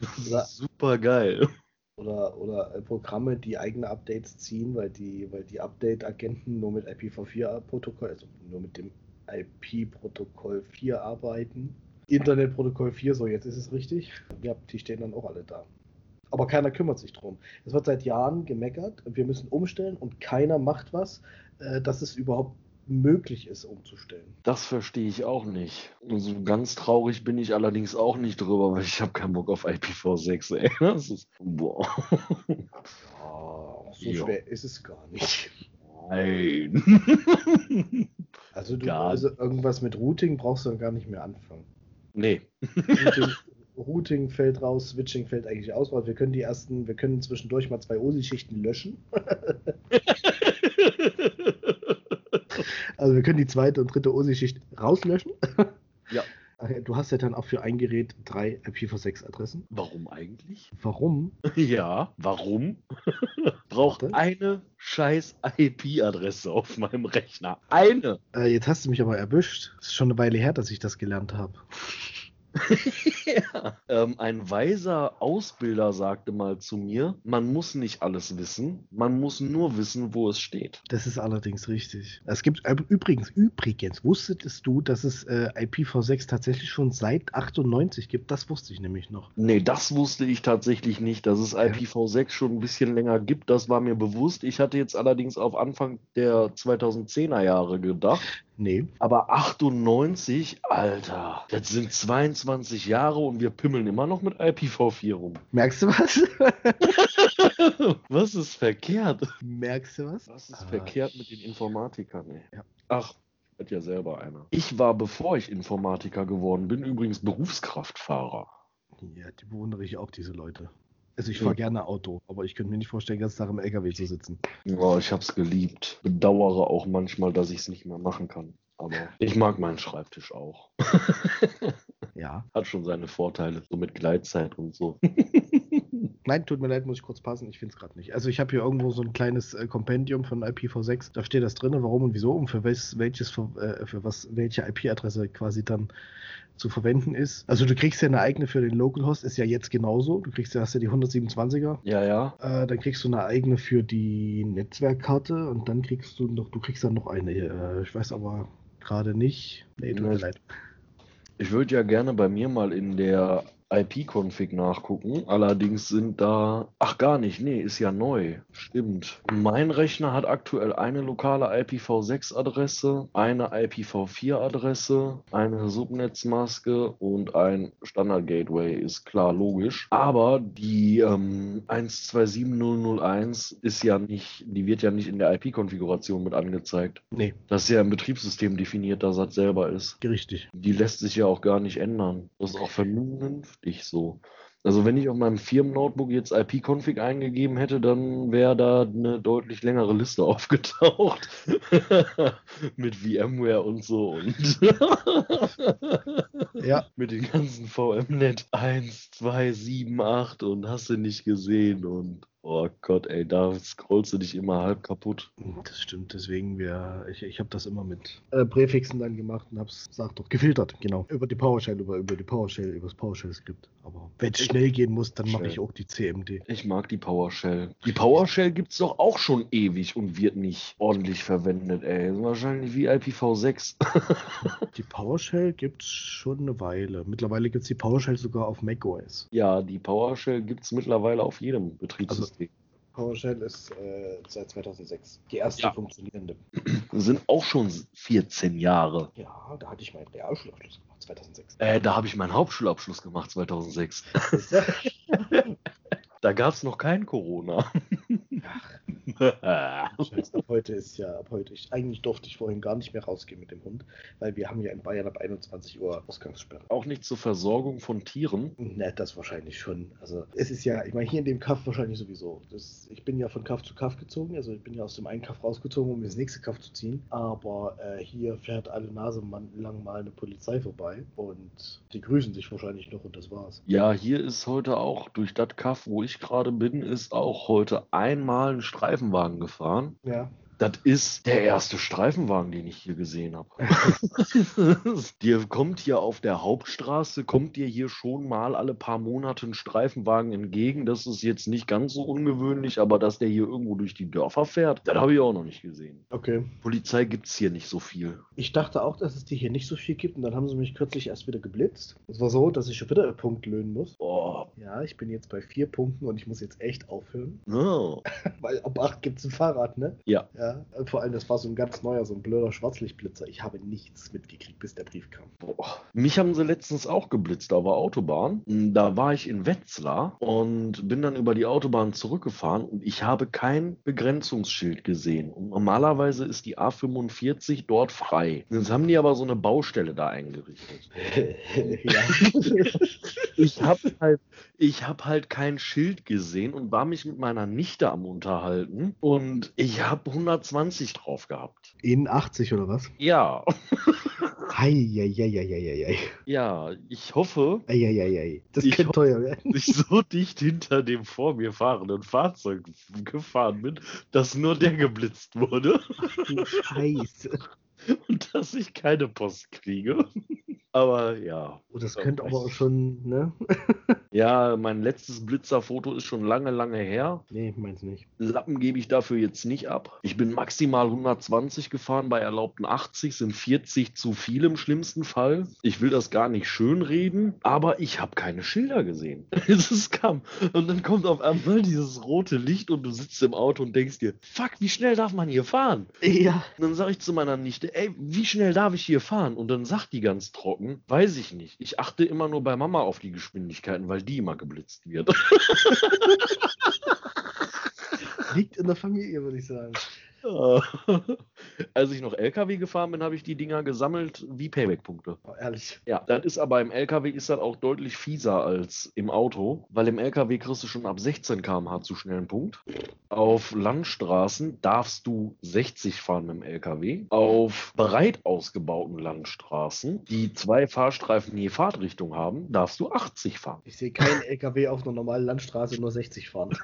Super geil. Oder, oder äh, Programme, die eigene Updates ziehen, weil die, weil die Update-Agenten nur mit IPv4-Protokoll, also nur mit dem IP-Protokoll 4 arbeiten. Internetprotokoll 4, so jetzt ist es richtig. Ja, die stehen dann auch alle da. Aber keiner kümmert sich drum. Es wird seit Jahren gemeckert, wir müssen umstellen und keiner macht was, äh, dass es überhaupt möglich ist, umzustellen. Das verstehe ich auch nicht. Also ganz traurig bin ich allerdings auch nicht drüber, weil ich habe keinen Bock auf IPv6, ey. Das ist. Boah. Ja, so Jo. schwer ist es gar nicht. Nein. Also, du, Gar also irgendwas mit Routing brauchst du dann gar nicht mehr anfangen. nee. Routing, Routing fällt raus, Switching fällt eigentlich aus, weil wir können die ersten, wir können zwischendurch mal zwei OSI-Schichten löschen. Also wir können die zweite und dritte OSI-Schicht rauslöschen. Ja, Du hast ja dann auch für ein Gerät drei IPv6-Adressen. Warum eigentlich? Warum? Ja, warum? Braucht eine scheiß IP-Adresse auf meinem Rechner. Eine. Äh, jetzt hast du mich aber erwischt. Es ist schon eine Weile her, dass ich das gelernt habe. ja. ähm, ein weiser Ausbilder sagte mal zu mir, man muss nicht alles wissen, man muss nur wissen, wo es steht. Das ist allerdings richtig. Es gibt äh, übrigens, übrigens, wusstest du, dass es äh, IPv6 tatsächlich schon seit 98 gibt? Das wusste ich nämlich noch. Nee, das wusste ich tatsächlich nicht, dass es IPv6 schon ein bisschen länger gibt. Das war mir bewusst. Ich hatte jetzt allerdings auf Anfang der 2010er Jahre gedacht. Nee. Aber 98, Alter, das sind 22 Jahre und wir pimmeln immer noch mit IPv4 rum. Merkst du was? Was ist verkehrt? Merkst du was? Was ist Ah, verkehrt mit den Informatikern? Ey? Ja. Ach, hat ja selber einer. Ich war, bevor ich Informatiker geworden bin, übrigens Berufskraftfahrer. Ja, die bewundere ich auch, diese Leute. Also ich Ja. fahre gerne Auto, aber ich könnte mir nicht vorstellen, den ganzen Tag im LKW zu sitzen. Ja, ich hab's geliebt. Bedauere auch manchmal, dass ich es nicht mehr machen kann. Aber ich mag meinen Schreibtisch auch. Ja. Hat schon seine Vorteile, so mit Gleitzeit und so. Nein, tut mir leid, muss ich kurz passen, ich finde es gerade nicht. Also ich habe hier irgendwo so ein kleines äh, Kompendium von IPv6, da steht das drin, warum und wieso und für welches, welches für, äh, für was welche IP-Adresse quasi dann zu verwenden ist. Also du kriegst ja eine eigene für den Localhost, ist ja jetzt genauso. Du kriegst ja, hast ja die 127er, Ja, ja. äh, dann kriegst du eine eigene für die Netzwerkkarte und dann kriegst du noch, du kriegst dann noch eine. Äh, ich weiß aber gerade nicht. Nee, tut mir leid. Ich würde ja gerne bei mir mal in der IP-Config nachgucken. Allerdings sind da. Ach, gar nicht. Nee, ist ja neu. Stimmt. Mein Rechner hat aktuell eine lokale IPv6-Adresse, eine IPv4-Adresse, eine Subnetzmaske und ein Standard-Gateway. Ist klar, logisch. Aber die ähm, 127001 ist ja nicht, die wird ja nicht in der IP-Konfiguration mit angezeigt. Nee, Das ist ja im Betriebssystem definiert, dass das selber ist. richtig. Die lässt sich ja auch gar nicht ändern. Das ist auch vernünftig so. Also wenn ich auf meinem Firmen-Notebook jetzt IP-Config eingegeben hätte, dann wäre da eine deutlich längere Liste aufgetaucht. Mit VMware und so. Und Ja, mit den ganzen VMnet 1, 2, 7, 8 und hast du nicht gesehen. Und Oh Gott, ey, da scrollst du dich immer halb kaputt. Das stimmt, deswegen wir, ich, ich habe das immer mit äh, Präfixen dann gemacht und hab's, sag doch, gefiltert, genau. Über die PowerShell, über, über die PowerShell, über das PowerShell-Skript. Aber wenn es schnell gehen muss, dann mache ich auch die CMD. Ich mag die PowerShell. Die PowerShell gibt's doch auch schon ewig und wird nicht ordentlich verwendet, ey. Wahrscheinlich wie IPv6. Die PowerShell gibt's schon eine Weile. Mittlerweile gibt's die PowerShell sogar auf macOS. ja, die PowerShell gibt's mittlerweile auf jedem Betriebssystem. PowerShell ist äh, seit 2006 die erste Ja. funktionierende. Sind auch schon 14 Jahre. Ja, da hatte ich meinen Realschulabschluss gemacht, 2006. Äh, da habe ich meinen Hauptschulabschluss gemacht 2006. Da gab's noch kein Corona. Scheiße, ab heute ist ja, ab heute, ich, eigentlich durfte ich vorhin gar nicht mehr rausgehen mit dem Hund, weil wir haben ja in Bayern ab 21 Uhr Ausgangssperre. auch nicht zur Versorgung von Tieren. Ne, das wahrscheinlich schon. Also es ist ja, ich meine, hier in dem Kaff wahrscheinlich sowieso. Das, ich bin ja von Kaff zu Kaff gezogen, also ich bin ja aus dem einen Kaff rausgezogen, um ins nächste Kaff zu ziehen. Aber äh, hier fährt alle Nase lang mal eine Polizei vorbei und die grüßen sich wahrscheinlich noch und das war's. Ja, hier ist heute auch durch das Kaff, wo ich gerade bin, ist auch heute einmal ein Streifenwagen gefahren. Ja. Das ist der erste Streifenwagen, den ich hier gesehen habe. dir kommt hier auf der Hauptstraße, kommt dir hier schon mal alle paar Monate ein Streifenwagen entgegen. Das ist jetzt nicht ganz so ungewöhnlich, aber dass der hier irgendwo durch die Dörfer fährt, das habe ich auch noch nicht gesehen. Okay. Polizei gibt es hier nicht so viel. Ich dachte auch, dass es die hier nicht so viel gibt und dann haben sie mich kürzlich erst wieder geblitzt. Es war so, dass ich schon wieder einen Punkt löhnen muss. Oh, Ja, ich bin jetzt bei vier Punkten und ich muss jetzt echt aufhören. no. Weil ab 8 gibt es ein Fahrrad, ne? Ja. Ja, vor allem, das war so ein ganz neuer, so ein blöder Schwarzlichtblitzer. Ich habe nichts mitgekriegt, bis der Brief kam. Boah. Mich haben sie letztens auch geblitzt, da war Autobahn. Da war ich in Wetzlar und bin dann über die Autobahn zurückgefahren und ich habe kein Begrenzungsschild gesehen. Und normalerweise ist die A45 dort frei. Jetzt haben die aber so eine Baustelle da eingerichtet. ja. Ich habe halt, ich hab halt kein Schild gesehen und war mich mit meiner Nichte am Unterhalten und ich habe 120 drauf gehabt. In 80 oder was? Ja, Eieieiei. ja, ich hoffe, Eieiei. Das Ich könnte teuer werden. ich so dicht hinter dem vor mir fahrenden Fahrzeug gefahren bin, dass nur der geblitzt wurde Du Scheiße. und dass ich keine Post kriege. Aber ja. Oh, das könnte aber auch schon, ne? Ja, mein letztes Blitzerfoto ist schon lange, lange her. Nee, meins nicht. Lappen gebe ich dafür jetzt nicht ab. Ich bin maximal 120 gefahren, bei erlaubten 80 sind 40 zu viel im schlimmsten Fall. Ich will das gar nicht schönreden, aber ich habe keine Schilder gesehen. Es ist kam. Und dann kommt auf einmal dieses rote Licht und du sitzt im Auto und denkst dir, fuck, wie schnell darf man hier fahren? Ja. Und dann sage ich zu meiner Nichte, ey, wie schnell darf ich hier fahren? Und dann sagt die ganz trocken, weiß ich nicht. Ich achte immer nur bei Mama auf die Geschwindigkeiten, weil die immer geblitzt wird. Liegt in der Familie, würde ich sagen. Als ich noch LKW gefahren bin, habe ich die Dinger gesammelt wie Payback-Punkte. Oh, ehrlich. Ja, das ist aber im LKW ist das auch deutlich fieser als im Auto, weil im LKW kriegst du schon ab 16 km/h zu schnellen Punkt. Auf Landstraßen darfst du 60 fahren mit dem LKW. Auf breit ausgebauten Landstraßen, die zwei Fahrstreifen je Fahrtrichtung haben, darfst du 80 fahren. Ich sehe keinen LKW auf einer normalen Landstraße nur 60 fahren.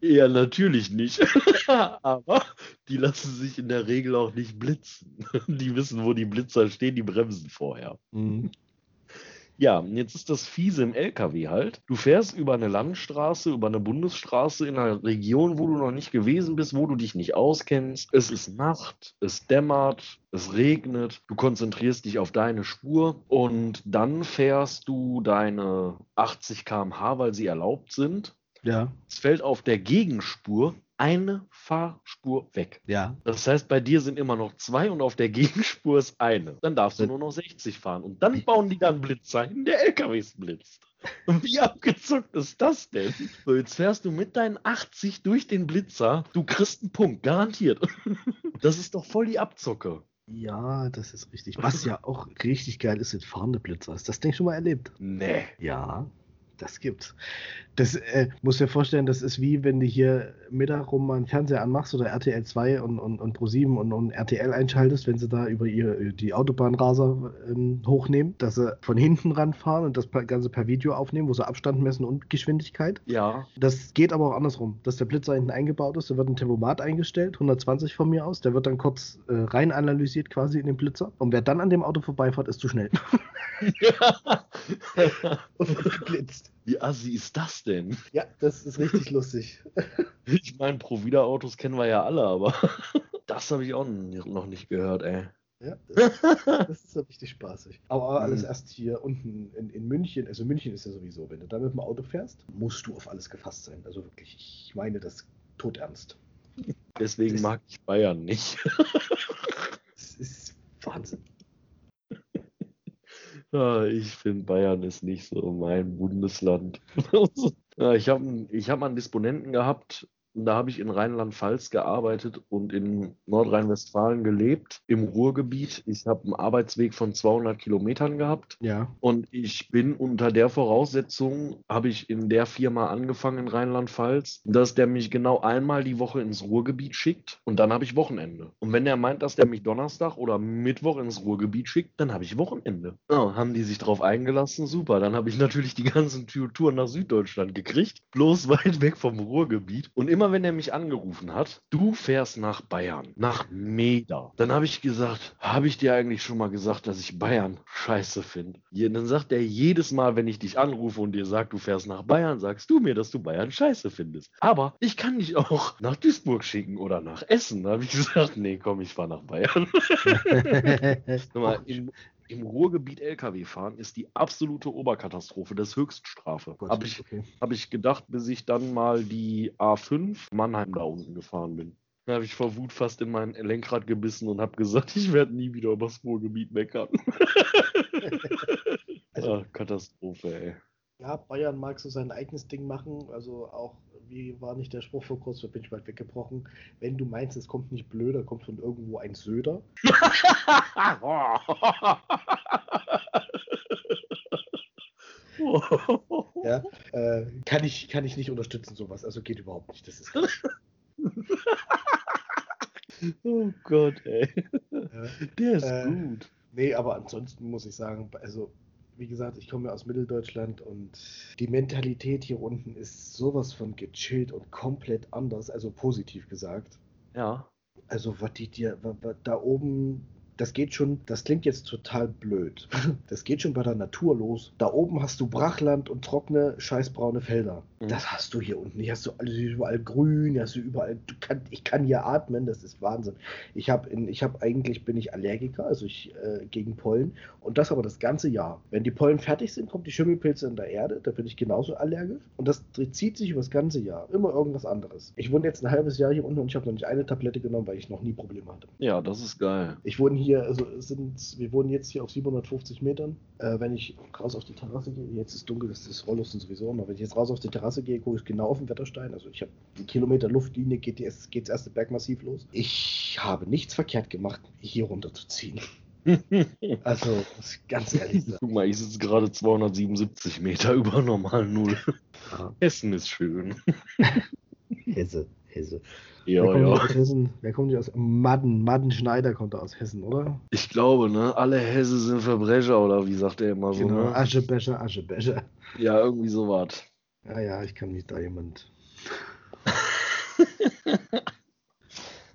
Ja, natürlich nicht. Aber die lassen sich in der Regel auch nicht blitzen. Die wissen, wo die Blitzer stehen, die bremsen vorher. Mhm. Ja, jetzt ist das fiese im LKW halt. Du fährst über eine Landstraße, über eine Bundesstraße in einer Region, wo du noch nicht gewesen bist, wo du dich nicht auskennst. Es ist Nacht, es dämmert, es regnet. Du konzentrierst dich auf deine Spur und dann fährst du deine 80 km/h, weil sie erlaubt sind. Ja. Es fällt auf der Gegenspur eine Fahrspur weg. Ja. Das heißt, bei dir sind immer noch zwei und auf der Gegenspur ist eine. Dann darfst du nur noch 60 fahren. Und dann bauen die dann Blitzer hin, der LKWs blitzt. Und wie abgezockt ist das denn? So, jetzt fährst du mit deinen 80 durch den Blitzer. Du kriegst einen Punkt, garantiert. Das ist doch voll die Abzocke. Ja, das ist richtig. Was ja auch richtig geil ist, sind fahrende Blitzer. Hast du das Ding schon mal erlebt? Nee. Ja. Das gibt's. Das äh, muss dir vorstellen, das ist wie wenn du hier Mittag rum mal einen Fernseher anmachst oder RTL 2 und, und, und Pro7 und, und RTL einschaltest, wenn sie da über ihr, die Autobahnraser ähm, hochnehmen, dass sie von hinten ranfahren und das Ganze per Video aufnehmen, wo sie Abstand messen und Geschwindigkeit. Ja. Das geht aber auch andersrum, dass der Blitzer hinten eingebaut ist, da wird ein Tempomat eingestellt, 120 von mir aus, der wird dann kurz äh, rein analysiert quasi in den Blitzer und wer dann an dem Auto vorbeifährt, ist zu schnell. und wird geblitzt. Wie assi ist das denn? Ja, das ist richtig lustig. Ich meine, Provida-Autos kennen wir ja alle, aber das habe ich auch noch nicht gehört, ey. Ja, das, das ist so richtig spaßig. Aber alles mhm. erst hier unten in, in, München. Also München ist ja sowieso, wenn du da mit dem Auto fährst, musst du auf alles gefasst sein. Also wirklich, ich meine das todernst. Deswegen das, mag ich Bayern nicht. Das ist Wahnsinn. Ja, ich finde, Bayern ist nicht so mein Bundesland. ich habe ich hab mal einen Disponenten gehabt, da habe ich in Rheinland-Pfalz gearbeitet und in Nordrhein-Westfalen gelebt, im Ruhrgebiet. Ich habe einen Arbeitsweg von 200 Kilometern gehabt. Ja. Und ich bin unter der Voraussetzung, habe ich in der Firma angefangen in Rheinland-Pfalz, dass der mich genau einmal die Woche ins Ruhrgebiet schickt und dann habe ich Wochenende. Und wenn der meint, dass der mich Donnerstag oder Mittwoch ins Ruhrgebiet schickt, dann habe ich Wochenende. Ja, haben die sich drauf eingelassen? Super. Dann habe ich natürlich die ganzen Touren nach Süddeutschland gekriegt, bloß weit weg vom Ruhrgebiet. Und immer immer wenn er mich angerufen hat, du fährst nach Bayern, nach Meda, dann habe ich gesagt, habe ich dir eigentlich schon mal gesagt, dass ich Bayern scheiße finde? Dann sagt er jedes Mal, wenn ich dich anrufe und dir sage, du fährst nach Bayern, sagst du mir, dass du Bayern scheiße findest. Aber ich kann dich auch nach Duisburg schicken oder nach Essen. Da habe ich gesagt, nee, komm, ich fahre nach Bayern. mal, in, im Ruhrgebiet LKW fahren ist die absolute Oberkatastrophe, das ist Höchststrafe. Habe ich, okay. hab ich gedacht, bis ich dann mal die A5 Mannheim da unten gefahren bin. Da habe ich vor Wut fast in mein Lenkrad gebissen und habe gesagt, ich werde nie wieder übers Ruhrgebiet meckern. also, ah, Katastrophe, ey. Ja, Bayern mag so sein eigenes Ding machen, also auch wie war nicht der Spruch vor kurzem, bin ich bald weggebrochen. Wenn du meinst, es kommt nicht blöder, kommt von irgendwo ein Söder. ja, äh, kann, ich, kann ich nicht unterstützen, sowas. Also geht überhaupt nicht. Das ist oh Gott, ey. Ja, der ist äh, gut. Nee, aber ansonsten muss ich sagen, also wie gesagt, ich komme ja aus Mitteldeutschland und die Mentalität hier unten ist sowas von gechillt und komplett anders, also positiv gesagt. Ja. Also, was die dir, da oben das geht schon, das klingt jetzt total blöd. Das geht schon bei der Natur los. Da oben hast du Brachland und trockene, scheißbraune Felder. Mhm. Das hast du hier unten. Hier hast du alles überall grün, hier hast du überall. Du kann, ich kann hier atmen, das ist Wahnsinn. Ich habe ich habe eigentlich bin ich Allergiker, also ich äh, gegen Pollen und das aber das ganze Jahr. Wenn die Pollen fertig sind, kommt die Schimmelpilze in der Erde, da bin ich genauso allergisch und das zieht sich über das ganze Jahr. Immer irgendwas anderes. Ich wohne jetzt ein halbes Jahr hier unten und ich habe noch nicht eine Tablette genommen, weil ich noch nie Probleme hatte. Ja, das ist geil. Ich wohne hier hier, also sind, wir wohnen jetzt hier auf 750 Metern. Äh, wenn ich raus auf die Terrasse gehe, jetzt ist dunkel, das ist Rolllusten sowieso, aber wenn ich jetzt raus auf die Terrasse gehe, gucke ich genau auf den Wetterstein. Also ich habe einen Kilometer Luftlinie, geht, die, geht das erste Bergmassiv los. Ich habe nichts verkehrt gemacht, hier runterzuziehen. also, ganz ehrlich. Guck mal, ich sitze gerade 277 Meter über normal Null. Ja. Essen ist schön. Hesse, Hesse. Ja, wer, kommt ja. Aus Hessen? wer kommt hier aus Madden? Madden Schneider kommt aus Hessen, oder? Ich glaube, ne? Alle Hesse sind Verbrecher, oder wie sagt er immer so, genau. ne? Aschebecher, Aschebecher. Ja, irgendwie so was. Ja, ja, ich kann mich da jemand.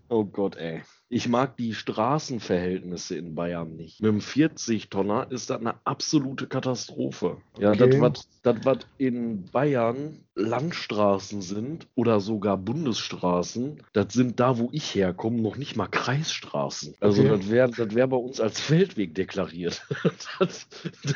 oh Gott, ey. Ich mag die Straßenverhältnisse in Bayern nicht. Mit dem 40-Tonner ist das eine absolute Katastrophe. Okay. Ja, das, was in Bayern Landstraßen sind oder sogar Bundesstraßen, das sind da, wo ich herkomme, noch nicht mal Kreisstraßen. Also okay. das wäre das wär bei uns als Feldweg deklariert. das,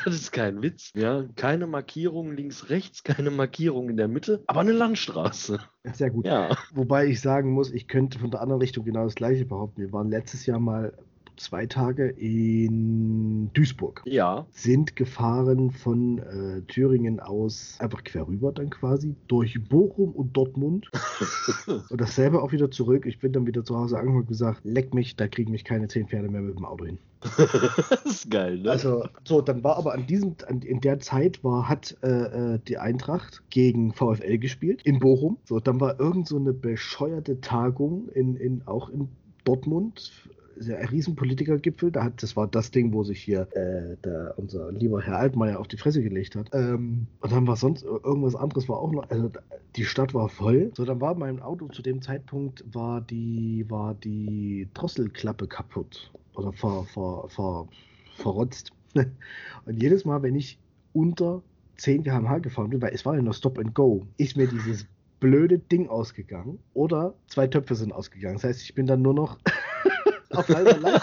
das, ist kein Witz. Ja? Keine Markierung links, rechts, keine Markierung in der Mitte, aber eine Landstraße. Sehr gut. Ja. Wobei ich sagen muss, ich könnte von der anderen Richtung genau das gleiche behaupten. Wir waren letztes Jahr mal zwei Tage in Duisburg. Ja. Sind gefahren von äh, Thüringen aus einfach quer rüber dann quasi durch Bochum und Dortmund und dasselbe auch wieder zurück. Ich bin dann wieder zu Hause angekommen und gesagt, leck mich, da kriegen mich keine zehn Pferde mehr mit dem Auto hin. das ist geil, ne? Also, so, dann war aber an diesem, an, in der Zeit war, hat äh, äh die Eintracht gegen VfL gespielt in Bochum. So, dann war irgend so eine bescheuerte Tagung in, in, auch in Dortmund Riesenpolitikergipfel, da hat, das war das Ding, wo sich hier äh, der, unser lieber Herr Altmaier auf die Fresse gelegt hat. Ähm, und dann war sonst irgendwas anderes, war auch noch, also die Stadt war voll. So, dann war mein Auto zu dem Zeitpunkt, war die, war die Drosselklappe kaputt oder ver, ver, ver, verrotzt. und jedes Mal, wenn ich unter 10 km/h gefahren bin, weil es war ja noch Stop and Go, ist mir dieses blöde Ding ausgegangen oder zwei Töpfe sind ausgegangen. Das heißt, ich bin dann nur noch auf, halber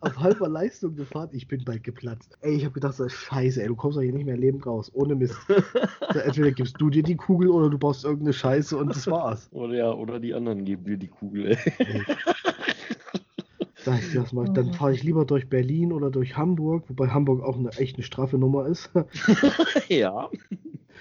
auf halber Leistung gefahren. Ich bin bald geplatzt. Ey, ich habe gedacht, so, scheiße, ey, du kommst doch hier nicht mehr lebend raus. Ohne Mist. So, entweder gibst du dir die Kugel oder du baust irgendeine Scheiße und das war's. Oder ja, oder die anderen geben dir die Kugel, ey. ey. Sag ich das mal. Dann fahre ich lieber durch Berlin oder durch Hamburg, wobei Hamburg auch eine echt eine straffe Nummer ist. ja.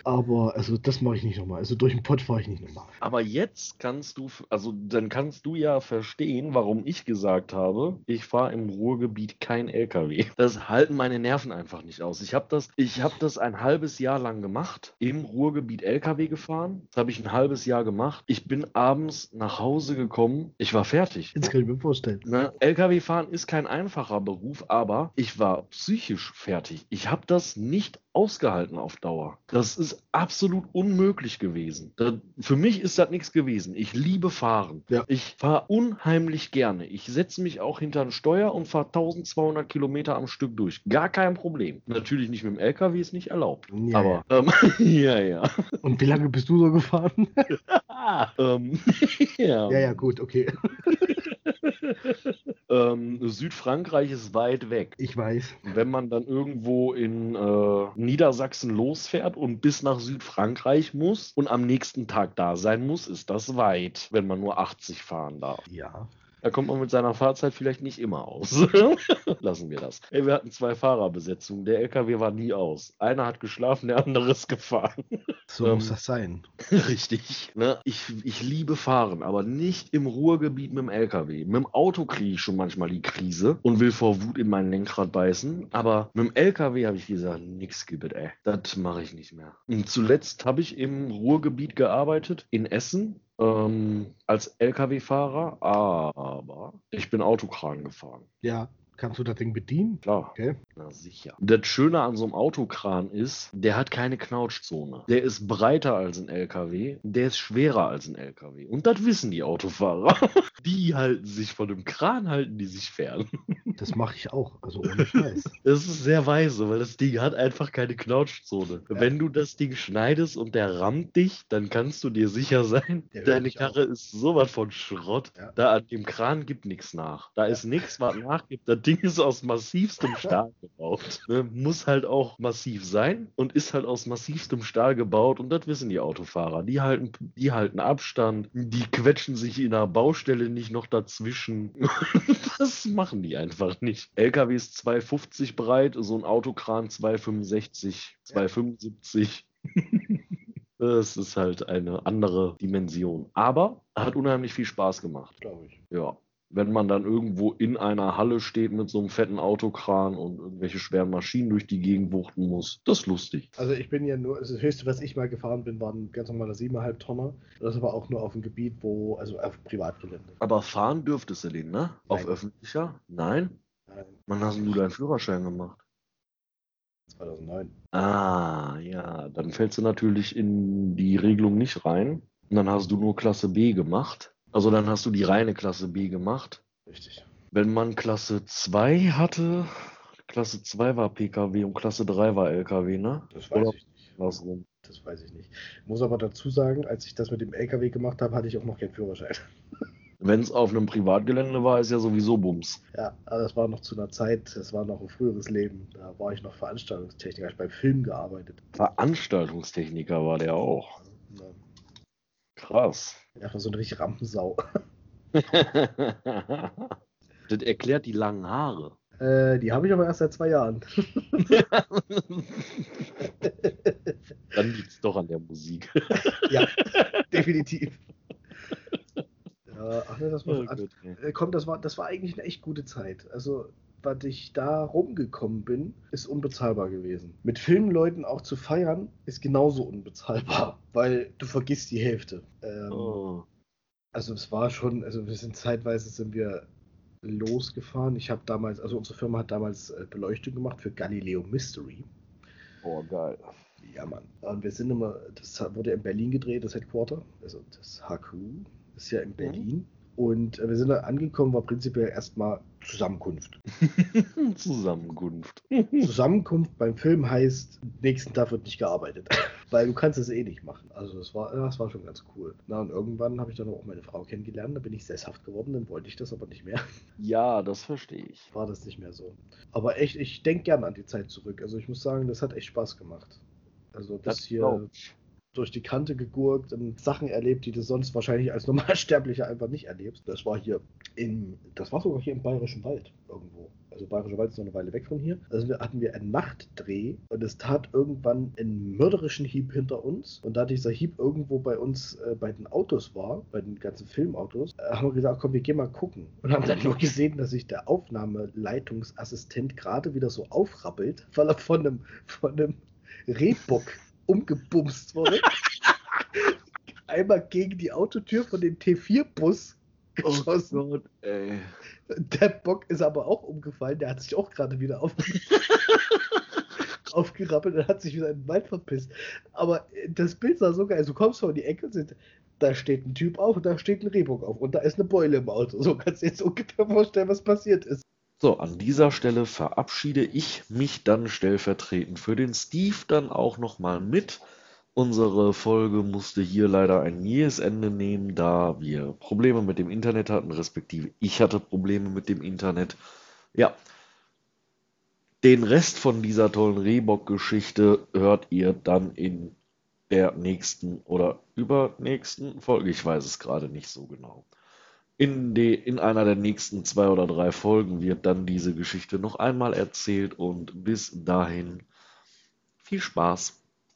Aber also das mache ich nicht nochmal. Also durch den Pott fahre ich nicht nochmal. Aber jetzt kannst du, also dann kannst du ja verstehen, warum ich gesagt habe, ich fahre im Ruhrgebiet kein LKW. Das halten meine Nerven einfach nicht aus. Ich habe das, ich habe das ein halbes Jahr lang gemacht, im Ruhrgebiet LKW gefahren. Das habe ich ein halbes Jahr gemacht. Ich bin abends nach Hause gekommen. Ich war fertig. Jetzt kann ich mir vorstellen. Ne? LKW fahren ist kein einfacher Beruf, aber ich war psychisch fertig. Ich habe das nicht ausgehalten auf Dauer. Das ist absolut unmöglich gewesen. Das, für mich ist das nichts gewesen. Ich liebe Fahren. Ja. Ich fahre unheimlich gerne. Ich setze mich auch hinter ein Steuer und fahre 1200 Kilometer am Stück durch. Gar kein Problem. Natürlich nicht mit dem LKW, ist nicht erlaubt. Ja, aber, ja. Ähm, ja, ja. Und wie lange bist du so gefahren? ähm, ja. ja, ja, gut, okay. Ähm, Südfrankreich ist weit weg. Ich weiß. Wenn man dann irgendwo in äh, Niedersachsen losfährt und bis nach Südfrankreich muss und am nächsten Tag da sein muss, ist das weit, wenn man nur 80 fahren darf. Ja. Da kommt man mit seiner Fahrzeit vielleicht nicht immer aus. Lassen wir das. Ey, wir hatten zwei Fahrerbesetzungen. Der LKW war nie aus. Einer hat geschlafen, der andere ist gefahren. So ähm, muss das sein. Richtig. Ne? Ich, ich liebe Fahren, aber nicht im Ruhrgebiet mit dem LKW. Mit dem Auto kriege ich schon manchmal die Krise und will vor Wut in mein Lenkrad beißen. Aber mit dem LKW habe ich gesagt, nix gibt ey. Das mache ich nicht mehr. Und zuletzt habe ich im Ruhrgebiet gearbeitet, in Essen ähm, als Lkw-Fahrer, aber ich bin Autokran gefahren. Ja, Kannst du das Ding bedienen? Klar. Okay. Na sicher. Das Schöne an so einem Autokran ist, der hat keine Knautschzone. Der ist breiter als ein LKW, der ist schwerer als ein LKW. Und das wissen die Autofahrer. Die halten sich von dem Kran, halten die sich fern. Das mache ich auch, also ohne Scheiß. Das ist sehr weise, weil das Ding hat einfach keine Knautschzone. Ja. Wenn du das Ding schneidest und der rammt dich, dann kannst du dir sicher sein, der deine Karre auch. ist sowas von Schrott. Ja. Da an dem Kran gibt nichts nach. Da ja. ist nichts, was nachgibt. Das Ding ist aus massivstem Stahl gebaut. Ne? Muss halt auch massiv sein und ist halt aus massivstem Stahl gebaut und das wissen die Autofahrer. Die halten, die halten Abstand, die quetschen sich in einer Baustelle nicht noch dazwischen. das machen die einfach nicht. LKW ist 250 breit, so ein Autokran 265, 275. Es ist halt eine andere Dimension. Aber hat unheimlich viel Spaß gemacht. Glaube ich. Ja wenn man dann irgendwo in einer Halle steht mit so einem fetten Autokran und irgendwelche schweren Maschinen durch die Gegend wuchten muss. Das ist lustig. Also ich bin ja nur, also das höchste, was ich mal gefahren bin, war ein ganz normaler 7,5 Tonner. Das war auch nur auf dem Gebiet, wo, also auf Privatgelände. Aber fahren dürftest du den, ne? Nein. Auf öffentlicher? Nein? Nein. Wann hast du deinen Führerschein gemacht? 2009. Ah, ja, dann fällst du natürlich in die Regelung nicht rein. Und dann hast du nur Klasse B gemacht. Also dann hast du die reine Klasse B gemacht. Richtig. Wenn man Klasse 2 hatte, Klasse 2 war PKW und Klasse 3 war LKW, ne? Das weiß Oder ich nicht. Warum? Das weiß ich nicht. Ich muss aber dazu sagen, als ich das mit dem LKW gemacht habe, hatte ich auch noch keinen Führerschein. Wenn es auf einem Privatgelände war, ist ja sowieso Bums. Ja, aber das war noch zu einer Zeit, das war noch ein früheres Leben. Da war ich noch Veranstaltungstechniker, ich beim Film gearbeitet. Veranstaltungstechniker war der auch. Ja. Krass. Einfach so eine richtige Rampensau. Das erklärt die langen Haare. Äh, die habe ich aber erst seit zwei Jahren. Dann liegt es doch an der Musik. ja, definitiv. Ja, ach ne, das war, Oh also, äh, komm, das war, das war eigentlich eine echt gute Zeit. Also, was ich da rumgekommen bin, ist unbezahlbar gewesen. Mit Filmleuten auch zu feiern, ist genauso unbezahlbar, weil du vergisst die Hälfte. Ähm, Oh. Also es war schon, also wir sind zeitweise sind wir losgefahren. Ich habe damals, also unsere Firma hat damals äh, Beleuchtung gemacht für Galileo Mystery. oh, geil. Ja, Mann. Und wir sind immer, das wurde in Berlin gedreht, das Headquarter, also das HQ ist ja in Berlin. Und äh, wir sind da angekommen, war prinzipiell erstmal Zusammenkunft. Zusammenkunft. Zusammenkunft beim Film heißt, nächsten Tag wird nicht gearbeitet, weil du kannst es eh nicht machen. Also das war, das war schon ganz cool. Na und irgendwann habe ich dann auch meine Frau kennengelernt, da bin ich sesshaft geworden, dann wollte ich das aber nicht mehr. Ja, das verstehe ich. War das nicht mehr so. Aber echt, ich denke gerne an die Zeit zurück. Also ich muss sagen, das hat echt Spaß gemacht. Also das, hier glaub ich. Durch die Kante gegurkt und Sachen erlebt, die du sonst wahrscheinlich als Normalsterblicher einfach nicht erlebst. Das war hier in, das war sogar hier im Bayerischen Wald irgendwo. Also Bayerischer Wald ist noch eine Weile weg von hier. Also hatten wir einen Nachtdreh und es tat irgendwann einen mörderischen Hieb hinter uns. Und da dieser Hieb irgendwo bei uns äh, bei den Autos war, bei den ganzen Filmautos, äh, haben wir gesagt, komm, wir gehen mal gucken. Und haben dann nur gesehen, dass sich der Aufnahmeleitungsassistent gerade wieder so aufrappelt, weil er von einem, von einem Rehbock umgebumst wurde. Einmal gegen die Autotür von dem T4-Bus Oh geschossen. Gott, ey. Der Bock ist aber auch umgefallen. Der hat sich auch gerade wieder auf aufgerappelt und hat sich wieder in den Wald verpisst. Aber äh, das Bild sah so geil. Also du kommst vor die Ecke und sind, da steht ein Typ auf und da steht ein Rehbock auf und da ist eine Beule im Auto. So kannst du dir jetzt ungefähr vorstellen, was passiert ist. So, an dieser Stelle verabschiede ich mich dann stellvertretend für den Steve dann auch nochmal mit. Unsere Folge musste hier leider ein jähes Ende nehmen, da wir Probleme mit dem Internet hatten, respektive ich hatte Probleme mit dem Internet. Ja, den Rest von dieser tollen Rehbock-Geschichte hört ihr dann in der nächsten oder übernächsten Folge. Ich weiß es gerade nicht so genau. In, de, in einer der nächsten zwei oder drei Folgen wird dann diese Geschichte noch einmal erzählt und bis dahin viel Spaß.